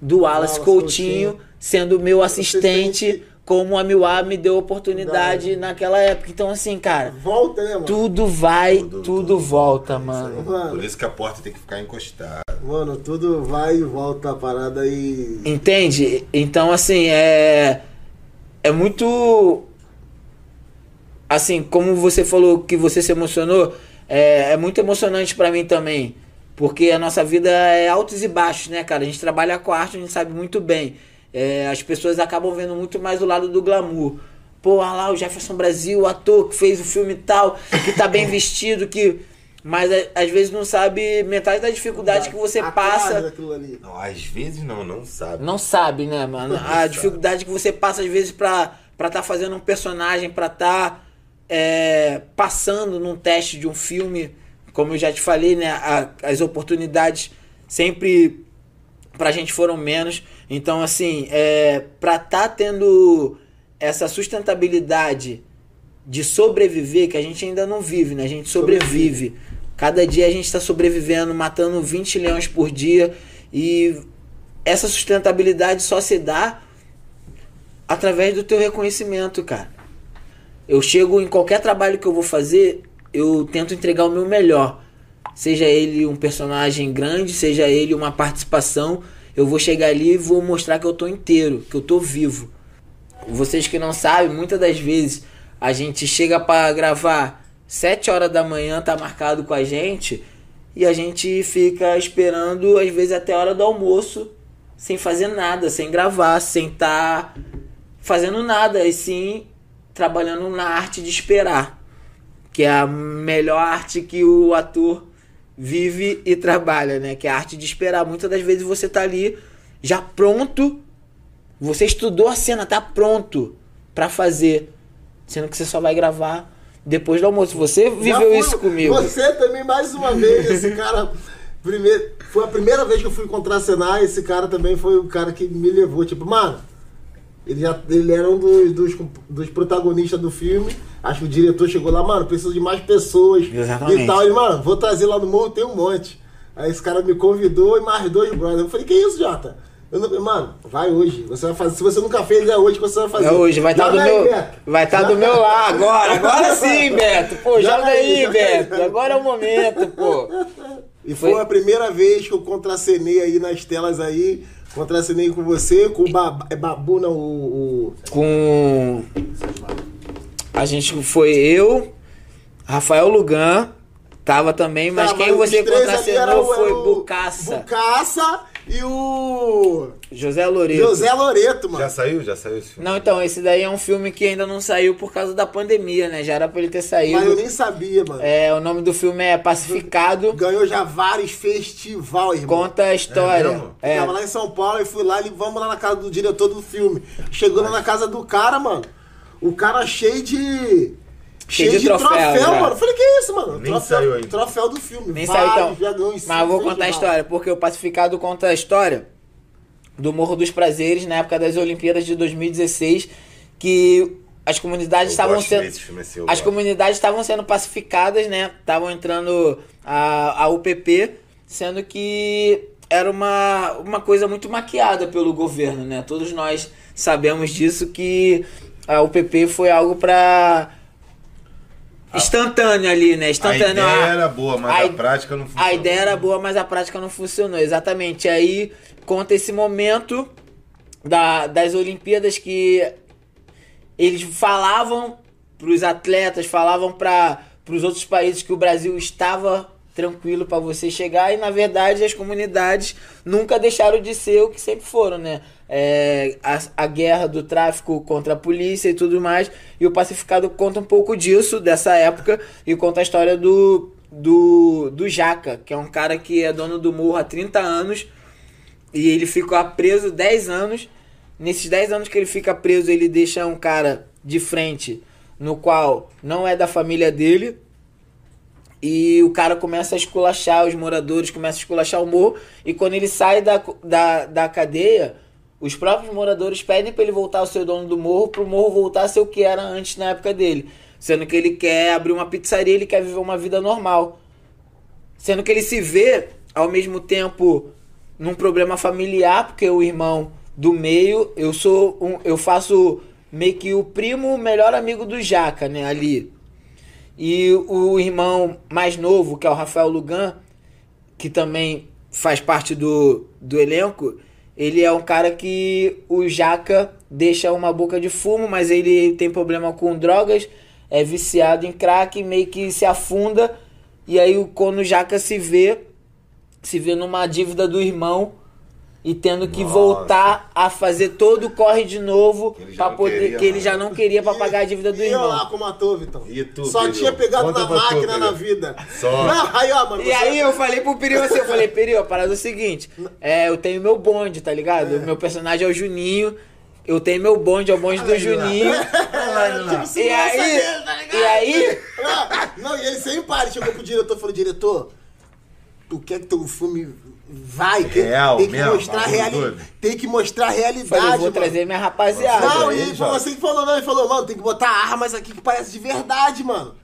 Do Wallace Wallace Coutinho, Coutinho. sendo meu assistente, como a Miwa me deu oportunidade Verdade. naquela época. Então, assim, cara, Volta, né, mano? tudo vai, Tudo, tudo, tudo volta, volta, mano. Mano, Por isso que a porta tem que ficar encostada. mano, tudo vai e volta a parada aí. Entende? Então, assim, é. É muito. Assim, como você falou que você se emocionou, é, é muito emocionante pra mim também. Porque a nossa vida é altos e baixos, né, cara? A gente trabalha com arte, a gente sabe muito bem. É, as pessoas acabam vendo muito mais o lado do glamour. Pô, olha lá o Jefferson Brasil, o ator que fez o filme tal, que tá bem vestido, que. Mas é, às vezes não sabe metade da dificuldade que você Atrás passa. Não, às vezes não, não sabe. Não sabe, né, mano? Não A sabe. dificuldade que você passa às vezes pra estar tá fazendo um personagem, pra estar passando num teste de um filme. Como eu já te falei, né? a- as oportunidades sempre pra gente foram menos. Então, assim, é, pra tá tendo essa sustentabilidade de sobreviver, que a gente ainda não vive, né? A gente sobrevive. Cada dia a gente está sobrevivendo, matando 20 leões por dia. E essa sustentabilidade só se dá através do teu reconhecimento, cara. Eu chego em qualquer trabalho que eu vou fazer, eu tento entregar o meu melhor. Seja ele um personagem grande, seja ele uma participação, eu vou chegar ali e vou mostrar que eu tô inteiro, que eu tô vivo. Vocês que não sabem, muitas das vezes a gente chega para gravar 7 horas da manhã, tá marcado com a gente, e a gente fica esperando às vezes até a hora do almoço, sem fazer nada, sem gravar, sem estar fazendo nada, e sim trabalhando na arte de esperar, que é a melhor arte que o ator vive e trabalha, né? Que é a arte de esperar. Muitas das vezes você tá ali já pronto, você estudou a cena, tá pronto pra fazer, sendo que você só vai gravar depois do almoço. Você viveu fui- isso comigo. Você também, mais uma vez, esse cara. Primeiro, foi a primeira vez que eu fui contracenar, esse cara também foi o cara que me levou. Tipo, mano, ele, já, ele era um dos, dos, dos protagonistas do filme. Acho que o diretor chegou lá, mano, preciso de mais pessoas Exatamente. e tal. Ele, mano, vou trazer lá no morro, tem um monte. Aí esse cara me convidou e mais dois brothers. Eu falei, que isso, Jota? Não- mano, vai hoje. Você vai fazer. Se você nunca fez, é hoje que você vai fazer. É hoje, vai estar do Joga aí, meu, vai estar do meu lado agora. Agora sim, Beto. Pô, Joga joga aí, aí, joga aí. Beto. Agora é o momento, pô. E foi, Foi- a primeira vez que eu contracenei aí nas telas aí. Contracenei com você, com o Bab- é Babu, não, o. o- Com a gente foi eu, Rafael Lugan, tava também, mas Tá, quem os você contracenou o- foi Bucaça, Bucaça e o. José Loreto. José Loreto, mano. Já saiu? Já saiu esse filme? Não, então, esse daí é um filme que ainda não saiu por causa da pandemia, né? Já era pra ele ter Mas eu saído. nem sabia, mano. É, o nome do filme é Pacificado, Ganhou já vários festival, irmão. conta a história. mesmo? É, Tava lá em São Paulo e fui lá e vamos lá na casa do diretor do filme. Chegou lá na casa do cara, mano. O cara cheio de. Cheio de troféu, já. mano. Eu falei, que isso, mano? Nem troféu, saiu ainda. Troféu do filme. Nem Vários, saiu então. Mas vou contar a história, porque o Pacificado conta a história do Morro dos Prazeres na época das Olimpíadas de 2016, que as comunidades estavam sendo filme, as gosto. comunidades estavam sendo pacificadas, né? Estavam entrando a, a UPP, sendo que era uma, uma coisa muito maquiada pelo governo, né? Todos nós sabemos disso que a UPP foi algo para instantâneo ali, né? A Instantâneo. ideia ah, era boa, mas a a, prática não funcionou. a ideia era boa, mas a prática não funcionou. Exatamente. Aí conta esse momento da, das Olimpíadas que eles falavam para os atletas, falavam para os outros países que o Brasil estava tranquilo para você chegar e na verdade as comunidades nunca deixaram de ser o que sempre foram, né? É, a, a guerra do tráfico contra a polícia e tudo mais e o Pacificado conta um pouco disso dessa época e conta a história do do, do Jaca, que é um cara que é dono do morro há 30 anos e ele fica preso 10 anos. Nesses 10 anos que ele fica preso, ele deixa um cara de frente, no qual não é da família dele. E o cara começa a esculachar os moradores, começa a esculachar o morro. E quando ele sai da, da, da cadeia, os próprios moradores pedem para ele voltar a ser dono do morro, para o morro voltar a ser o que era antes na época dele. Sendo que ele quer abrir uma pizzaria, ele quer viver uma vida normal. Sendo que ele se vê, ao mesmo tempo, num problema familiar, porque o irmão do meio, eu sou um, eu faço meio que o primo, melhor amigo do Jaca, né, ali. E o irmão mais novo, que é o Rafael Lugan, que também faz parte do, do elenco, ele é um cara que o Jaca deixa uma boca de fumo, mas ele tem problema com drogas, é viciado em crack, meio que se afunda. E aí quando o Jaca se vê, se vê numa dívida do irmão e tendo que Nossa. voltar a fazer todo o corre de novo Que ele já para não poder queria que ele mais. já não queria para pagar a dívida do e irmão. eu lá como ator, Vitão. E tu, Só Perio? tinha pegado Conta na pra tu, máquina na vida. Só. Não, aí, ó, mano. E você- aí eu falei pro Perio assim, eu falei, Perio, a parada é o seguinte, é, eu tenho meu bonde, tá ligado? O meu personagem é o Juninho, eu tenho meu bonde, é o bonde do Juninho. Tipo, E segurança aí, tá e aí, Não, e ele sem para, ele chegou pro diretor e falou, diretor, tu quer que teu filme vai? Tem- Real tem que mesmo, mostrar a bagulho reali... doido. Tem que mostrar a realidade, falei, vou mano. trazer minha rapaziada. Não, e ele falou Jota. assim, falou, não, ele falou, mano, tem que botar armas aqui que parece de verdade, mano.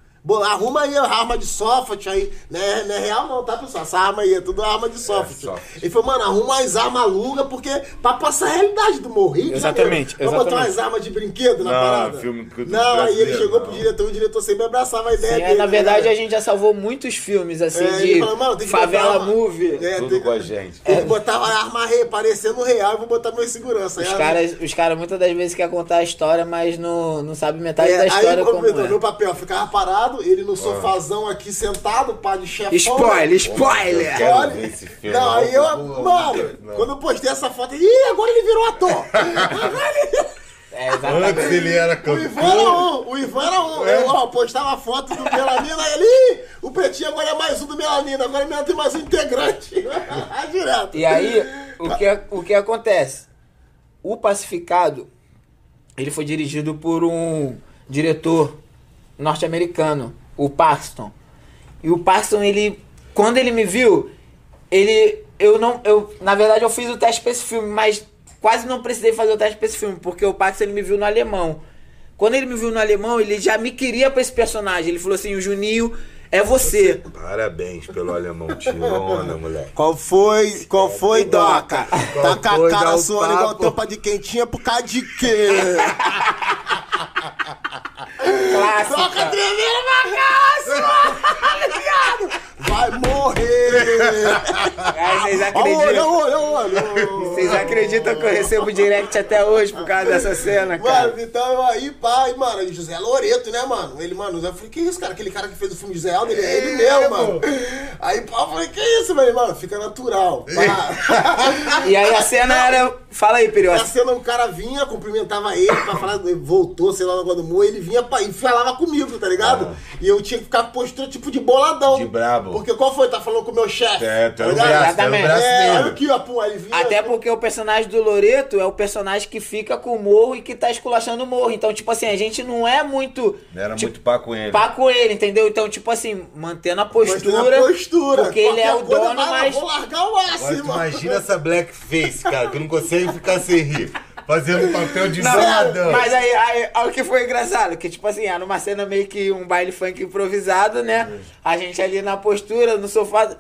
Arruma aí a arma de software aí. Não é, não é real não, tá, pessoal? Essa arma aí é tudo arma de software. software. Ele falou, mano, arruma as armas alugas, porque pra passar a realidade do morrinho. Exatamente, Vamos botar umas armas de brinquedo na Não, parada? filme do Não, aí ele chegou não. pro diretor, o diretor sempre abraçava a ideia Sim, dele. é, na verdade né? a gente já salvou muitos filmes, assim, É, de ele falou, mano, tem que favela botar movie. É, Tudo tem, com a gente. tem que botar a arma re, parecendo real e vou botar meu segurança. Os Aí caras, os caras muitas das vezes querem contar a história, mas não, não sabe metade É, da aí história como como é. meu papel ficava parado, ele no sofazão aqui sentado, pá de chefão. Spoiler, Eu spoiler! quero Olha, ver esse filme. Não, aí eu, mano, não. quando eu postei essa foto, ih, agora ele virou ator. Agora ele- É, exatamente. Antes ele era o Ivan era cantor. um, o Ivan era um. É? Eu ó, postava foto do Melanina, ele, ih, o pretinho Pretinho, agora é mais um do Melanina. Agora mesmo tem mais um integrante. Direto. E aí, o que, o que acontece? O Pacificado, ele foi dirigido por um diretor norte-americano, o Paxton. E o Paxton, ele, quando ele me viu, ele, eu não, eu, na verdade eu fiz o teste pra esse filme, mas quase não precisei fazer o teste pra esse filme, porque o Paxton ele me viu no alemão. Quando ele me viu no alemão, ele já me queria pra esse personagem. Ele falou assim, o Juninho é você. Parabéns pelo alemão tirona, moleque. Qual foi? Qual foi, Doca? Tá Qual com a cara suando igual tampa de quentinha por causa de quê? Clássica. Doca tremendo pra cara, Vai morrer! Aí vocês Olha acreditam? olha olha o olho. Vocês acreditam que eu recebo direct até hoje por causa dessa cena, cara? Mano, então aí, pai, mano, e José Loreto, né, mano? Ele, mano, eu falei, que isso, cara? Aquele cara que fez o filme José Aldo, ele é ele mesmo, mano. Aí, pá, eu falei, que isso, velho, mano? Fica natural. Pá. E aí a cena era. Fala aí, Na Periódico. cena o cara vinha, cumprimentava ele pra falar, ele voltou, sei lá, no negócio do Moa, ele vinha pra, e falava comigo, tá ligado? E eu tinha que ficar postura tipo de boladão. De brabo. Porque qual foi? Tá falando com o meu chefe. É, tu tá era o ligado? braço, braço É, dele. olha aqui, ó, ele vinha. Até porque o personagem do Loreto é o personagem que fica com o morro e que tá esculachando o morro. Então, tipo assim, a gente não é muito. Não era tipo, muito pá com ele. pá com ele, entendeu? Então, tipo assim, mantendo a postura. Mantendo a postura. Porque ele é o dono, mas. Vou largar o máximo. imagina essa blackface, cara, que não consegue ficar sem rir. Fazendo papel de Não, boladão. mas aí, aí, aí o que foi engraçado, que tipo assim, era numa cena meio que um baile funk improvisado, né? A gente ali na postura, no sofá.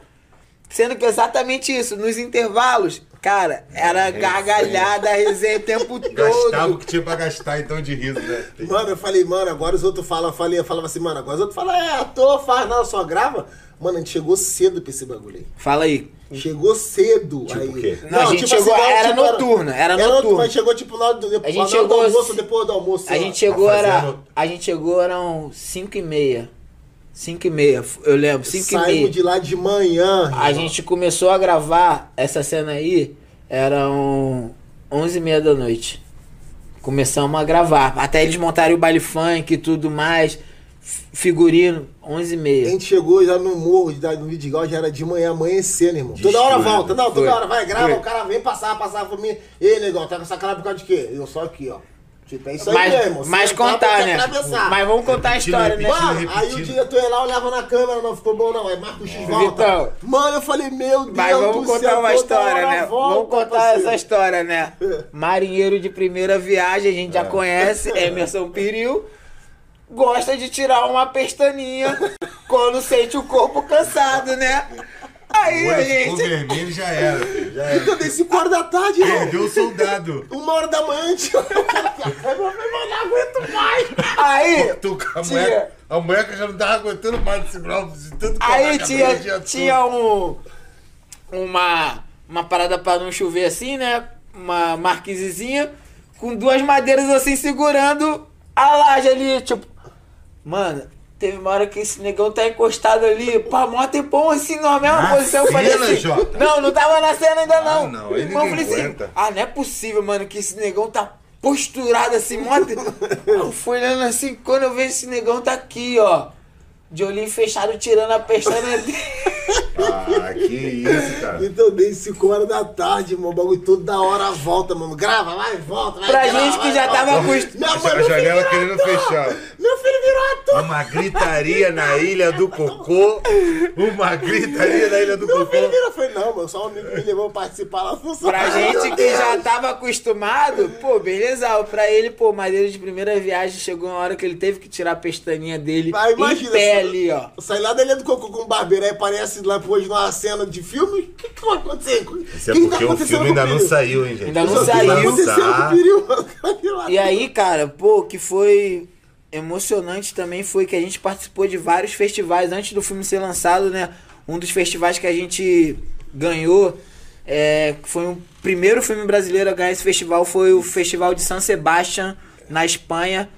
Sendo que exatamente isso, nos intervalos, cara, era gargalhada, resenha o tempo Gastava o todo. que tinha pra gastar então de riso, né? Mano, eu falei, mano, agora os outros falam, eu falei, eu falava assim, mano, agora os outros falam, é, ator, faz, não, só grava. Mano, a gente chegou cedo pra esse bagulho aí. Fala aí. Chegou cedo Tipo aí. o quê? Não, a gente chegou- igual, era noturno, era noturno. Mas chegou tipo na hora do, A gente chegou- do almoço, depois do almoço. A lá. gente chegou, Tá era. A gente chegou, eram 5 e meia. 5 e meia, eu lembro, 5 e Saímos meia. de lá de manhã. A irmão. gente começou a gravar essa cena aí, eram 11 e meia da noite. Começamos a gravar, até eles montarem o baile funk e tudo mais, figurino, 11 e A meia. gente chegou já no morro, já no Vidigal, já era de manhã amanhecendo, irmão. toda hora volta, não, toda Foi. hora vai, grava, Foi. o cara vem passar, passar por mim. Ei, negão, tá com essa cara por causa de quê? Eu só aqui, ó. Tipo, é isso aí Mas, mesmo. mas contar, né? atravessar. Mas vamos contar a Repetindo, história, né? repetindo. Mano, aí o diretor ia lá, olhava na câmera, não ficou bom não. Aí marca o X volta. Vitão. Mano, eu falei, meu Deus Mas vamos contar uma história, né? volta, vamos contar parceiro. essa história, né? Marinheiro de primeira viagem, a gente É. já conhece, Emerson Piril. Gosta de tirar uma pestaninha quando sente o corpo cansado, né? Aí gente. vermelho já era. Já era. Dei 5 horas da tarde, irmão. Perdeu o soldado. Uma hora da manhã, tio. Eu não aguento mais. Aí. Tu, a, Tinha- mulher, a mulher que já não tava aguentando mais de segurar o de tanto Aí tinha, tinha um, uma, uma parada pra não chover assim, né? Uma marquisezinha com duas madeiras assim segurando a laje ali, tipo. Mano, teve uma hora que esse negão tá encostado ali, pá, mó tempão assim, na mesma Na posição. Eu falei cena, assim. Jota? Não, não tava na cena ainda não. Ah, não, ninguém falei assim, aguenta. ah, não é possível, mano, que esse negão tá posturado assim, mó. eu fui olhando assim, quando eu vejo esse negão tá aqui, ó. De olhinho fechado, tirando a pestana dele. Ah, que isso, cara. Então dei 5 horas da tarde, irmão. O bagulho todo da hora volta, mano. Grava, vai, volta, vai. Pra grava, gente que vai, já volta. tava acostumado. Minha A meu filho janela virou querendo ator. fechar. Meu filho virou ator. Uma gritaria na Ilha do Cocô. Uma gritaria na Ilha do Meu filho Cocô. virou. Eu falei, não, mano, só um amigo me levou participar lá. Sou- Pra gente Meu que já tava acostumado, pô, beleza. Pra ele, pô, madeira de primeira viagem, chegou uma hora que ele teve que tirar a pestaninha dele Vai, em imagina. pé ali, ó. Sai lá da Ilha do Cocô com o barbeiro, aí aparece lá hoje numa cena de filme. O que, que vai acontecer? Isso é Que que tá porque o filme ainda não saiu, hein, gente? Ainda não saiu. tá? E aí, cara, pô, que foi emocionante também foi que a gente participou de vários festivais antes do filme ser lançado, né? Um dos festivais que a gente ganhou, é, foi o primeiro filme brasileiro a ganhar esse festival, foi o Festival de San Sebastián, na Espanha.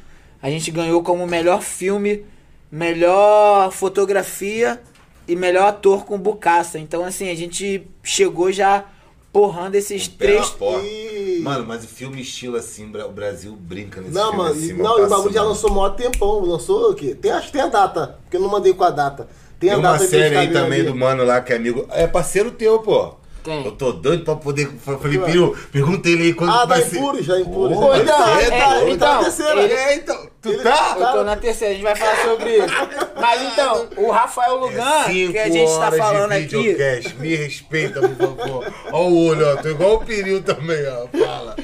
A gente ganhou como melhor filme, melhor fotografia e melhor ator com Bucaça. Então, assim, a gente chegou já porrando esses Pé três. E- Mano, mas o filme estilo assim, o Brasil brinca nesse Não, filme mano, assim, e- não, e o bagulho já lançou maior tempão. Lançou o quê? Tem, acho que tem a data, porque eu não mandei com a data. Tem Tem a uma data do série aí também ali. do mano lá que é amigo. É parceiro teu, pô. Quem? Eu tô doido pra poder. Falei, Piro, pergunta ele aí quando Ah, vai da ser. Impuros, da Impuros. Pô, Ele tá, é, ele tá, é, ele tá na então, terceira. ele- É, então. Tu Ele- tá? Eu tô na terceira, a gente vai falar sobre isso. Mas então, o Rafael Lugan, É que a gente tá horas falando de aqui. Me respeita, por favor. Ó o olho, ó. Tô igual o Piril também, ó. Fala.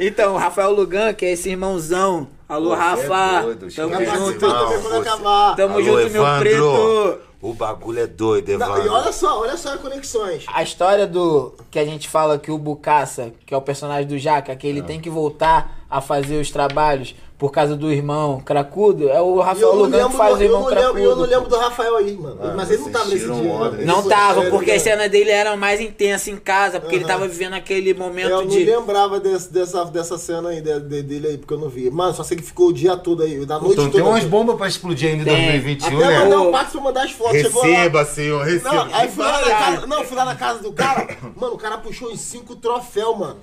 Então, o Rafael Lugan, que é esse irmãozão. Alô, Pô, Rafa. cê é doido, Tamo Vai Irmão, junto. você-. Tamo Alô, junto, meu Evandro. preto. O bagulho é doido, Não, Evandro. e olha só, olha só as conexões. A história do que a gente fala que o Bucaça, que é o personagem do Jaca, que ele Ah. tem que voltar a fazer os trabalhos por causa do irmão cracudo, é o Rafael eu não Lugan que faz o do, eu irmão não lembro, cracudo. eu não lembro do Rafael aí, mano. Ah, Mas ele não tava nesse dia. né? Não Ele tava, porque é, as cenas dele eram mais intensas em casa, porque ele Aham. tava vivendo aquele momento Eu não de. lembrava desse- dessa, dessa cena aí de- de- dele aí, porque eu não vi. Mano, só sei que ficou o dia todo aí, da noite Então toda. tem umas bombas pra explodir ainda em Tem. 2021, Até né? mandar Ô, um passo pra mandar as fotos. chegou lá. Receba, senhor, receba. Não, aí fui lá, na casa, não, fui lá na casa do cara. Mano, o cara puxou uns cinco troféus, mano.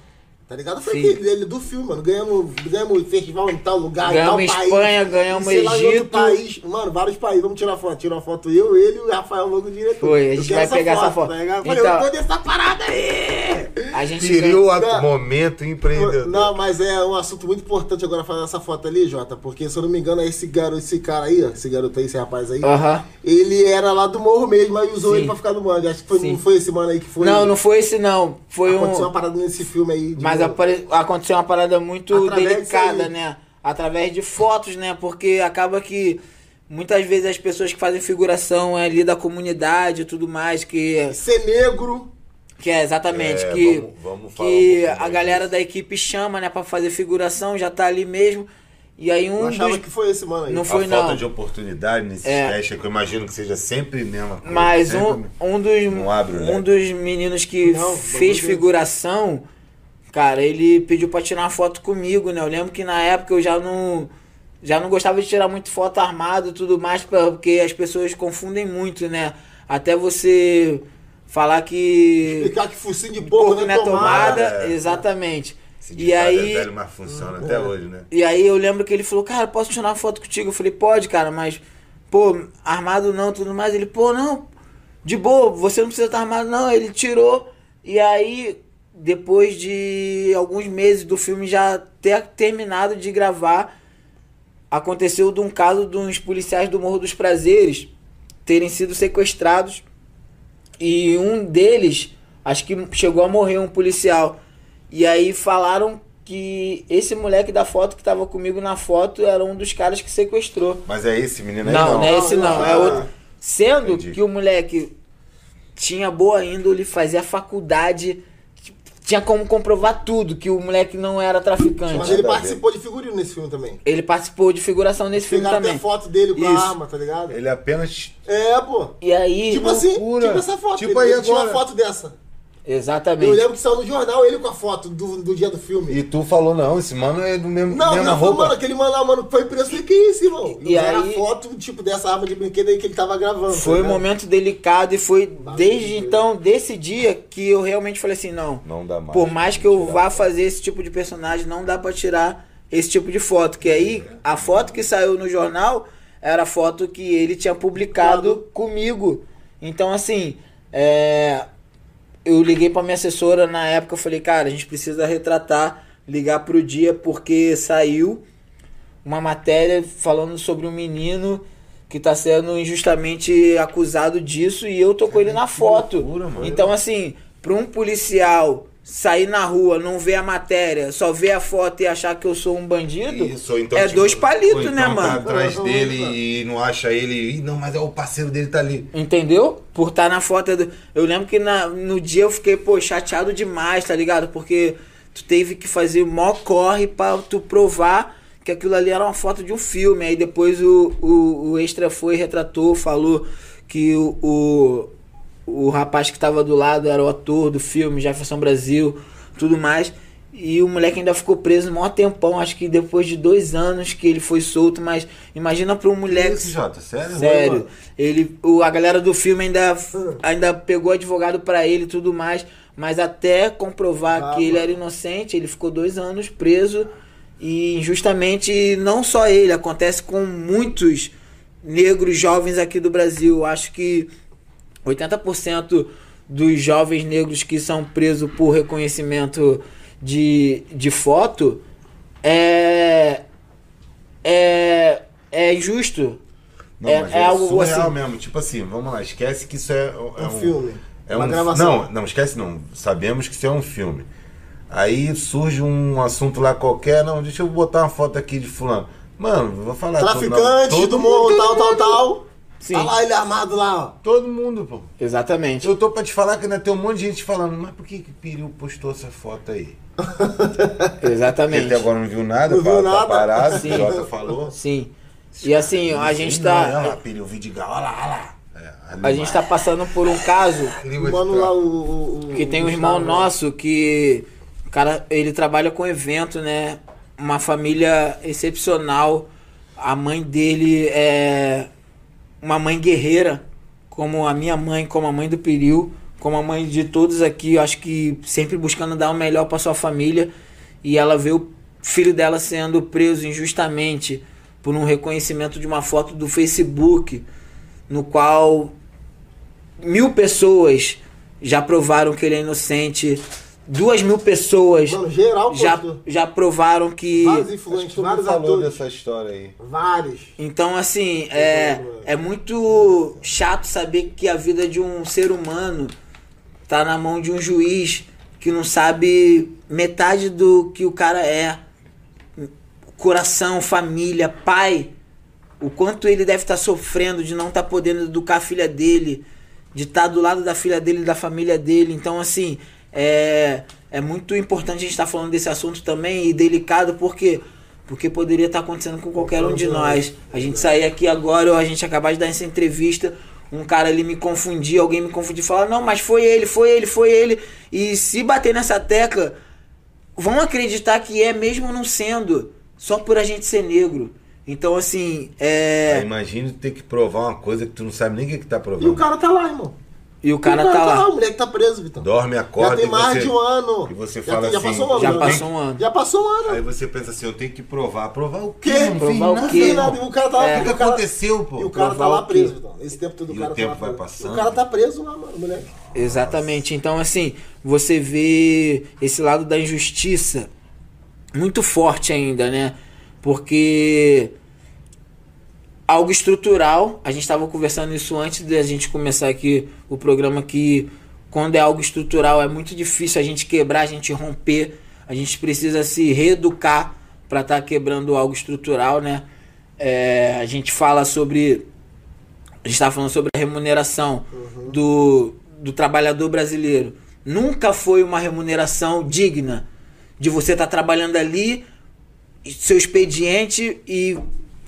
Tá ligado? Foi Sim. do filme, mano. Ganhamos, ganhamos festival em tal lugar, Ganhamos em tal país. Espanha, ganhamos sei lá, em outro Egito. país. Mano, vários países. Vamos tirar foto. Tirou uma foto eu, ele e o Rafael Logo diretor. Foi, a gente vai pegar essa foto. Tá Falei, Então- eu tô dessa parada aí. A gente. A- Não. momento empreendedor. Não, mas é um assunto muito importante agora fazer essa foto ali, Jota, porque se eu não me engano, é esse garoto, esse cara aí, ó, esse garoto aí, esse rapaz aí, Aham. ele era lá do morro mesmo, aí usou Sim. ele pra ficar do mangue. Acho que foi, não foi esse mano aí que foi. Não, não foi esse não. Foi Aconteceu um. uma parada nesse filme aí. de Mas apare- aconteceu uma parada muito Através delicada, né? Através de fotos, né? Porque acaba que muitas vezes as pessoas que fazem figuração é ali da comunidade e tudo mais, que, Ser negro. que é exatamente, É, que, vamos- vamos falar que um a galera disso. da equipe chama, né, pra fazer figuração, já tá ali mesmo. E aí Eu um achava dos. que foi esse mano aí. Não a foi, falta não. de oportunidade nesses É. testes, que eu imagino que seja sempre a mesma coisa. Mas um, sempre- um dos, Não abre o um dos meninos que Não, fez figuração, cara, ele pediu pra tirar uma foto comigo, né? Eu lembro que na época eu já não já não gostava de tirar muito foto armado e tudo mais, porque as pessoas confundem muito, né? Até você falar que Explicar que focinho de porco, pouco né, não é tomada, É. exatamente. Esse E ditado aí é velho, mas funciona até hoje, né? e aí eu lembro que ele falou, cara, posso tirar uma foto contigo? Eu falei, pode, cara, mas, pô, armado não, tudo mais. Ele, pô, não, de boa, você não precisa estar armado, não. Ele tirou. E aí, depois de alguns meses do filme já ter terminado de gravar, aconteceu de um caso de uns policiais do Morro dos Prazeres terem sido sequestrados. E um deles, acho que chegou a morrer um policial. E aí falaram que esse moleque da foto que tava comigo na foto era um dos caras que sequestrou. Mas é esse menino aí? Não, não, não é esse não, é Ah, outro. Sendo Entendi. que o moleque tinha boa índole, fazia faculdade, tinha como comprovar tudo, que o moleque não era traficante. Mas ele participou de figurino nesse filme também. Ele participou de figuração nesse filme Pegaram também. até foto dele com Isso. a arma, tá ligado? Ele apenas. É, pô. E aí, Tipo assim, loucura. tipo essa foto. Tipo ele, aí ele tinha uma foto dessa. Eu exatamente. lembro que saiu no jornal ele com a foto do, do dia do filme. E tu falou, não, esse mano é do mesmo Não, mesma não, foi, roupa. mano, aquele mano lá, mano, foi preso. Eu falei, que isso, irmão? E E era aí- foto, tipo, dessa arma de brinquedo aí que ele tava gravando. Foi tá um ligado? momento delicado e foi desde então, desse dia, que eu realmente falei assim, não, Não dá mais. por mais que eu Tirar vá fazer esse tipo de personagem, não dá pra tirar esse tipo de foto. Que aí, a foto que saiu no jornal era a foto que ele tinha publicado Claro. comigo. Então, assim, é, eu liguei pra minha assessora na época, eu falei, cara, a gente precisa retratar, ligar pro dia, porque saiu uma matéria falando sobre um menino que tá sendo injustamente acusado disso e eu tô com ele na foto. loucura. Então, assim, pra um policial sair na rua, não ver a matéria, só ver a foto e achar que eu sou um bandido, Isso, então, é tipo, dois palitos, então né, Tá mano? atrás Uhum, dele e não acha ele. Ih, não, mas é o parceiro dele tá ali. Entendeu? Por estar na foto. do- Eu lembro que na- no dia eu fiquei, pô, chateado demais, tá ligado? Porque tu teve que fazer mó corre pra tu provar que aquilo ali era uma foto de um filme. Aí depois o, o, o extra foi, retratou, falou que o, o, o rapaz que tava do lado era o ator do filme, Jefferson Brasil, tudo mais. E o moleque ainda ficou preso um maior tempão, acho que depois de dois anos que ele foi solto, mas imagina pra um moleque. Esse Jota, sério? Sério. Ele, o, a galera do filme ainda, ainda pegou advogado pra ele e tudo mais. Mas até comprovar Ah, que ele era inocente, ele ficou dois anos preso. E injustamente, não só ele, acontece com muitos negros jovens aqui do Brasil. Acho que 80% dos jovens negros que são presos por reconhecimento de, de foto é é é injusto. Não, É- mas é algo surreal assim. mesmo. Tipo assim, vamos lá, esquece que isso é, é Um filme, É uma um, gravação. Não, não, esquece não. Sabemos que isso é um filme. Aí surge um assunto lá qualquer, não, deixa eu botar uma foto aqui de fulano. Mano, vou falar. Traficante todo, do morro, tal, tal, tal. Sim. Tá lá ele armado lá, ó. Todo mundo, pô. Exatamente. Eu tô pra te falar que ainda tem um monte de gente falando, mas por que que Piriu postou essa foto aí? Ele Exatamente. até agora não viu nada, Não pá, viu tá nada. parado, o Sim. Jota falou. Sim. E assim, a gente Não, olha tá lá, Piriu, Vidigal, olha lá, olha lá. É, a gente tá passando por um caso Língua de Mano lá, o. o- o- que tem um o irmão Gustavo, nosso que cara, ele trabalha com evento, né? Uma família excepcional. A mãe dele é uma mãe guerreira, como a minha mãe, como a mãe do Peril, como a mãe de todos aqui, acho que sempre buscando dar o melhor para sua família. E ela vê o filho dela sendo preso injustamente por um reconhecimento de uma foto do Facebook, no qual mil pessoas já provaram que ele é inocente. Duas mil pessoas Mano, geral já, postou. já provaram que. Vários influentes, vários falou atores. dessa história aí. Vários. Então, assim, é, é muito chato saber que a vida de um ser humano tá na mão de um juiz que não sabe metade do que o cara é. Coração, família, pai. O quanto ele deve estar sofrendo de não estar podendo educar a filha dele, de estar do lado da filha dele e da família dele. Então, assim, é, é muito importante a gente estar falando desse assunto também e delicado, porque porque poderia estar acontecendo com qualquer um de nós. A gente sair aqui agora, ou a gente acabar de dar essa entrevista, um cara ali me confundir, alguém me confundir, falar, não, mas foi ele, foi ele, foi ele. E se bater nessa tecla, vão acreditar que é mesmo não sendo, só por a gente ser negro. Então, assim, é. Aí Imagina ter que provar uma coisa que tu não sabe nem o que, que tá E provando. o cara tá lá, irmão. E o cara tá lá. O moleque tá preso, Vitão. Dorme, acorda Já tem e mais você- de um ano. E você Já fala tem- já assim. passou um ano, Já passou um ano. Já passou um ano. Aí você pensa assim, eu tenho que provar. Provar o quê? Não Provar o quê? Não nada, o cara tá lá. É. O que o aconteceu, pô? E o cara tá Provar lá o quê? preso, Vitão. Esse tempo todo o E o cara tempo tá lá vai preso. passando. O cara tá preso lá, mano, moleque. Exatamente. Então, assim, você vê esse lado da injustiça muito forte ainda, né? Porque algo estrutural, a gente estava conversando isso antes de a gente começar aqui o programa que quando é algo estrutural é muito difícil a gente quebrar, a gente romper, a gente precisa se reeducar para estar quebrando algo estrutural, né? É, a gente fala sobre a gente estava falando sobre a remuneração do, do trabalhador brasileiro. Nunca foi uma remuneração digna de você estar trabalhando ali, seu expediente e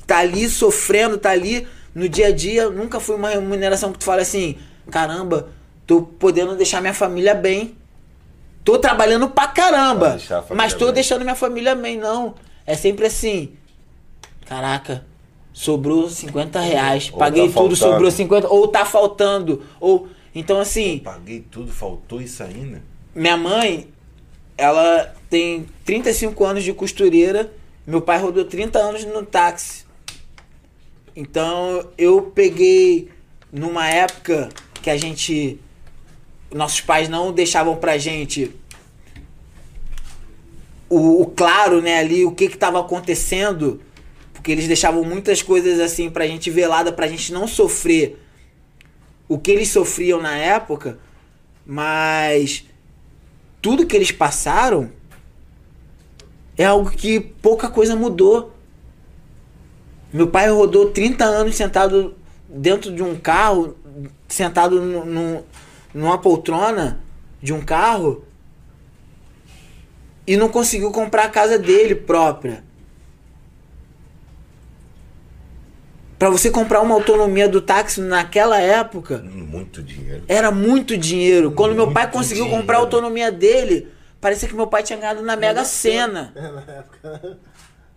tá ali sofrendo, tá ali no dia a dia. Nunca foi uma remuneração que tu fala assim: caramba, tô podendo deixar minha família bem. Tô trabalhando pra caramba, mas tô bem. deixando minha família bem. Não. É sempre assim: caraca, sobrou 50 reais, Ou paguei tá tudo, faltando. sobrou 50, ou tá faltando, ou. Então, assim, Paguei tudo, faltou isso ainda? minha mãe, ela tem 35 anos de costureira, meu pai rodou 30 anos no táxi. Então, eu peguei numa época que a gente. Nossos pais não deixavam pra gente o, o claro, né, ali, o que que tava acontecendo, porque eles deixavam muitas coisas assim pra gente velada, pra gente não sofrer o que eles sofriam na época, mas tudo que eles passaram é algo que pouca coisa mudou. Meu pai rodou 30 anos sentado dentro de um carro, sentado nu- nu- numa poltrona de um carro e não conseguiu comprar a casa dele própria. Para você comprar uma autonomia do táxi naquela época, Muito dinheiro. era muito dinheiro. Quando meu pai Muito conseguiu dinheiro. comprar a autonomia dele, parecia que meu pai tinha ganhado na Mega Sena.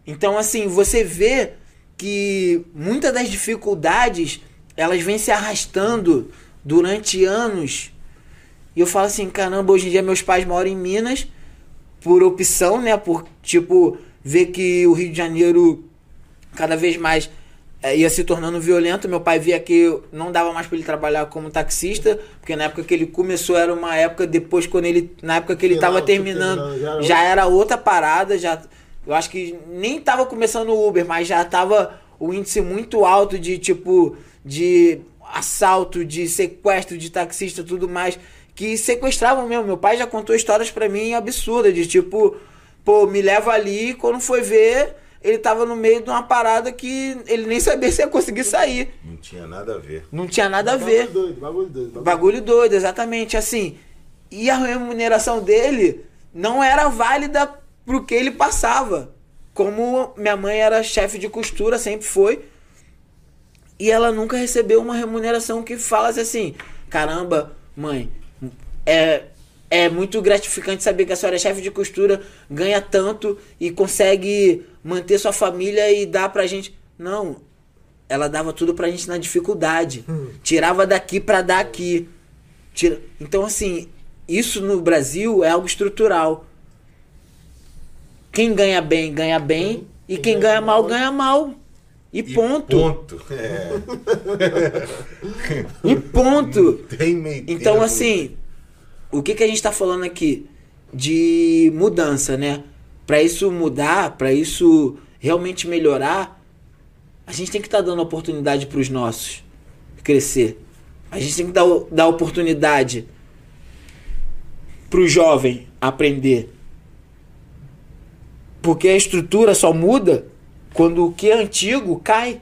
Então, assim, você vê que muitas das dificuldades elas vêm se arrastando durante anos. E eu falo assim, caramba, hoje em dia meus pais moram em Minas por opção, né? Por, tipo, ver que o Rio de Janeiro cada vez mais é, ia se tornando violento. Meu pai via que não dava mais para ele trabalhar como taxista, porque na época que ele começou era uma época depois quando ele na época que ele estava tipo, terminando, terminando, já era já era outra parada, já eu acho que nem tava começando o Uber, mas já tava o índice muito alto de tipo de assalto, de sequestro de taxista, tudo mais que sequestravam mesmo. Meu pai já contou histórias pra mim absurdas de tipo, pô, me leva ali, e quando foi ver, ele tava no meio de uma parada que ele nem sabia se ia conseguir sair. Não tinha nada a ver. Não tinha nada a ver. Bagulho doido, bagulho doido. bagulho Bagulho doido, exatamente. Assim, e a remuneração dele não era válida pro que ele passava. Como minha mãe era chefe de costura, sempre foi. E ela nunca recebeu uma remuneração que falasse assim: caramba, mãe, é, é muito gratificante saber que a senhora é chefe de costura, ganha tanto e consegue manter sua família e dar pra gente. Não, ela dava tudo pra gente na dificuldade. Tirava daqui pra dar aqui. Tira... Então, assim, isso no Brasil é algo estrutural. Quem ganha bem, ganha bem. E quem ganha mal, ganha mal. E ponto. Ponto. É. E ponto. Então, assim, o que, que a gente tá falando aqui? De mudança, né? Pra isso mudar, pra isso realmente melhorar, a gente tem que estar dando oportunidade pros nossos crescer. A gente tem que dar, o- dar oportunidade pro jovem aprender. Porque a estrutura só muda quando o que é antigo cai.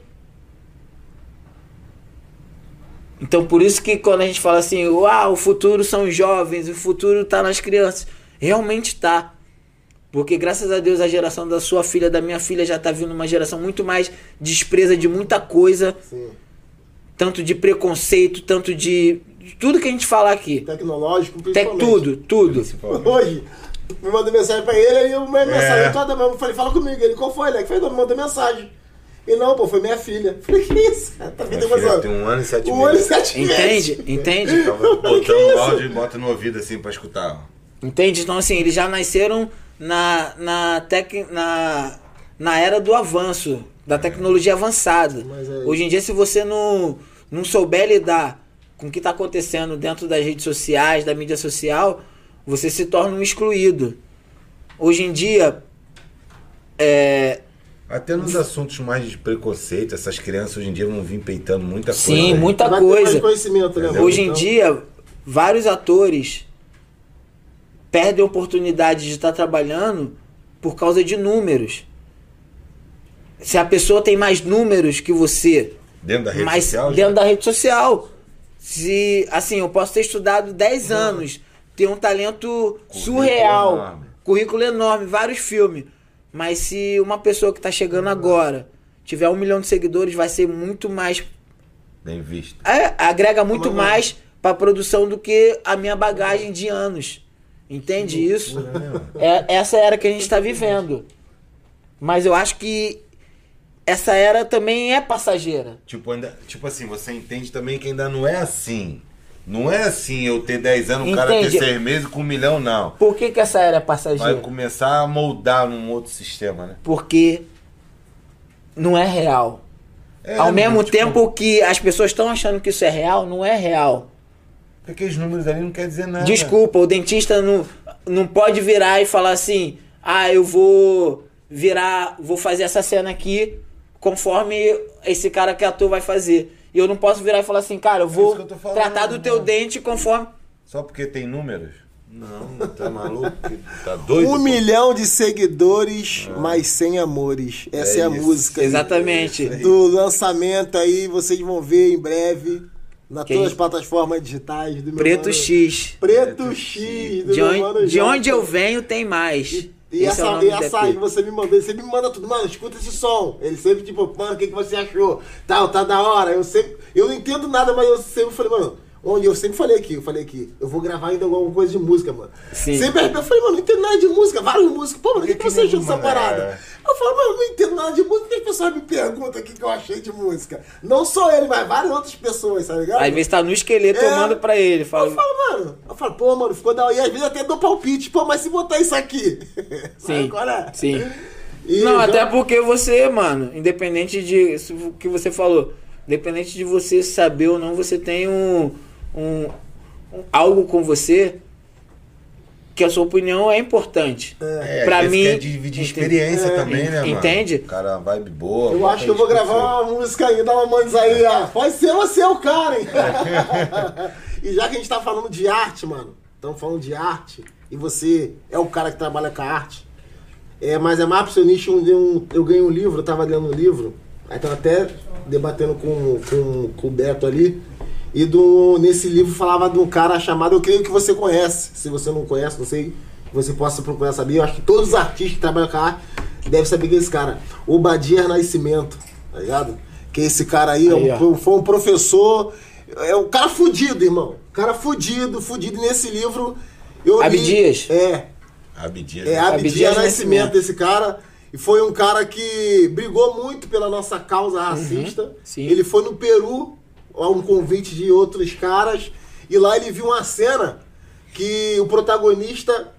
Então por isso que quando a gente fala assim, uau, o futuro são os jovens, o futuro tá nas crianças, realmente tá. Porque graças a Deus a geração da sua filha, da minha filha já tá vindo uma geração muito mais despreza de muita coisa, Sim. tanto de preconceito, tanto de, tudo que a gente fala aqui. Tecnológico, principalmente. tudo, tudo. Principalmente. Hoje, me mandou mensagem pra ele, aí eu mandei mensagem É. toda mesmo. Falei, fala comigo. Ele, qual foi, né? Que foi, não, me mandou mensagem. E não, pô, foi minha filha. Falei, que isso? cara? Tá vendo emoção? tem um ano e sete Um ano e meses. sete meses. Entende? Entende? Tava botando o áudio e bota no ouvido assim pra escutar. Entende? Então, assim, eles já nasceram na, na, tec, na, na era do avanço, da tecnologia avançada. Mas é- Hoje em dia, se você não, não souber lidar com o que está acontecendo dentro das redes sociais, da mídia social, você se torna um excluído. Hoje em dia, é, Até nos assuntos mais de preconceito, essas crianças hoje em dia vão vir peitando muita coisa. sim, né? muita mais coisa. conhecimento, né? Hoje em Então, dia, vários atores perdem a oportunidade de estar trabalhando por causa de números. Se a pessoa tem mais números que você, Dentro da rede mais social? já? dentro da rede social. Se, assim, eu posso ter estudado 10 anos, ter um talento surreal, enorme. currículo enorme, vários filmes. Mas se uma pessoa que está chegando agora tiver um milhão de seguidores, vai ser muito mais Bem visto. é, agrega muito Mas, mais pra produção do que a minha bagagem de anos. Entende isso? É, essa era que a gente tá vivendo. Mas eu acho que essa era também é passageira. Tipo, ainda, tipo assim, você entende também que ainda não é assim. Não é assim eu ter 10 anos, o cara ter Entende? 6 meses com um milhão, não. Por que, que essa era Vai passageira? começar a moldar num outro sistema, né? Porque não é real. É, Ao mesmo tipo, tempo que as pessoas estão achando que isso é real, não é real. Aqueles números ali não quer dizer nada. Desculpa, o dentista não, não pode virar e falar assim: ah, eu vou virar, vou fazer essa cena aqui conforme esse cara que é ator vai fazer. E eu não posso virar e falar assim, cara, eu vou eu tô falando, tratar do teu né? dente conforme. Só porque tem números? Não, tá maluco? Tá doido? Um pô? milhão de seguidores, mas sem amores. Essa é, É a isso. música. aí. Exatamente. Do lançamento aí, vocês vão ver em breve. Na Quem? todas as plataformas digitais do meu Preto mano- X. Preto X. do De meu onde, mano de onde eu venho tem mais. E, e é essa, nome e você me mandou, ele sempre me manda tudo, mano, escuta esse som. Ele sempre, tipo, mano, o que, que você achou? Tal, tá da hora. Eu sempre. Eu não entendo nada, mas eu sempre falei, mano. Onde eu sempre falei aqui, eu falei aqui, eu vou gravar ainda alguma coisa de música, mano. Sim. Sempre eu falei, mano, não entendo nada de música, várias músicas. Pô, mano, o que, que, que você achou dessa parada? é. Eu falo, mano, não entendo nada de música, que as pessoas me perguntam o que, que eu achei de música? Não só ele, mas várias outras pessoas, tá ligado? Às vezes tá no esqueleto, É. eu mando pra ele. Eu Falo, falo, mano, eu falo, pô, mano, ficou da hora. E às vezes até dou palpite, pô, mas se botar isso aqui. Sim, Agora. sim. E Não, já- até porque você, mano, independente de o que você falou, independente de você saber ou não, você tem um, um, um- algo com você que a sua opinião é importante. É, pra às vezes mim, quer dividir experiência é, também, né, mano? entende? Cara, vibe boa. Eu acho que eu vou gravar uma música aí, dá uma mãe aí, ó. Pode ser você o cara, hein? e já que a gente tá falando de arte, mano, estamos falando de arte, e você é o cara que trabalha com a arte, é, mas é mais pro seu nicho, um, um- eu ganhei um livro, eu tava lendo um livro, aí tava até debatendo com, com, com o Beto ali, e do, nesse livro falava de um cara chamado, eu creio que você conhece, se você não conhece, não sei, que você possa procurar saber, eu acho que todos os artistas que trabalham com a arte devem saber que é esse cara, o Badir Nascimento, tá ligado? Que esse cara aí, é Aí, um ó. pro- foi um professor, é um cara fudido, irmão, cara fudido, fudido, e nesse livro... Eu li- Abdias? É, Abdias. é né? Abdias Abdias Nascimento, Nascimento. desse cara. E foi um cara que brigou muito pela nossa causa racista. Uhum, sim. Ele foi no Peru, a um convite de outros caras. E lá ele viu uma cena que o protagonista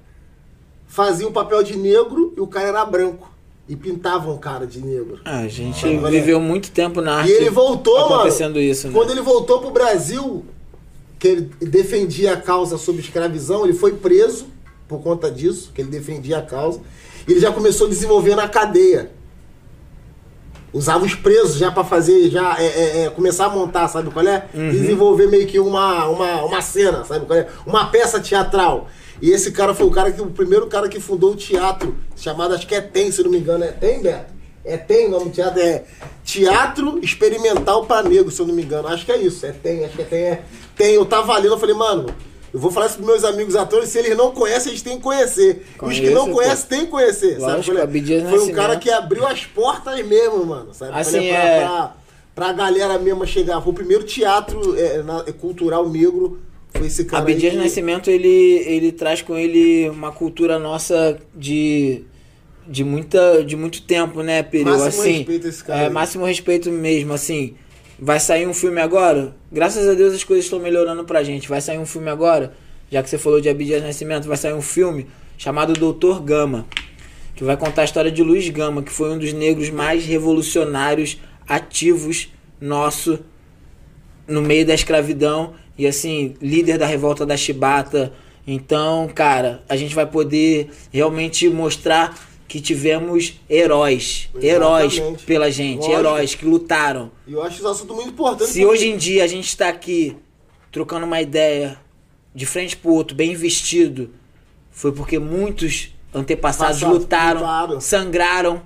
fazia o papel de negro e o cara era branco. E pintavam o cara de negro. Ah, a gente Ah, viveu muito tempo na arte E ele voltou, mano. acontecendo isso, né? Quando ele voltou pro Brasil, que ele defendia a causa sobre escravidão, ele foi preso por conta disso, que ele defendia a causa. E ele já começou a desenvolver na cadeia. Usava os presos já pra fazer, já é, é, é, começar a montar, sabe qual é? Uhum. Desenvolver meio que uma, uma, uma cena, sabe qual é? Uma peça teatral. E esse cara foi o cara que o primeiro cara que fundou o teatro, chamado acho que é TEM, se não me engano, é TEM, Beto? É TEM, o nome do teatro é Teatro Experimental para Negro, se eu não me engano. Acho que é isso, é TEM, acho que é TEM. É, TEM. Eu tava lendo, eu falei, mano, eu vou falar isso pros meus amigos atores, se eles não conhecem, eles têm que conhecer. E os que não Conheço, conhecem, têm que conhecer. sabe Lógico, é? Abdias Foi um cara que abriu as portas mesmo, mano. Sabe? Assim, pra, é- pra, pra galera mesmo chegar. Foi o primeiro teatro é, na- cultural negro. Foi esse cara. aí Abdias que- Nascimento, ele, ele traz com ele uma cultura nossa de, de, muita, de muito tempo, né? Máximo assim, respeito a esse cara É, aí. máximo respeito mesmo, assim. Vai sair um filme agora? Graças a Deus as coisas estão melhorando pra gente. Vai sair um filme agora? Já que você falou de Abdias Nascimento, vai sair um filme chamado Doutor Gama. Que vai contar a história de Luiz Gama, que foi um dos negros mais revolucionários, ativos nosso no meio da escravidão e assim, líder da revolta da Chibata. Então, cara, a gente vai poder realmente mostrar que tivemos heróis, heróis Exatamente. pela gente, Lógico. heróis que lutaram. E eu acho esse assunto muito importante. Se hoje em dia a gente está aqui trocando uma ideia de frente pro outro, bem vestido, foi porque muitos antepassados Passados, lutaram, lutaram. sangraram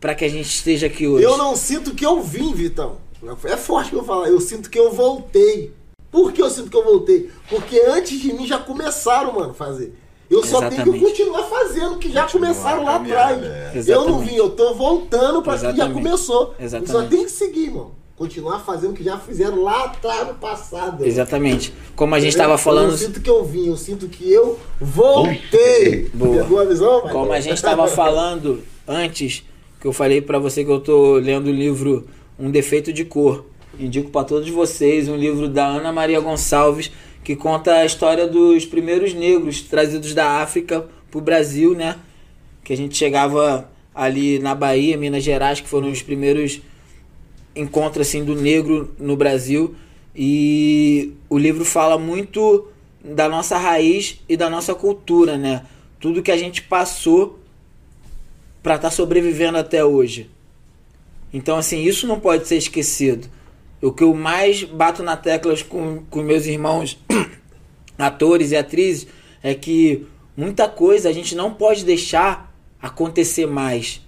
para que a gente esteja aqui hoje. Eu não sinto que eu vim, Vitão. É forte que eu falar. Eu sinto que eu voltei. Por que eu sinto que eu voltei? Porque antes de mim já começaram, mano, a fazer. Eu só tenho que Exatamente. continuar fazendo o que já Continuar começaram lá atrás. é. Eu Exatamente. não vim, eu tô voltando pra que já Exatamente. começou. Exatamente. Eu só tenho que seguir, mano. Continuar fazendo o que já fizeram lá atrás no passado. Exatamente. Como a gente Entendeu? estava Eu falando não sinto que eu vim, eu sinto que eu voltei. Boa. Pegou a visão? pai? Como a gente estava falando antes, que eu falei pra você que eu tô lendo o livro Um Defeito de Cor. Indico pra todos vocês um livro da Ana Maria Gonçalves que conta a história dos primeiros negros trazidos da África pro Brasil, né? Que a gente chegava ali na Bahia, Minas Gerais, que foram os primeiros encontros assim do negro no Brasil e o livro fala muito da nossa raiz e da nossa cultura, né? Tudo que a gente passou para estar sobrevivendo até hoje. Então, assim, isso não pode ser esquecido. O que eu mais bato na tecla com, com meus irmãos atores e atrizes é que muita coisa a gente não pode deixar acontecer mais.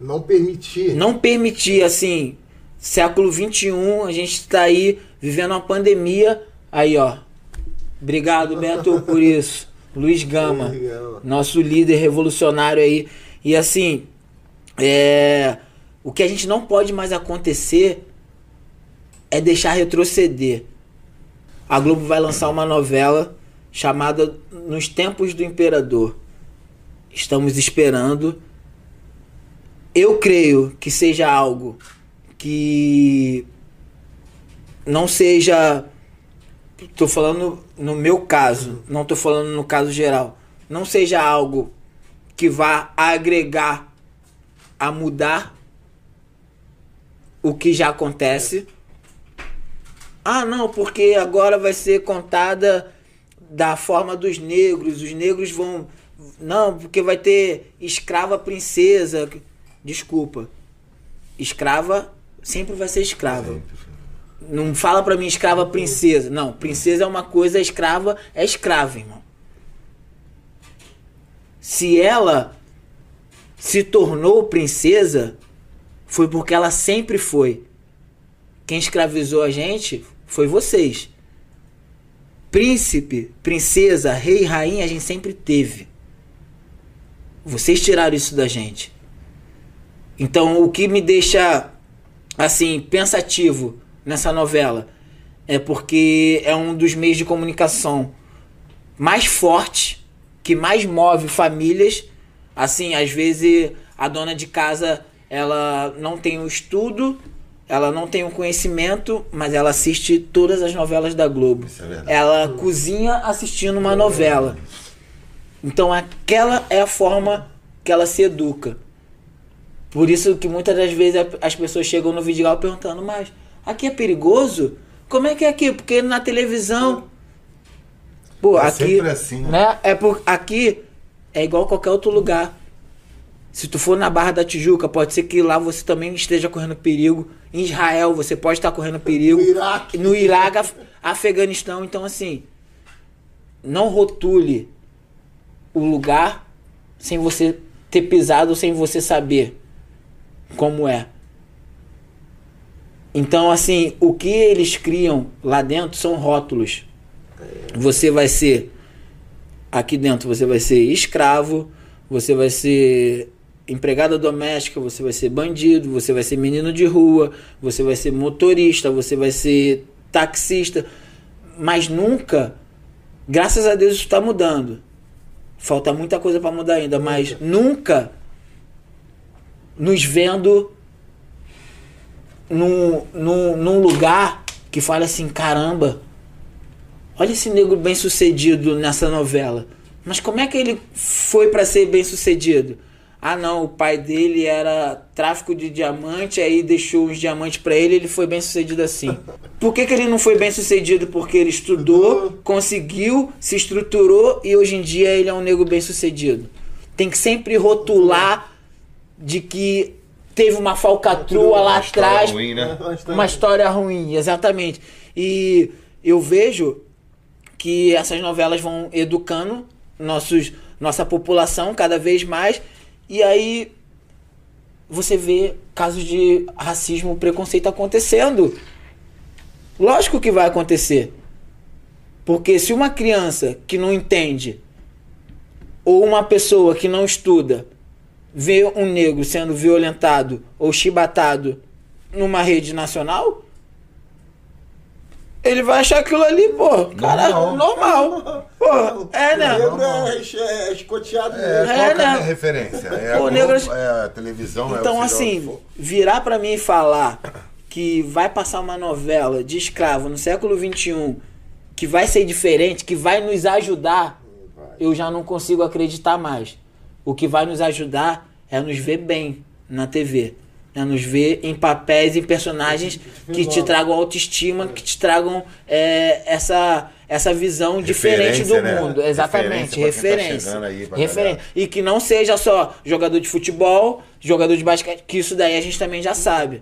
Não permitir. Não permitir, assim, século XXI, a gente está aí vivendo uma pandemia. Aí, ó. Obrigado, Beto, por isso. Luiz Gama, Luiz Gama. nosso líder revolucionário aí. E assim, é, o que a gente não pode mais acontecer é deixar retroceder. A Globo vai lançar uma novela chamada Nos Tempos do Imperador. Estamos esperando. Eu creio que seja algo que não seja. Tô falando no meu caso, não tô falando no caso geral. Não seja algo que vá agregar a mudar o que já acontece. Ah, não, porque agora vai ser contada da forma dos negros. Os negros vão. Não, porque vai ter escrava princesa. Desculpa. Escrava sempre vai ser escrava. Não fala pra mim escrava princesa. Não, princesa é uma coisa, escrava é escrava, irmão. Se ela se tornou princesa, foi porque ela sempre foi. Quem escravizou a gente foi vocês. Príncipe, princesa, rei, rainha, a gente sempre teve. Vocês tiraram isso da gente. Então, o que me deixa assim pensativo nessa novela é porque é um dos meios de comunicação mais forte, que mais move famílias. Assim, às vezes a dona de casa ela não tem o estudo, ela não tem o conhecimento, mas ela assiste todas as novelas da Globo. É ela cozinha assistindo uma novela. Então aquela é a forma que ela se educa. Por isso que muitas das vezes as pessoas chegam no Vidigal perguntando, mas aqui é perigoso? Como é que é aqui? Porque na televisão. Pô, É aqui. sempre assim, né? né? É por aqui é igual qualquer outro lugar. Se tu for na Barra da Tijuca, pode ser que lá você também esteja correndo perigo. Em Israel, você pode estar correndo perigo. No Iraque. No Iraque, Af- Afeganistão. Então, assim, não rotule o lugar sem você ter pisado, sem você saber como é. Então, assim, o que eles criam lá dentro são rótulos. Você vai ser aqui dentro, você vai ser escravo, você vai ser empregada doméstica, você vai ser bandido, você vai ser menino de rua, você vai ser motorista, você vai ser taxista, mas nunca, graças a Deus isso está mudando. Falta muita coisa para mudar ainda, mas nunca nos vendo num, num, num lugar que fala assim, caramba, olha esse negro bem sucedido nessa novela. Mas como é que ele foi para ser bem sucedido? Ah não, o pai dele era tráfico de diamante, aí deixou os diamantes para ele, ele foi bem sucedido assim. Por que, que ele não foi bem sucedido? Porque ele estudou, conseguiu, se estruturou e hoje em dia ele é um negro bem sucedido. Tem que sempre rotular de que teve uma falcatrua lá Uma história atrás, ruim, né? uma história ruim, exatamente. E eu vejo que essas novelas vão educando nossos, nossa população cada vez mais. E aí você vê casos de racismo, preconceito acontecendo. Lógico que vai acontecer. Porque se uma criança que não entende ou uma pessoa que não estuda vê um negro sendo violentado ou chibatado numa rede nacional, ele vai achar aquilo ali, pô, cara, Normal. normal. Pô, é, né? O negro é, é, é escoteado É, é a né? minha referência? É a, Pô, Globo, negras- é a televisão, é Então, o o que assim, virar pra mim e falar que vai passar uma novela de escravo no século XXI que vai ser diferente, que vai nos ajudar, eu já não consigo acreditar mais. O que vai nos ajudar é nos ver bem na TV. É nos ver em papéis, em personagens que te tragam autoestima, que te tragam é, essa, essa visão diferente do Referência, né? mundo. Exatamente, Referência quem tá referência. referência. E que não seja só jogador de futebol, jogador de basquete, que isso daí a gente também já sabe.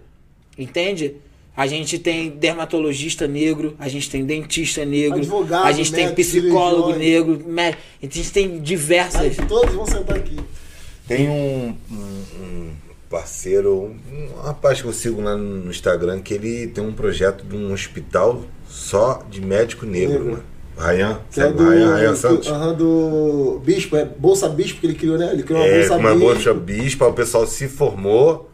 Entende? A gente tem dermatologista negro, a gente tem dentista negro, Advogado, a gente tem médico, psicólogo cirurgiões. negro, mé- a gente tem diversas. Aí todos vão sentar aqui. Tem um, um- um parceiro, um, rapaz que eu sigo lá no Instagram, que ele tem um projeto de um hospital só de médico negro, Negro. mano. Que é do, do, Santos. aham, do Bispo, é Bolsa Bispo que ele criou, né? Ele criou uma É, Bolsa uma Bispo. bolsa bispa, o pessoal se formou,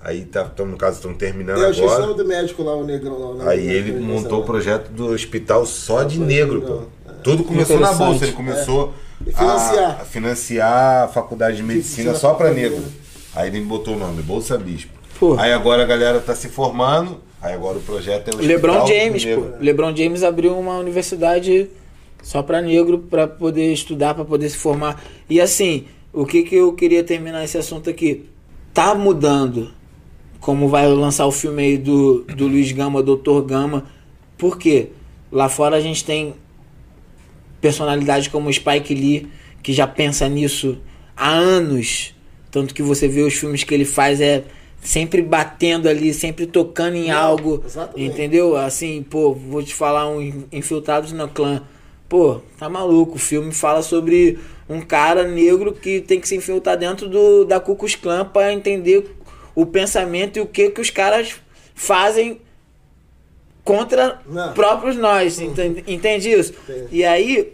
aí tá, tão, no caso estão terminando Eu esqueci o agora. do médico lá, o negrão lá. o nome Aí do ele montou o lá. projeto do hospital só de negro, negro, pô. é. Tudo começou na bolsa, ele começou E financiar. A, a financiar a faculdade de medicina só para a negro. Aí ele botou o nome, Bolsa Bispo. Aí agora a galera tá se formando, aí agora o projeto é o LeBron James, pô. LeBron James abriu uma universidade só pra negro pra poder estudar, pra poder se formar. E assim, o que que eu queria terminar esse assunto aqui? tá mudando. Como vai lançar o filme aí do, do Luiz Gama, Doutor Gama. Por quê? Lá fora a gente tem personalidades como o Spike Lee, que já pensa nisso há anos. Tanto que você vê os filmes que ele faz é sempre batendo ali, sempre tocando em Não, algo. exatamente. Entendeu? Assim, pô, vou te falar um Infiltrados no Clã. Pô, tá maluco. O filme fala sobre um cara negro que tem que se infiltrar dentro do, da Ku Klux Klan pra entender o pensamento e o que que os caras fazem contra Não. próprios nós. Entende, entende isso? Entendi. E aí,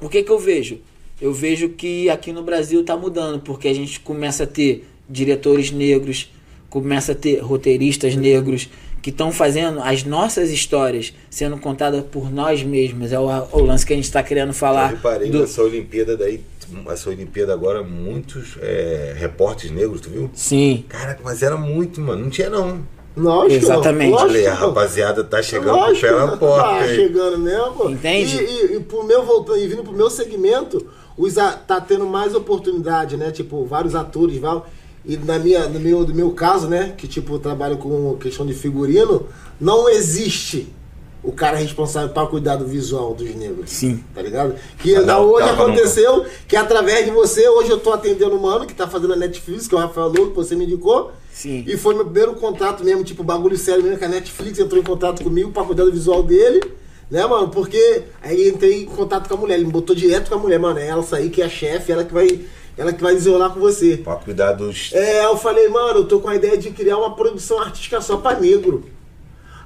o que que eu vejo? Eu vejo que aqui no Brasil tá mudando, porque a gente começa a ter diretores negros, começa a ter roteiristas negros que estão fazendo as nossas histórias sendo contadas por nós mesmos. É o, o lance que a gente está querendo Eu falar. reparei do- nessa Olimpíada daí, essa Olimpíada agora, muitos é, repórteres negros, tu viu? Sim, Caraca, mas era muito, mano. Não tinha não. Lógico, Exatamente. Lógico, Falei, a pô. rapaziada tá chegando Lógico, com o pé na porta. Tá hein? chegando mesmo. Entende? E, e, e pro meu voltando e vindo pro meu segmento, os a- tá tendo mais oportunidade, né? Tipo, vários atores, val. E na minha, no meu, no meu caso, né? Que tipo, eu trabalho com questão de figurino, não existe o cara responsável para cuidar do visual dos negros. Sim. Tá ligado? Que um hoje aconteceu que através de você, hoje eu tô atendendo um mano que tá fazendo a Netflix, que é o Rafael Louro, que você me indicou. Sim. E foi meu primeiro contato mesmo, tipo, bagulho sério mesmo, que a Netflix entrou em contato comigo pra cuidar do visual dele, né, mano? Porque aí entrei em contato com a mulher, ele me botou direto com a mulher, mano. É ela sair que é a chefe, ela que vai. Ela que vai desenrolar com você. Pra cuidar dos. É, eu falei, mano, eu tô com a ideia de criar uma produção artística só pra negro.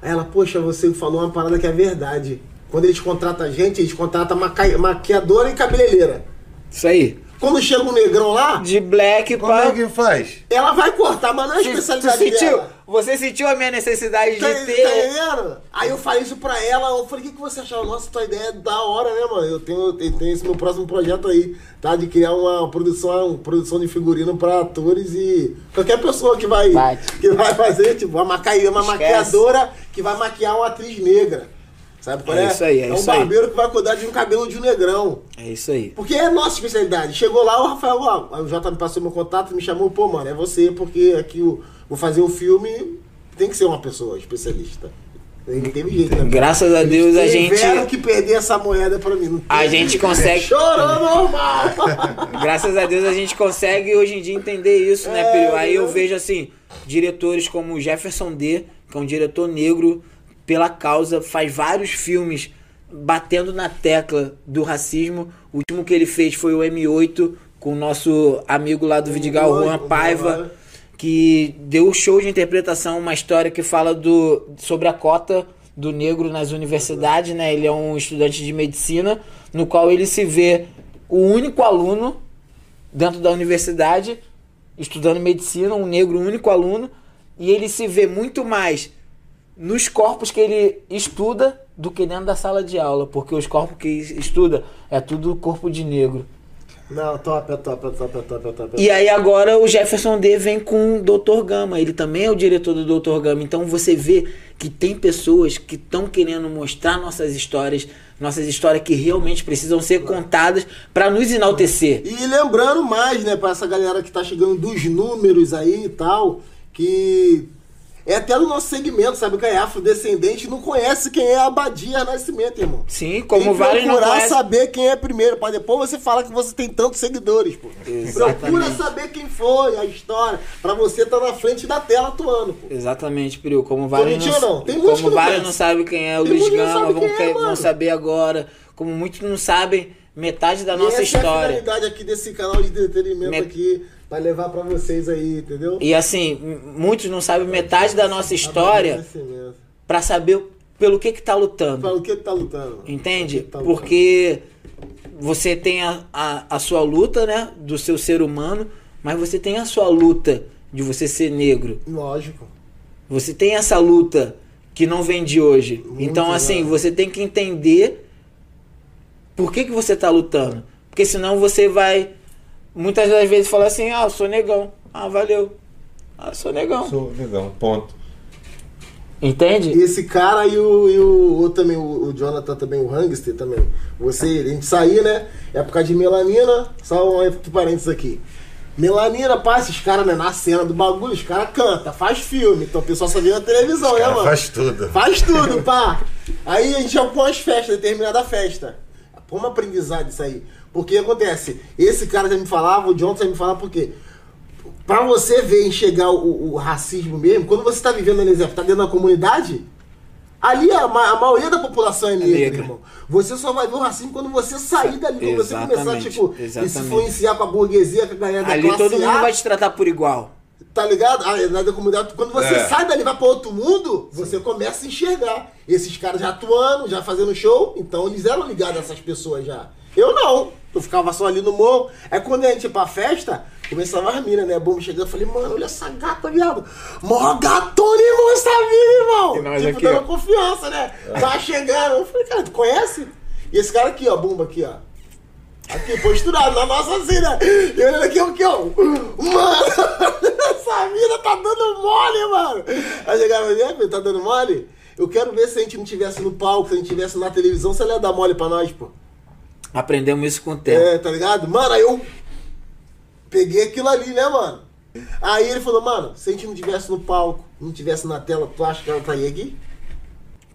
Aí ela, poxa, você falou uma parada que é verdade. Quando eles contratam a gente, eles contratam maca- maquiadora e cabeleireira. Isso aí. Quando chega um negrão lá, De black Como pra. é que faz? ela vai cortar, mas não é a Tu- tu especialidade sentiu, dela. Você sentiu a minha necessidade de Tá, tá ter. entendendo? Aí eu falei isso pra ela, eu falei, o que, que você achou? Nossa, tua ideia é da hora, né, mano? Eu tenho, eu tenho esse meu próximo projeto aí, tá? De criar uma produção, uma produção de figurino pra atores e qualquer pessoa que vai, Bate. que vai fazer, tipo, uma, maquia, uma Esquece. maquiadora que vai maquiar uma atriz negra. Sabe qual É é? isso aí, é um isso aí. barbeiro que vai cuidar de um cabelo de um negrão. É isso aí. Porque é nossa especialidade. Chegou lá, o Rafael, ó, o Jota me passou meu contato, me chamou, pô, mano, é você, porque aqui eu vou fazer o filme, tem que ser uma pessoa especialista. Não teve jeito, né? Graças a Deus a gente. Tiveram que perder essa moeda pra mim. A gente consegue- Chorou normal. Graças a Deus a gente consegue hoje em dia entender isso, né, É, Perio? Aí eu né? vejo assim, diretores como o Jefferson D, que é um diretor negro pela causa, faz vários filmes batendo na tecla do racismo. O último que ele fez foi o M8 com o nosso amigo lá do Vidigal, Juan, Paiva, Paiva. que deu show de interpretação, uma história que fala do, sobre a cota do negro nas universidades, né? Ele é um estudante de medicina, no qual ele se vê o único aluno dentro da universidade, estudando medicina, um negro, único aluno, e ele se vê muito mais nos corpos que ele estuda do que dentro da sala de aula, porque os corpos que estuda é tudo corpo de negro. Não, top, é top, é top, é top, é top. E aí agora o Jefferson D vem com o Dr. Gama, ele também é o diretor do Dr. Gama. Então você vê que tem pessoas que estão querendo mostrar nossas histórias, nossas histórias que realmente precisam ser contadas para nos enaltecer. E lembrando mais, né, pra essa galera que tá chegando dos números aí e tal, que é até no nosso segmento, sabe? Que é afrodescendente, não conhece quem é a Abadia Nascimento, irmão. Sim, como vários não procurar saber quem é primeiro, pra depois você falar que você tem tantos seguidores, pô. Exatamente. Procura saber quem foi, a história, pra você estar na frente da tela atuando, pô. Exatamente, Peru. Como vários mentindo, não? Tem como não vários não sabem quem é o Tem Luiz não Gama, vão, é, vão saber agora. Como muitos não sabem metade da nossa e essa é a história. finalidade aqui desse canal de entretenimento Me- aqui, pra levar pra vocês aí, entendeu? E assim, muitos não sabem metade da nossa história Nascimento. pra saber pelo que que tá lutando. Fala o que que tá lutando? Entende? Tá lutando? Porque você tem a, a, a sua luta, né? Do seu ser humano, mas você tem a sua luta de você ser negro. Lógico. Você tem essa luta que não vem de hoje. Muito então, assim, legal. você tem que entender por que, que você tá lutando. Porque senão você vai muitas das vezes falar assim: ah, eu sou negão. Ah, valeu. Ah, eu sou negão. Sou negão, ponto. Entende? E esse cara e o, e o outro também, o, o Jonathan também, o Hangster também. Você, a gente saía, né? Época de melanina, só um entre parênteses aqui. Melanina, pá, esses caras, né, na cena do bagulho, os caras cantam, faz filme. Então o pessoal só vê na televisão, né, Cara, mano? faz tudo. Faz tudo, pá. Aí a gente já põe as festas, determinada festa. Põe um aprendizado isso aí. Porque acontece, esse cara já me falava, o John já me falava, porque pra você ver enxergar o, o racismo mesmo, quando você tá vivendo, por exemplo, tá dentro da comunidade, ali a, ma- a maioria da população é negra, negra. irmão. Você só vai ver o racismo quando você sair dali, quando você começar, Exatamente, tipo, se exatamente. influenciar com a burguesia, com a galera da Ali classe todo mundo A. vai te tratar por igual. Tá ligado? Ah, na da comunidade, quando você É. sai dali e vai pra outro mundo, você começa a enxergar. Esses caras já atuando, já fazendo show, então eles eram ligados a essas pessoas já. Eu não. Eu ficava só ali no morro. Aí quando a gente ia pra festa, começava as minas, né? Bomba chegando, eu falei, mano, olha essa gata, viado. Mó gatona, irmão, essa mina, irmão. Tipo, aqui, dando ó. confiança, né? Tá chegando. Eu falei, cara, tu conhece? E esse cara aqui, ó, Bumba aqui, ó. Aqui, posturado na nossa assim, né? E olhando aqui, o que, ó? Mano, essa mina tá dando mole, mano. Aí chegava ali, "É, tá dando mole? Eu quero ver se a gente não tivesse no palco, se a gente tivesse na televisão, se ela ia dar mole pra nós, pô. Aprendemos isso com o tempo. É, tá ligado? Mano, aí eu peguei aquilo ali, né, mano? Aí ele falou, mano, se a gente não tivesse no palco, não tivesse na tela, tu acha que ela estaria aqui?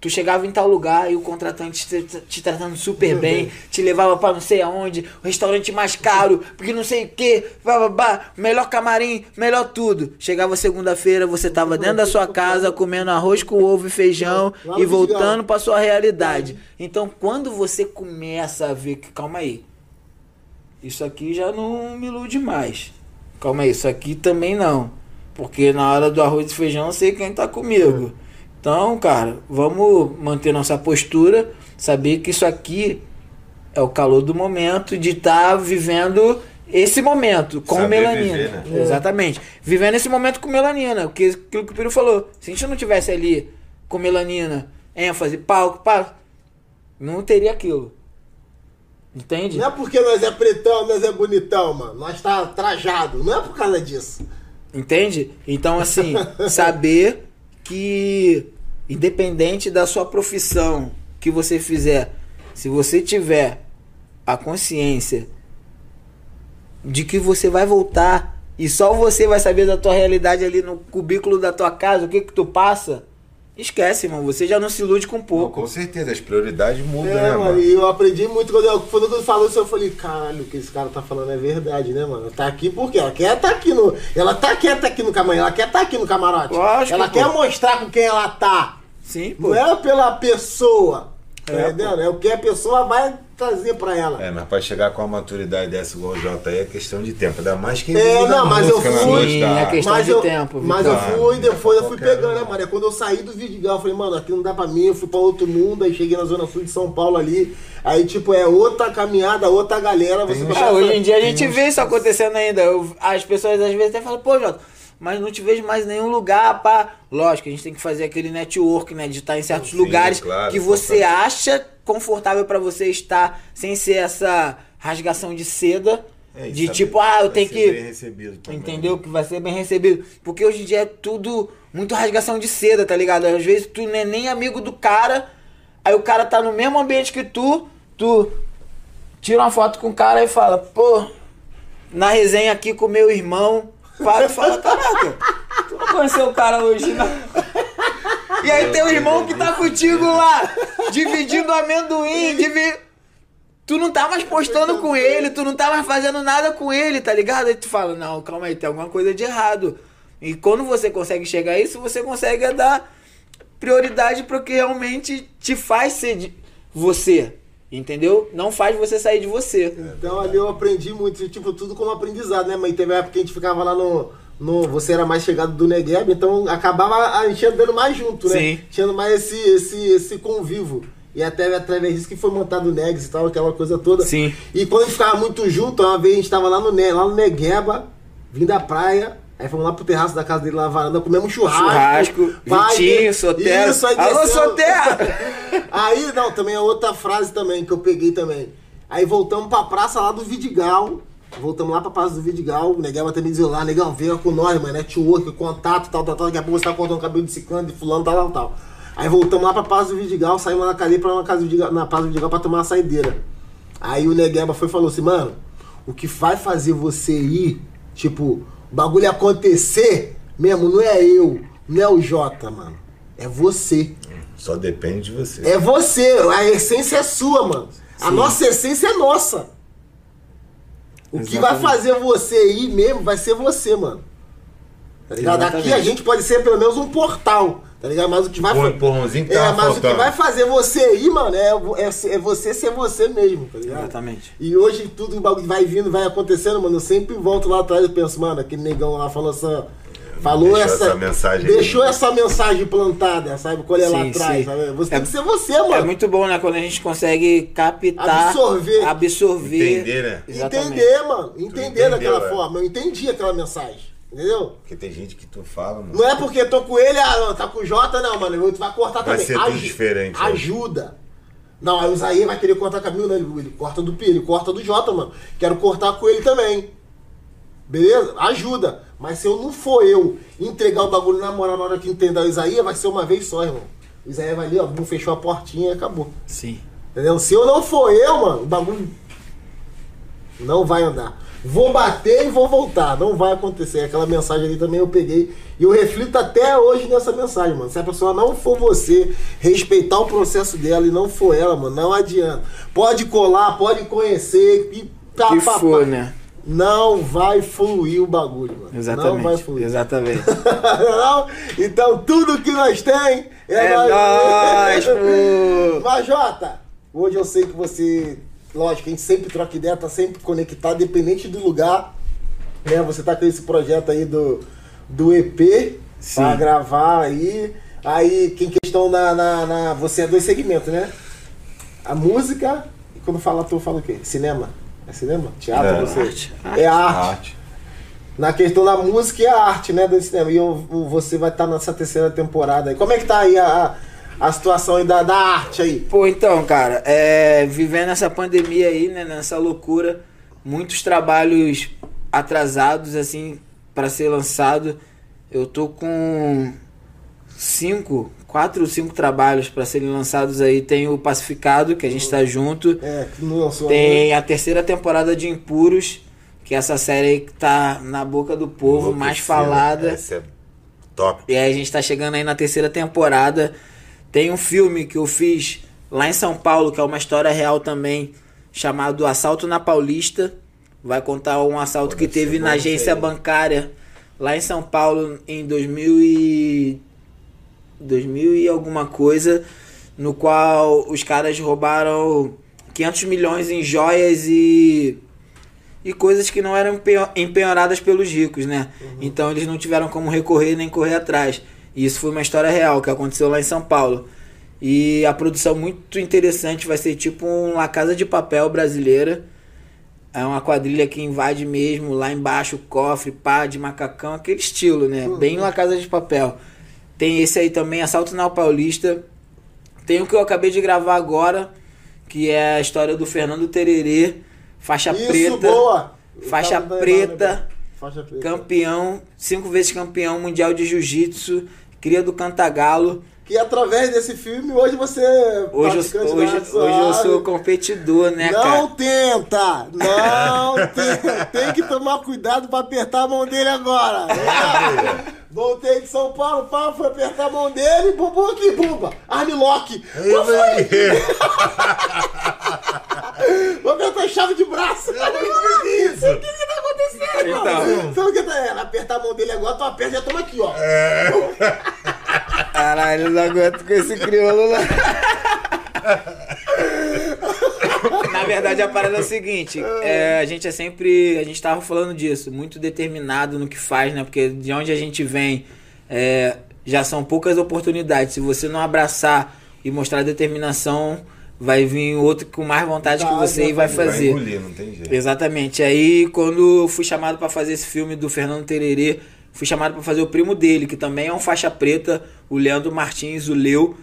Tu chegava em tal lugar e o contratante te, te tratando super bem, te levava pra não sei aonde, o restaurante mais caro, porque não sei o que, bababá, melhor camarim, melhor tudo. Chegava segunda-feira, você tava dentro da sua casa comendo arroz com ovo e feijão Lá e voltando pra sua realidade. Então quando você começa a ver que, calma aí, isso aqui já não me ilude mais. Calma aí, isso aqui também não. Porque na hora do arroz e feijão eu sei quem tá comigo. Então, cara, vamos manter nossa postura, saber que isso aqui é o calor do momento de estar vivendo esse momento com Saber melanina. viver, né? Exatamente. Vivendo esse momento com melanina. Porque aquilo que o Piro falou. Se a gente não tivesse ali com melanina, ênfase, palco, pá, não teria aquilo. Entende? Não é porque nós é pretão, nós é bonitão, mano. Nós tá trajado. Não é por causa disso. Entende? Então, assim, saber que, independente da sua profissão que você fizer, se você tiver a consciência de que você vai voltar e só você vai saber da tua realidade ali no cubículo da tua casa, o que que tu passa, esquece, irmão. Você já não se ilude com Não, pouco. com certeza, as prioridades mudam, É, né, mano, mano? e eu aprendi muito quando, eu, quando ele falou isso, eu falei, caralho, o que esse cara tá falando é verdade, né, mano? Tá aqui porque ela quer tá aqui no. Ela tá quieta aqui no camarote, ela quer tá aqui no camarote. Lógico, ela pô. quer mostrar com quem ela tá. Sim, pô. Não é pela pessoa. Tá É? É o que a pessoa vai trazer pra ela. É, mas pra chegar com uma maturidade dessa igual o Jota aí é questão de tempo. Ainda mais quem É, não, mas eu música, né, fui-? Sim, é questão mas de eu, tempo, Mas eu Vitor. fui, depois eu fui pegando, né? É Quando eu saí do Vidigal, eu falei, mano, aqui não dá pra mim, eu fui pra outro mundo, aí cheguei na Zona Sul de São Paulo ali. Aí, tipo, é outra caminhada, outra galera. Você Ah, passar- hoje em dia a gente uns- vê isso acontecendo ainda. Eu- as pessoas às vezes até falam, pô, Jota, mas não te vejo mais em nenhum lugar, pá. Lógico, a gente tem que fazer aquele network, né? De estar em certos Sim, lugares claro, que você importante. acha confortável pra você estar sem ser essa rasgação de seda. É, de saber- tipo, ah, eu vai tenho ser que. bem recebido também. Entendeu? Que vai ser bem recebido. Porque hoje em dia é tudo muito rasgação de seda, tá ligado? Às vezes tu não é nem amigo do cara, aí o cara tá no mesmo ambiente que tu, tu tira uma foto com o cara e fala, pô, na resenha aqui com meu irmão, pá, tu fala, caraca, tu não conheceu o cara hoje, não. E aí tem o irmão que tá contigo lá, dividindo amendoim, divi... Tu não tá mais postando com ele, tu não tá mais fazendo nada com ele, tá ligado? Aí tu fala, não, calma aí, tem alguma coisa de errado. E quando você consegue chegar a isso, você consegue dar prioridade pro que realmente te faz ser você. Entendeu? Não faz você sair de você. Então ali eu aprendi muito, tipo, tudo como aprendizado, né? Mas teve uma época que a gente ficava lá no. no você era mais chegado do Negueb, então acabava a gente andando mais junto, né? Sim. Tinha mais esse, esse, esse convívio. E até através disso que foi montado o Negs e tal, aquela coisa toda. Sim. E quando a gente ficava muito junto, uma vez a gente tava lá no, lá no Negueba, vim da praia. Aí fomos lá pro terraço da casa dele, lá na varanda, comemos um churrasco. Churrasco, Vai, Vitinho, Sotero. Isso, aí Alô, Sotero! Aí, não, também é outra frase também que eu peguei também. Aí voltamos pra praça lá do Vidigal. Voltamos lá pra praça do Vidigal. O Negão também dizia lá, Negão, veio com nós, mano, network, contato, tal, tal, tal. Daqui a pouco você tá cortando o cabelo de ciclano, de fulano, tal, tal, tal. Aí voltamos lá pra praça do Vidigal, saímos na cadeia pra uma casa do Vidigal, na praça do Vidigal pra tomar uma saideira. Aí o Negueba foi e falou assim, mano, o que vai fazer você ir Tipo, bagulho acontecer mesmo, não é eu, não é o Jota, mano. É você. Só depende de você. É você, a essência é sua, mano. A Sim. nossa essência é nossa. O que vai Exatamente. fazer você ir mesmo vai ser você, mano. Tá ligado? Aqui Exatamente. a gente pode ser pelo menos um portal, tá ligado? Mas o que vai fa- empurrãozinho que É, mas o que faltando. vai fazer você ir, mano, é, é, é você ser você mesmo, tá ligado? Exatamente. E hoje tudo vai vindo, vai acontecendo, mano. Eu sempre volto lá atrás e penso, mano, aquele negão lá falou essa. Falou Deixou essa, essa mensagem aí. Deixou essa mensagem plantada, sabe? Qual é lá atrás, sabe? Você É- tem que ser você, mano. É muito bom, né? Quando a gente consegue captar, Absorver. absorver. Entender, né? Exatamente. Entender, mano. Entender entendeu, daquela é. forma. Eu entendi aquela mensagem. Entendeu? Porque tem gente que tu fala, mano. Não é porque tô com ele, ah, não, tá com o Jota, não, mano. Tu vai cortar Vai também. ser tudo diferente, né? Ajuda. Não, aí o Isaías vai querer cortar caminho, né? Ele, corta do P, ele corta do Jota, mano. Quero cortar com ele também. Beleza? Ajuda. Mas se eu não for eu entregar o bagulho na moral na hora que entender o Isaías, vai ser uma vez só, irmão. O Isaías vai ali, ó, fechou a portinha e acabou. Sim. Entendeu? Se eu não for eu, mano, o bagulho não vai andar. Vou bater e vou voltar. Não vai acontecer. Aquela mensagem ali também eu peguei. E eu reflito até hoje nessa mensagem, mano. Se a pessoa não for você, respeitar o processo dela e não for ela, mano, não adianta. Pode colar, pode conhecer. E tá, que pá, for, pá. né? Não vai fluir o bagulho, mano. Exatamente. Não vai fluir. Exatamente. não? Então tudo que nós tem é, É nóis, pô! Mas, Jota, hoje eu sei que você, lógico, a gente sempre troca ideia, tá sempre conectado, independente do lugar. Né? Você tá com esse projeto aí do, do EP Sim. pra gravar aí. Aí, que em questão na, na, na- Você é dois segmentos, né? A música e quando fala tu, fala o quê? Cinema? É cinema? Teatro? É, não sei. arte, É arte. Arte. Na questão da música e a arte, né, do cinema. E eu- o- você vai estar nessa terceira temporada aí. Como é que tá aí a, a situação aí da, da arte aí? Pô, então, cara, é, vivendo essa pandemia aí, né, nessa loucura, muitos trabalhos atrasados, assim, pra ser lançado. Eu tô com cinco, quatro ou cinco trabalhos pra serem lançados aí. Tem o Pacificado, que a gente tá junto. É, que não lançou ainda. Tem a terceira temporada de Impuros, que é essa série aí que tá na boca do povo, mais Enlouquecida. falada. Essa é top. E aí a gente tá chegando aí na terceira temporada. Tem um filme que eu fiz lá em São Paulo, que é uma história real também, chamado Assalto na Paulista. Vai contar um assalto que teve na agência bancária lá em São Paulo em 2000 e 2000 e alguma coisa, no qual os caras roubaram 500 milhões em joias e e coisas que não eram empenho- empenhoradas pelos ricos, né? Então eles não tiveram como recorrer nem correr atrás. E isso foi uma história real que aconteceu lá em São Paulo. E a produção muito interessante vai ser tipo uma casa de papel brasileira. É uma quadrilha que invade mesmo lá embaixo, cofre, pá, de macacão, aquele estilo, né? Bem uma casa de papel. Tem esse aí também, Assalto na Paulista. Tem o que eu acabei de gravar agora, que é a história do Fernando Tererê, faixa Isso, preta. boa! Faixa preta, nada, Faixa preta. Campeão, cinco vezes campeão mundial de jiu-jitsu, cria do Cantagalo. Que através desse filme, hoje você. Hoje, eu, hoje, hoje eu sou competidor, né, Não cara? tenta! Não tenta! Tem que tomar cuidado pra apertar a mão dele agora! Voltei de São Paulo, pá, fui apertar a mão dele, bumbum aqui, bumba! Armlock! Qual foi? Vou apertar a chave de braço! O que isso? que tá acontecendo, Então. mano? Sabe o que tá é? Apertar a mão dele agora, tu aperta e já toma aqui, ó. Caralho, eu não aguento com esse crioulo lá. Na verdade, a parada é o seguinte: é, a gente é sempre. A gente tava falando disso, muito determinado no que faz, né? Porque de onde a gente vem é, já são poucas oportunidades. Se você não abraçar e mostrar determinação, vai vir outro com mais vontade que você e vai vai Vai fazer. engolir, não tem jeito. Exatamente. Aí quando fui chamado pra fazer esse filme do Fernando Tererê, fui chamado pra fazer o primo dele, que também é um faixa preta, o Leandro Martins, o Leu.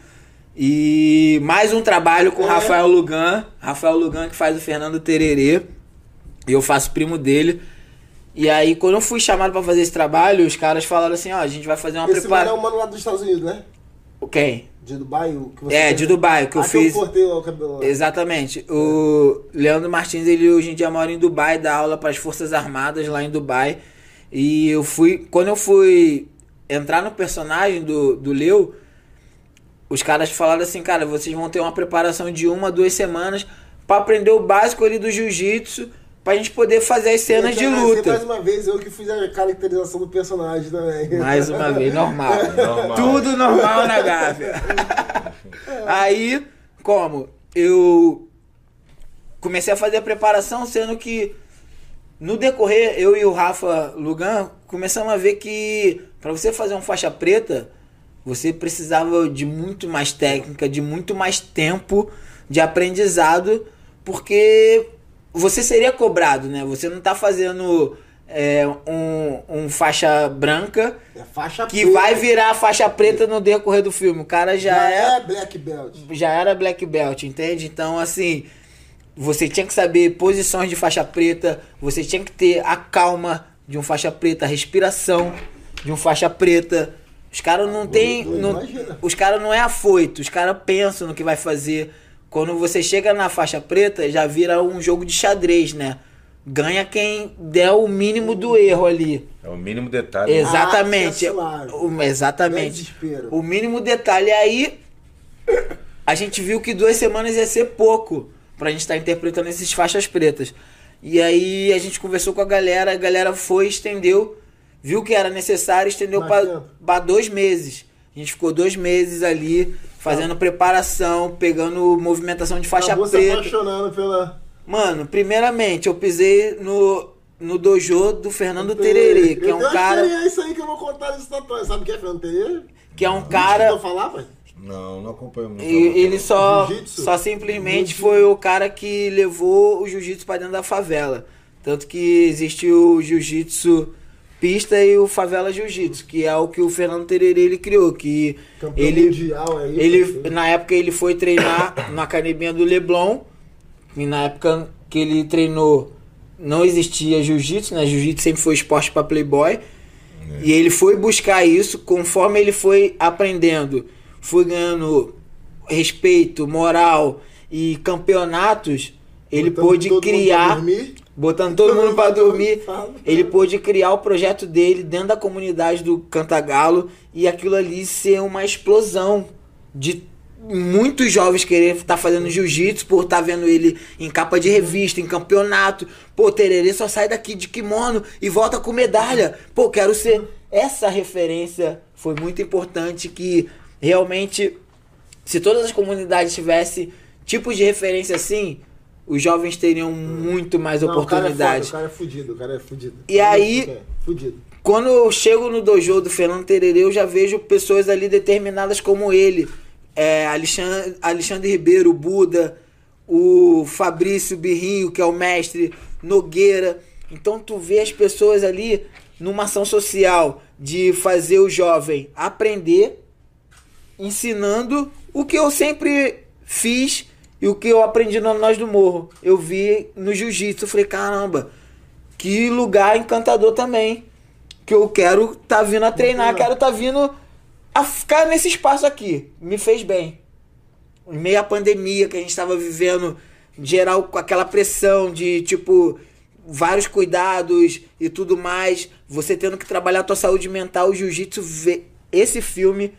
E mais um trabalho com o É. Rafael Lugan, Rafael Lugan que faz o Fernando Tererê. E eu faço primo dele. E aí quando eu fui chamado pra fazer esse trabalho, os caras falaram assim, ó, a gente vai fazer uma Esse mano é preparação. o mano lá dos Estados Unidos, né? Quem? De Dubai, o que você É, fez? de Dubai, o que eu Ah, fiz. eu cortei o cabelo. Exatamente. O Leandro Martins, ele hoje em dia mora em Dubai, dá aula para as Forças Armadas lá em Dubai. E eu fui. Quando eu fui entrar no personagem do, do Leo, os caras falaram assim, cara, vocês vão ter uma preparação de uma, duas semanas pra aprender o básico ali do jiu-jitsu, pra gente poder fazer as cenas de luta. Mais uma vez, eu que fiz a caracterização do personagem também. Mais uma vez, normal. Normal. Tudo normal na Gávea. Aí, como? Eu comecei a fazer a preparação, sendo que no decorrer, eu e o Rafa Lugan começamos a ver que para você fazer um faixa preta, você precisava de muito mais técnica, de muito mais tempo de aprendizado, porque você seria cobrado, né? Você não tá fazendo é, um, um faixa branca É faixa que preta. vai virar faixa preta no decorrer do filme. O cara já, Já é, é Black Belt. já era black belt, entende? Então, assim, você tinha que saber posições de faixa preta, você tinha que ter a calma de um faixa preta, a respiração de um faixa preta. Os caras não tem, não- os caras não é afoito, os caras pensam no que vai fazer. Quando você chega na faixa preta, já vira um jogo de xadrez, né? Ganha quem der o mínimo do erro ali. É o mínimo detalhe. Exatamente. Ah, é. O- é exatamente. desespero. O mínimo detalhe aí, a gente viu que duas semanas ia ser pouco pra gente estar interpretando esses faixas pretas. E aí a gente conversou com a galera, a galera foi, estendeu, viu que era necessário, estendeu pra dois meses. A gente ficou dois meses ali fazendo preparação, pegando movimentação de faixa Acabou se preta. apaixonando pela. Mano, primeiramente eu pisei no, no dojo do Fernando Tererê, que é Eu um tenho uma cara, experiência aí que eu vou contar nesse tatuagem. Sabe o que é Fernando Tererê? que é um cara falar, pai? Não, não acompanho muito. E ele só, só simplesmente foi o cara que levou o jiu-jitsu pra dentro da favela. Tanto que existe o jiu-jitsu pista e o favela jiu-jitsu, que é o que o Fernando Tererê ele criou, que Campeão ele mundial aí. ele na época ele foi treinar na academia do Leblon, e na época que ele treinou não existia jiu-jitsu, né? Jiu-jitsu sempre foi esporte pra playboy. E ele foi buscar isso, conforme ele foi aprendendo, foi ganhando respeito, moral e campeonatos, ele Botando pôde criar. Botando todo mundo pra dormir, ele pôde criar o projeto dele dentro da comunidade do Cantagalo e aquilo ali ser uma explosão de muitos jovens querer estar fazendo jiu-jitsu por estar vendo ele em capa de revista, em campeonato. Pô, Tererê só sai daqui de kimono e volta com medalha. Pô, quero ser. Essa referência foi muito importante que realmente se todas as comunidades tivessem tipos de referência assim, os jovens teriam muito mais Não, oportunidades. O cara é foda, o cara é fudido, o cara é fudido. E aí- Fudido. Quando eu chego no dojo do Fernando Tererê, eu já vejo pessoas ali determinadas como ele. É, Alexandre, Alexandre Ribeiro, Buda, o Fabrício Birrinho, que é o mestre, Nogueira. Então tu vê as pessoas ali numa ação social de fazer o jovem aprender, ensinando o que eu sempre fiz e o que eu aprendi no Nós do Morro. Eu vi no jiu-jitsu, falei, caramba, que lugar encantador também. Que eu quero tá vindo a treinar, quero tá vindo a ficar nesse espaço aqui. Me fez bem. Em meio à pandemia que a gente estava vivendo, geral com aquela pressão de tipo vários cuidados e tudo mais, você tendo que trabalhar a tua saúde mental, o jiu-jitsu, esse filme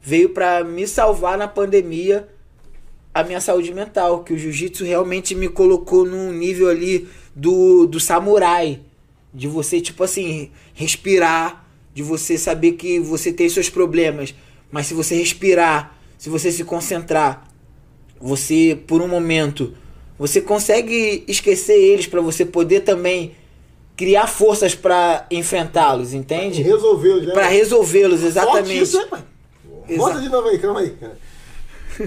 veio pra me salvar na pandemia a minha saúde mental, que o jiu-jitsu realmente me colocou num nível ali do, do samurai, de você, tipo assim, respirar, de você saber que você tem seus problemas, mas se você respirar, se você se concentrar, você, por um momento, você consegue esquecer eles pra você poder também criar forças pra enfrentá-los, entende? Resolveu já. Pra resolvê-los, exatamente. Isso, é, pai. Exa- Bota de novo aí, calma aí. cara.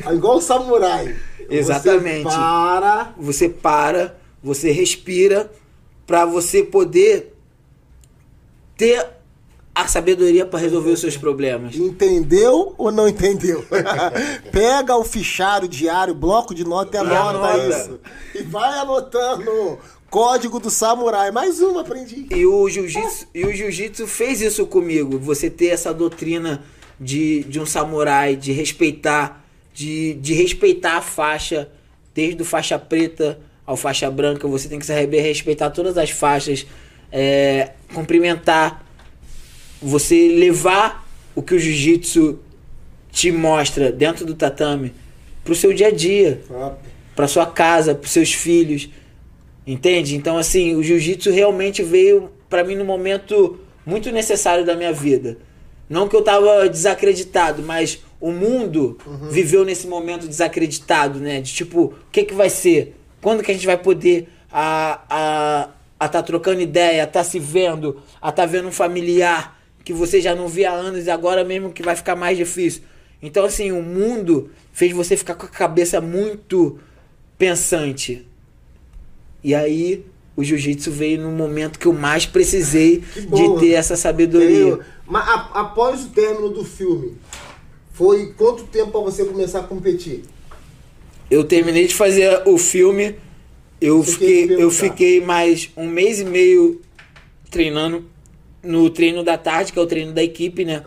É igual o samurai. Exatamente. Você para. você para, você respira pra você poder ter a sabedoria pra resolver os seus problemas. Entendeu ou não entendeu? Pega o fichário diário, bloco de nota e anota, anota. isso. E vai anotando. Código do samurai. Mais uma, aprendi. E o jiu-jitsu, e o jiu-jitsu fez isso comigo, você ter essa doutrina de, de um samurai, de respeitar, de, de respeitar a faixa, desde o faixa preta ao faixa branca, você tem que saber respeitar todas as faixas. é, cumprimentar, você levar o que o jiu-jitsu te mostra dentro do tatame pro seu dia a dia, Top. pra sua casa, pros seus filhos. Entende? Então, assim, o jiu-jitsu realmente veio pra mim num momento muito necessário da minha vida. Não que eu tava desacreditado, mas o mundo viveu nesse momento desacreditado, né? De tipo, o que que vai ser? Quando que a gente vai poder a a a tá trocando ideia, a tá se vendo, a tá vendo um familiar que você já não via há anos e agora mesmo que vai ficar mais difícil. Então, assim, o mundo fez você ficar com a cabeça muito pensante. E aí, o jiu-jitsu veio no momento que eu mais precisei de ter essa sabedoria. Mas após o término do filme, foi quanto tempo pra você começar a competir? Eu terminei de fazer o filme, eu Você fiquei, eu fiquei mais um mês e meio treinando no treino da tarde, que é o treino da equipe, né?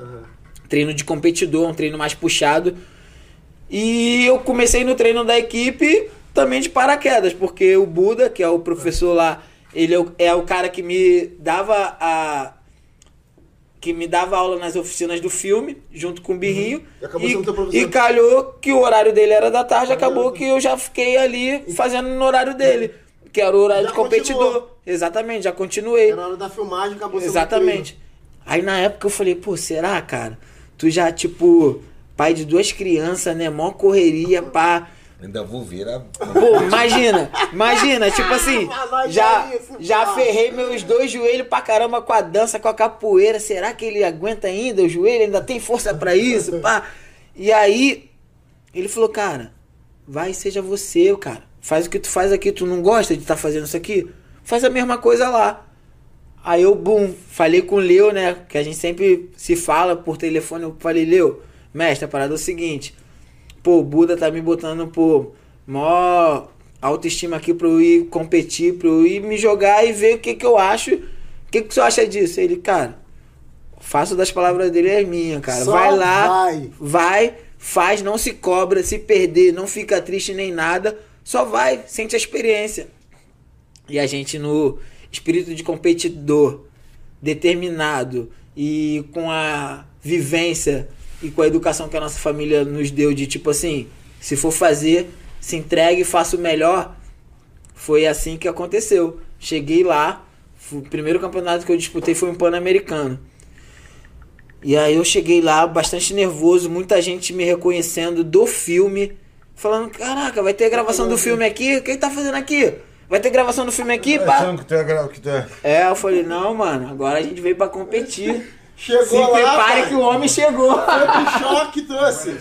Treino de competidor, um treino mais puxado. E eu comecei no treino da equipe também de paraquedas, porque o Buda, que é o professor lá, ele é o, é o cara que me dava a que me dava aula nas oficinas do filme, junto com o Birrinho. E acabou teu professor. e calhou que o horário dele era da tarde, acabou Caramba. que eu já fiquei ali fazendo no horário dele, que era o horário Já de competidor. continuou. Exatamente, já continuei. Era a hora da filmagem, acabou sendo Exatamente. Aí na época eu falei, pô, será, cara? Tu já, tipo, pai de duas crianças, né? Mó correria, pá. Ainda vou virar. Pô, imagina, imagina, tipo assim, já, já ferrei meus dois joelhos pra caramba com a dança, com a capoeira. Será que ele aguenta ainda o joelho? Ainda tem força pra isso, pá? E aí, ele falou, cara, vai, seja você, cara. Faz o que tu faz aqui, tu não gosta de estar fazendo isso aqui? Faz a mesma coisa lá. Aí eu, bum, falei com o Leo, né? Que a gente sempre se fala por telefone. Eu falei, Leo, mestre, a parada é o seguinte. Pô, o Buda tá me botando, pô, mó autoestima aqui pra eu ir competir, pra eu ir me jogar e ver o que que eu acho. O que que você acha disso? Ele, cara, faço das palavras dele as minhas, cara. Só vai lá, vai. vai, faz, não se cobra, se perder, não fica triste nem nada. Só vai, sente a experiência. E a gente no espírito de competidor, determinado e com a vivência e com a educação que a nossa família nos deu de tipo assim, se for fazer, se entregue e faça o melhor. Foi assim que aconteceu. Cheguei lá, o primeiro campeonato que eu disputei foi um Pan-Americano. E aí eu cheguei lá bastante nervoso, muita gente me reconhecendo do filme, falando, caraca, vai ter gravação do filme aqui? O que tá fazendo aqui? Vai ter gravação do filme aqui, pá? Achando que tu é que tu é. É, eu falei, não, mano, agora a gente veio pra competir. Chegou Se lá, prepare pai. que o homem chegou. Que choque trouxe.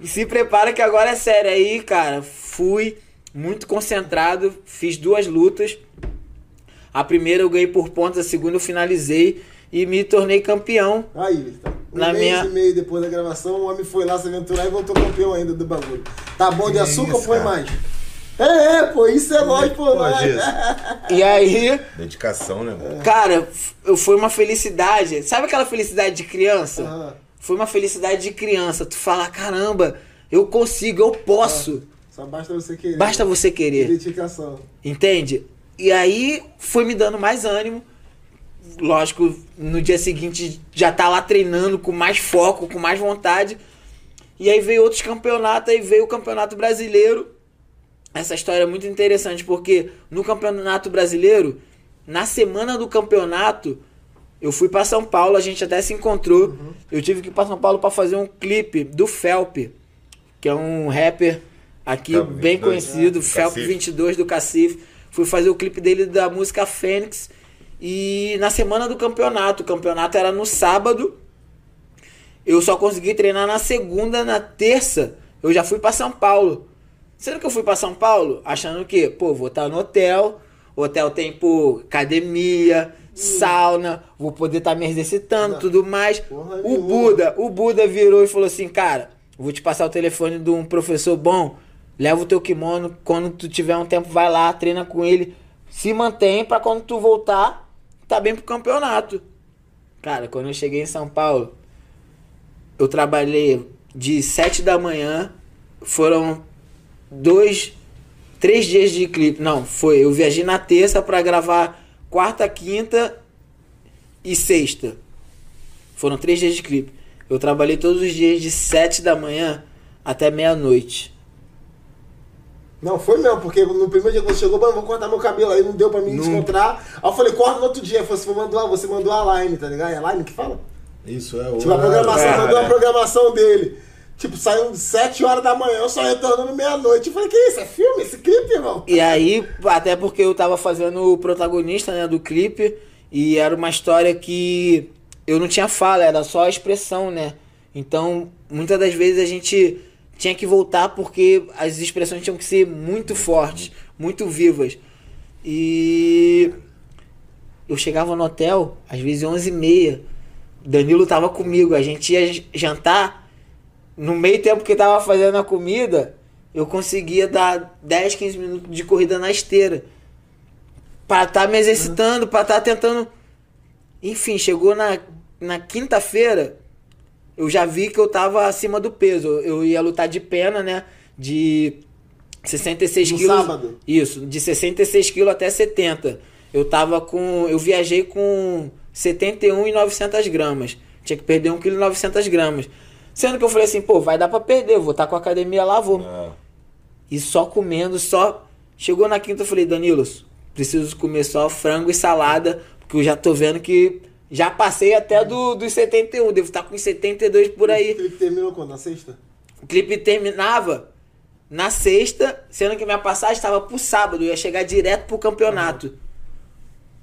E se prepara que agora é sério. Aí, cara, fui muito concentrado, fiz duas lutas. A primeira eu ganhei por pontos, a segunda eu finalizei e me tornei campeão. Aí, um Na mês minha- e meio depois da gravação, o homem foi lá se aventurar e voltou campeão ainda do bagulho. Tá bom de açúcar ou põe mais? É, é, pô, isso é nós, pô. Pô, nós. E aí, Dedicação, né, mano? cara, foi uma felicidade. Sabe aquela felicidade de criança? Aham. Foi uma felicidade de criança. Tu fala, caramba, eu consigo, eu posso. Só basta você querer. Basta você querer. Dedicação. Entende? E aí foi me dando mais ânimo. Lógico, no dia seguinte já tá lá treinando com mais foco, com mais vontade. E aí veio outros campeonatos, aí veio o Campeonato Brasileiro. Essa história é muito interessante porque no Campeonato Brasileiro, na semana do campeonato, eu fui pra São Paulo, a gente até se encontrou. Eu tive que ir pra São Paulo pra fazer um clipe do Felp, que é um rapper aqui bem 22, conhecido, né? Felp Cacife. 22 do Cacife. Fui fazer o clipe dele da música Fênix. E na semana do campeonato, o campeonato era no sábado. Eu só consegui treinar na segunda, na terça, eu já fui pra São Paulo. Sendo que eu fui pra São Paulo achando que, pô, vou estar no hotel, hotel tem, pô, academia, sauna, vou poder estar me exercitando, Não. tudo mais. Porra O nenhuma. Buda, o Buda virou e falou assim, cara, vou te passar o telefone de um professor bom, leva o teu kimono, quando tu tiver um tempo vai lá, treina com ele, se mantém pra quando tu voltar, tá bem pro campeonato. Cara, quando eu cheguei em São Paulo, eu trabalhei de 7 da manhã, foram dois, três dias de clipe. Não, foi. Eu viajei na terça pra gravar quarta, quinta e sexta. Foram três dias de clipe. Eu trabalhei todos os dias de 7 da manhã até meia-noite. Não, foi mesmo, porque no primeiro dia que você chegou, mano, vou cortar meu cabelo. Aí não deu pra mim Não. encontrar. Aí eu falei, corta no outro dia. Aí Você mandou, você mandou a line, tá ligado? É a line que fala? Isso é o. Tipo, a programação, É, mandou é. a programação dele. Tipo, saiu 7 horas da manhã, eu só retornando meia-noite. Eu falei, que isso? É filme? Esse clipe, irmão? E aí, até porque eu tava fazendo o protagonista né, do clipe, e era uma história que eu não tinha fala, era só a expressão, né? Então, muitas das vezes a gente tinha que voltar porque as expressões tinham que ser muito fortes, muito vivas. E eu chegava no hotel, às vezes 11h30, Danilo tava comigo, a gente ia jantar, no meio tempo que tava fazendo a comida, eu conseguia dar 10, 15 minutos de corrida na esteira. Pra estar me exercitando, pra estar tentando. Enfim, chegou na, na quinta-feira, eu já vi que eu tava acima do peso. Eu ia lutar de pena, né? De 66 No quilos. sábado? Isso, de 66 quilos até 70. Eu tava com. Eu viajei com 71 e 900 gramas. Tinha que perder 1 kg e 900 gramas. Sendo que eu falei assim, pô, vai dar pra perder, eu vou estar com a academia lá, vou. É. E só comendo, só. Chegou na quinta, eu falei, Danilo, preciso comer só frango e salada, porque eu já tô vendo que já passei até do, dos 71, devo estar com 72 por O aí. clipe terminou quando? Na sexta? O clipe terminava na sexta, sendo que minha passagem estava pro sábado, eu ia chegar direto pro campeonato.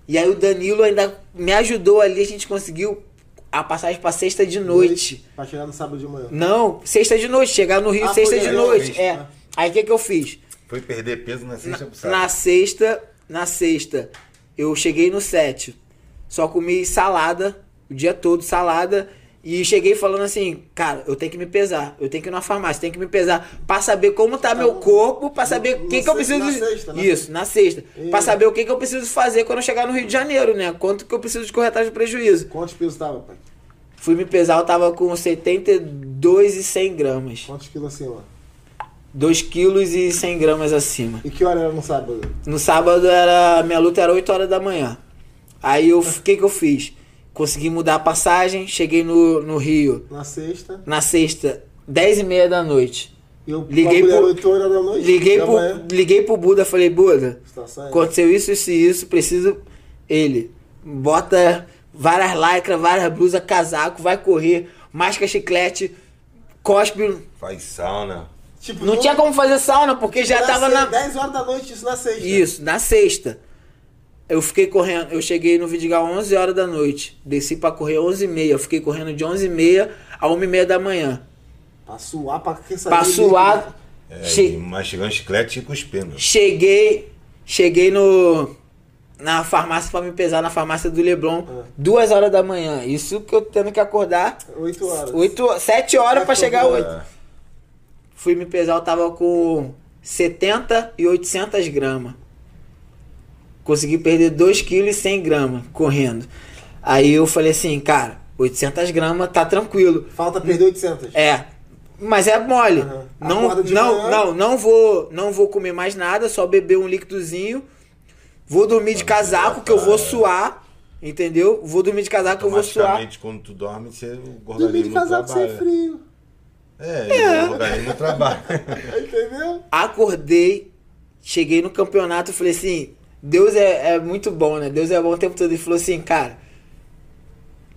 E aí o Danilo ainda me ajudou ali, a gente conseguiu a passagem pra sexta de noite. Pra chegar no sábado de manhã. Não, sexta de noite, chegar no Rio Ah, sexta de noite. sexta, É. né? Aí o que que eu fiz? Foi perder peso na sexta pro Na, sábado. na sexta, na sexta, eu cheguei no set. Só comi salada o dia todo, salada. E cheguei falando assim, cara, eu tenho que me pesar. Eu tenho que ir na farmácia, tenho que me pesar. Pra saber como tá meu no- corpo, pra saber o que, que eu preciso. na sexta, na Isso, na sexta. Pra saber o que, que eu preciso fazer quando eu chegar no Rio de Janeiro, né? Quanto que eu preciso de corretagem de prejuízo. Quantos pesos tava, pai? Fui me pesar, eu tava com 72 e 100 gramas. Quantos quilos acima? 2 quilos e 100 gramas acima. E que hora era no sábado? No sábado era. Minha luta era 8 horas da manhã. Aí. O que, que eu fiz? Consegui mudar a passagem, cheguei no, no Rio Na sexta. na sexta, 10 e meia da noite. E eu Liguei pro- 8 horas da noite. Liguei pro, liguei pro Buda, falei, Buda, tá aconteceu isso, isso e isso, preciso. Ele, bota várias lycras, várias blusas, casaco, vai correr, masca chiclete, cospe. Faz sauna. Tipo, Não tinha como fazer sauna, porque já tava na. 10 horas da noite, isso na sexta. Isso, na sexta. Eu fiquei correndo, eu cheguei no Vidigal 11 horas da noite. Desci pra correr 11 e meia. Eu fiquei correndo de 11 e meia a 1 e meia da manhã. Pra suar, pra que saber. Pra suar. É, che- e mastigando chiclete e cuspindo. cheguei, cheguei no na farmácia pra me pesar na farmácia do Leblon, Ah. duas horas da manhã. Isso que eu tendo que acordar 8 horas. 8, 7 horas pra chegar horas. 8. É. Fui me pesar, eu tava com 70 e 800 gramas. Consegui perder 2 kg e 100 gramas correndo. Aí eu falei assim, cara, 800 gramas tá tranquilo. Falta perder 800. É, mas é mole. Aham. Não, não, manhã. não, não vou, não vou comer mais nada, só beber um líquidozinho. Vou dormir de casaco que eu vou suar, entendeu? Vou dormir de casaco que eu vou suar. Quando tu dorme, você, o Dormir de casaco sem trabalha. frio. É, o organismo trabalha. Entendeu? Acordei, cheguei no campeonato e falei assim: Deus é, é muito bom, né? Deus é bom o tempo todo. Ele falou assim, cara,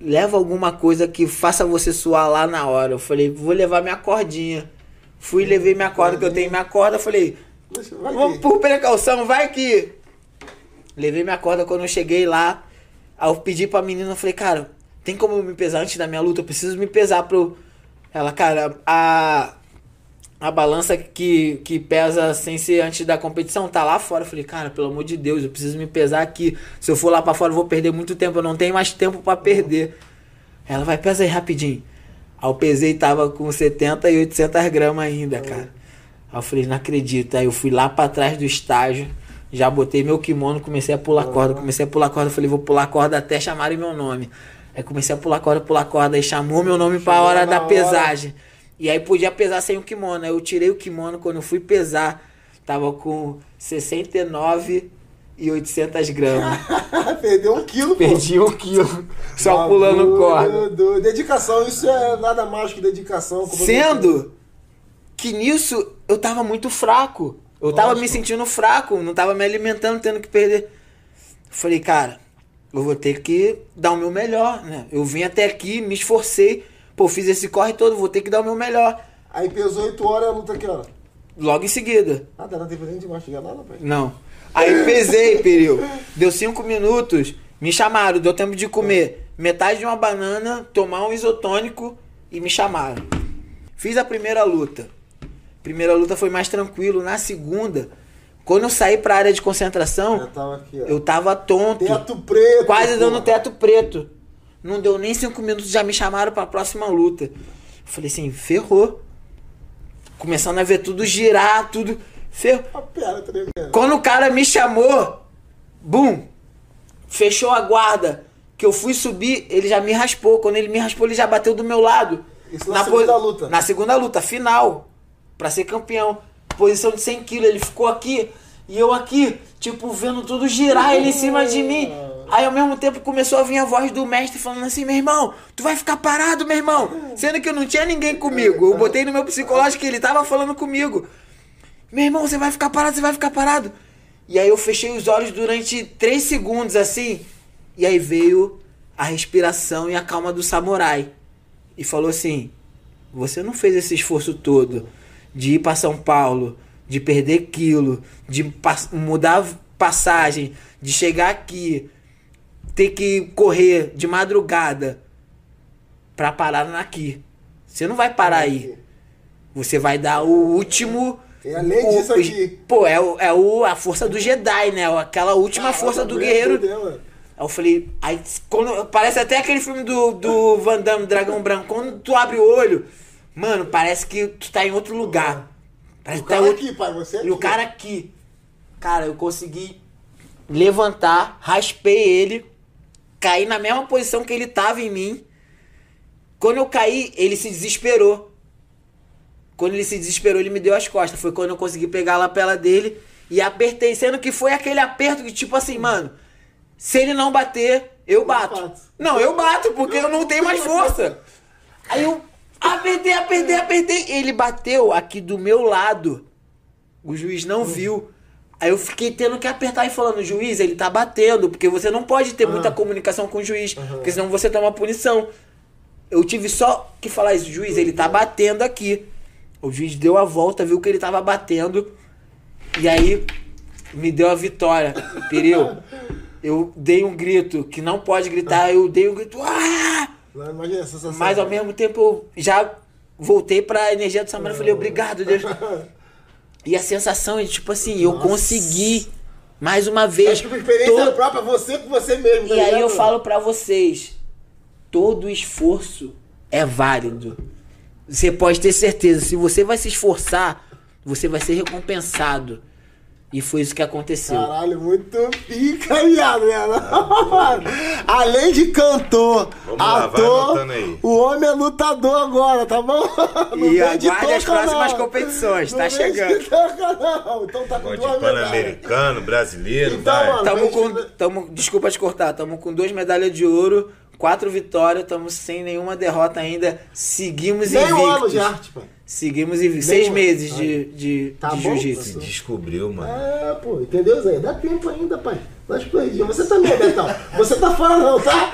leva alguma coisa que faça você suar lá na hora. Eu falei, vou levar minha cordinha. Fui, levei minha corda, que eu tenho minha corda. Falei, vamos por precaução, vai que. Levei minha corda quando eu cheguei lá. Aí eu pedi pra menina, eu falei, cara, tem como eu me pesar antes da minha luta? Eu preciso me pesar pro. Ela, cara, a. A balança que, que pesa sem ser antes da competição tá lá fora. Eu falei, cara, pelo amor de Deus, eu preciso me pesar aqui. Se eu for lá pra fora, eu vou perder muito tempo. Eu não tenho mais tempo pra perder. Ela vai, pesa aí rapidinho. Aí eu pesei e tava com 70 e 800 gramas ainda, cara. Aí eu falei, não acredito. Aí eu fui lá pra trás do estágio, já botei meu kimono, comecei a pular corda. Comecei a pular corda, falei, vou pular corda até chamarem meu nome. Aí comecei a pular corda, pular corda, aí chamou meu nome pra Chamou hora da hora. pesagem. E aí podia pesar sem o kimono. Aí eu tirei o kimono, quando eu fui pesar, tava com 69 e 800 gramas. Perdeu um quilo, pô. Perdi um quilo só pulando corda. Dedicação, isso é nada mais que dedicação. como Sendo que nisso eu tava muito fraco. Eu tava Lógico. me sentindo fraco, não tava me alimentando, tendo que perder. Falei, cara, eu vou ter que dar o meu melhor, né? Eu vim até aqui, me esforcei, pô, fiz esse corre todo, vou ter que dar o meu melhor. Aí pesou 8 horas a luta aqui, ó. Logo em seguida. Ah, não teve nem de mastigar nada, pai. Não. Aí pesei, Peril. Deu cinco minutos, me chamaram, deu tempo de comer metade de uma banana, tomar um isotônico e me chamaram. Fiz a primeira luta. Primeira luta foi mais tranquilo. Na segunda, quando eu saí pra área de concentração, tava aqui, eu tava tonto. Teto preto. Quase pô. dando teto preto. Não deu nem cinco minutos, já me chamaram pra próxima luta. Falei assim, ferrou. Começando a ver tudo girar, tudo. Ferrou. A. Quando o cara me chamou, bum, fechou a guarda, que eu fui subir, ele já me raspou. Quando ele me raspou, ele já bateu do meu lado. Isso na segunda luta? Na segunda luta, final, pra ser campeão. Posição de 100 quilos, ele ficou aqui e eu aqui, tipo, vendo tudo girar ele em cima de mim. Aí ao mesmo tempo começou a vir a voz do mestre falando assim, meu irmão, tu vai ficar parado, meu irmão. Sendo que eu não tinha ninguém comigo. Eu botei no meu psicológico que ele tava falando comigo. Meu irmão, você vai ficar parado, você vai ficar parado. E aí eu fechei os olhos durante três segundos assim. E aí veio a respiração e a calma do samurai. E falou assim: Você não fez esse esforço todo de ir para São Paulo, de perder quilo, de mudar passagem, de chegar aqui, ter que correr de madrugada pra parar aqui. Você não vai parar aí. Você vai dar o último. E além o- disso aqui. Pô, é, o, é o, a força do Jedi, né? Aquela última força do guerreiro. Aí eu falei, aí quando, parece até aquele filme do, do Van Damme, Dragão Branco. Quando tu abre o olho, mano, parece que tu tá em outro lugar. Parece O tá cara outro- aqui, pai, você aqui. E o cara aqui. Cara, eu consegui levantar, raspei ele, caí na mesma posição que ele tava em mim. Quando eu caí, ele se desesperou. Quando ele se desesperou, ele me deu as costas. Foi quando eu consegui pegar a lapela dele e apertei. Sendo que foi aquele aperto que, tipo assim, mano, se ele não bater, eu bato. bato. Não, eu bato, porque eu não tenho mais força. Aí eu apertei, apertei, apertei. Ele bateu aqui do meu lado. O juiz não viu. Aí eu fiquei tendo que apertar e falando, juiz, ele tá batendo, porque você não pode ter muita comunicação com o juiz, porque senão você toma punição. Eu tive só que falar isso, juiz, ele tá batendo aqui. O juiz deu a volta, viu que ele tava batendo, e aí me deu a vitória. Pereu. Eu dei um grito que não pode gritar, eu dei um grito, ah! Imagina. Mas ao mesmo tempo eu já voltei pra energia do Samurai e falei, obrigado, Deus. E a sensação é tipo assim, eu Nossa. consegui mais uma É vez. tipo experiência todo- própria, você com você mesmo. tá E aí eu falo pra vocês, todo esforço é válido. Você pode ter certeza, se você vai se esforçar, você vai ser recompensado. E foi isso que aconteceu. Caralho, muito pica, viado, né? Além de cantor, Vamos lá, vai ator, aí. o homem é lutador agora, tá bom? Não E aguarde as próximas não. competições, Não tá chegando. de toca, não. Então tá com Pode duas medalhas. pan-americano, brasileiro, Então, vai. mano, Tamo com. de- Tamo, desculpa te cortar, tamo com duas medalhas de ouro, quatro vitórias, tamo sem nenhuma derrota ainda. Seguimos Nem um ano invictos. de arte, pai. Seguimos invictos. Seis um- meses de, de, Tá de jiu-jitsu. Se descobriu, mano. É, pô, entendeu, Zé? Dá tempo ainda, pai. Nós perdemos. Você também, Betão. Você tá fora não, tá?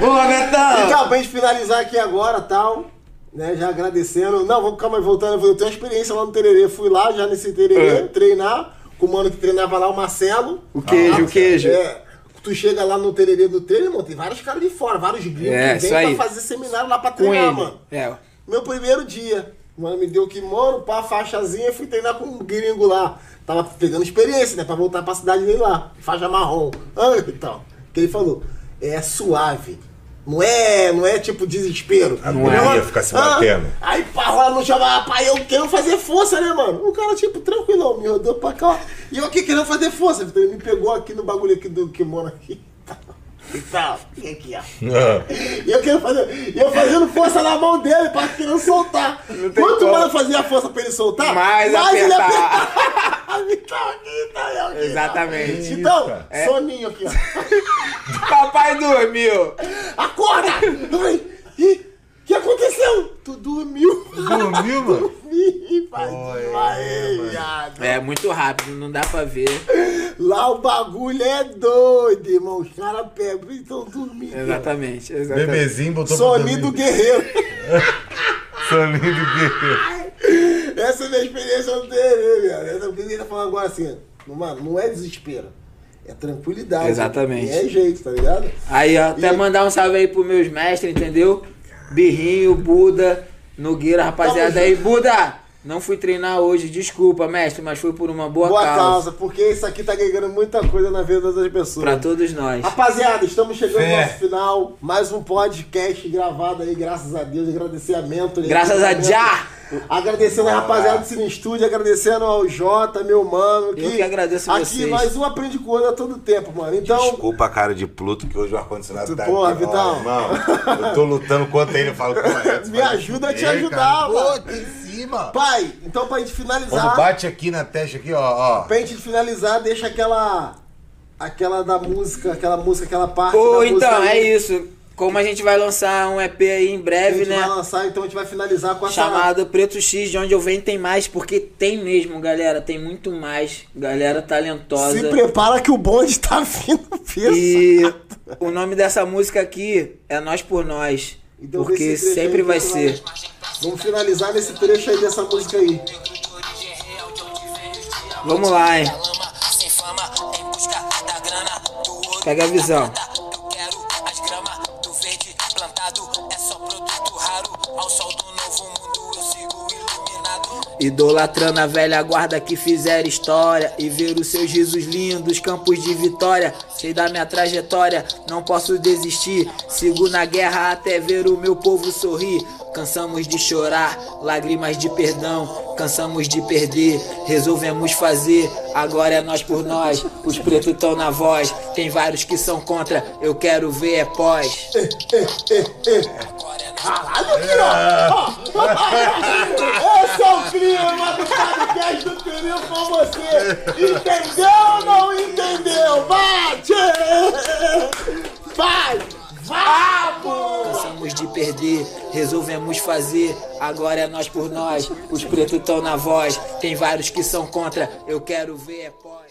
Boa, Betão! Então, pra gente finalizar aqui agora, tal, né, já agradecendo. Não, vamos calma aí, voltando, eu tenho uma experiência lá no Tererê, fui lá já nesse Tererê, É. treinar, com o mano que treinava lá, o Marcelo. O queijo, Ah, o queijo. É, tu chega lá no Tererê do treino, irmão, tem vários caras de fora, vários gringos É, que isso vêm pra fazer seminário lá pra treinar, mano. É. Meu primeiro dia. Mano, me deu kimono, pá, faixazinha, fui treinar com um gringo lá. Tava pegando experiência, né? Pra voltar pra cidade dele lá. Faixa marrom. Ah, então. Que ele falou, é suave. Não é, não é tipo desespero. A Não mulher é? ia ficar se batendo. aí pá, rola no chão, ah, pá, eu quero fazer força, né, mano? O cara, tipo, tranquilão, me rodou pra cá. E eu aqui querendo fazer força. Ele me pegou aqui no bagulho aqui do kimono aqui. Então, fica aqui, ó. Ah. E eu quero fazer. E eu fazendo força na mão dele pra querendo soltar. tem Quanto mais eu fazia força pra ele soltar, Mais ele apertar. apertava. então aqui, então eu aqui. Exatamente. Então, É. soninho aqui, ó. Papai dormiu. Acorda! Ih, que aconteceu? Tu dormiu. Dormiu, mano? Ih, pai, mano. viado. É muito rápido, não dá pra ver. Lá o bagulho é doido, irmão. Os caras pegam e estão dormindo. Exatamente, exatamente. Bebezinho botou pra Soninho do guerreiro. Soninho do guerreiro. Essa é a minha experiência no terreiro, velho. Essa é o que ele tá falando agora assim. Mano, não é desespero. É tranquilidade. Exatamente. E é jeito, tá ligado? Aí, ó, até E- mandar um salve aí pros meus mestres, entendeu? Birrinho, Buda, Nogueira, rapaziada aí. Buda, não fui treinar hoje, desculpa, mestre, mas foi por uma boa, Boa causa. causa, porque isso aqui tá agregando muita coisa na vida das pessoas. Pra todos nós. Rapaziada, estamos chegando Fé. ao nosso final. Mais um podcast gravado aí, graças a Deus. Agradecimento. Graças a Já. Agradecendo a rapaziada do Cine Estúdio, agradecendo ao Jota, meu mano. Eu que agradeço aqui, vocês. mais um aprende com a todo tempo, mano. Então, Desculpa a cara de Pluto, que hoje o ar-condicionado tá Porra, aqui. Ó, Vitão. irmão, eu tô lutando contra ele, eu falo, é, Me ajuda a te ajudar, cara. mano. Pô, pai, então pra gente Quando finalizar, bate aqui na testa, aqui, ó, ó. pra gente finalizar, deixa aquela. Aquela da música, aquela música, aquela parte. Pô, da então, música é aí. isso. Como a gente vai lançar um EP aí em A breve, gente né? vai lançar, então a gente vai finalizar com essa. Chamado Preto X, de onde eu venho tem mais, porque tem mesmo, galera. Tem muito mais. Galera talentosa. Se prepara que o bonde tá vindo peso. E o nome dessa música aqui é Nós por Nós. Então, porque sempre vai ser. Vamos finalizar nesse trecho aí dessa música aí. Vamos lá, hein? Pega a visão. Idolatrando a velha guarda que fizeram história E ver os seus risos lindos, campos de vitória Sei da minha trajetória, não posso desistir Sigo na guerra até ver o meu povo sorrir Cansamos de chorar, lágrimas de perdão Cansamos de perder, resolvemos fazer Agora é nós por nós, os pretos estão na voz Tem vários que são contra, eu quero ver é pós Caralho, aqui, ó. ó. Esse é o clima do podcast do Período com você. Entendeu ou não entendeu? Bate! Vai! Vamos! Cansamos de perder, resolvemos fazer. Agora é nós por nós, os pretos estão na voz. Tem vários que são contra, eu quero ver é pós.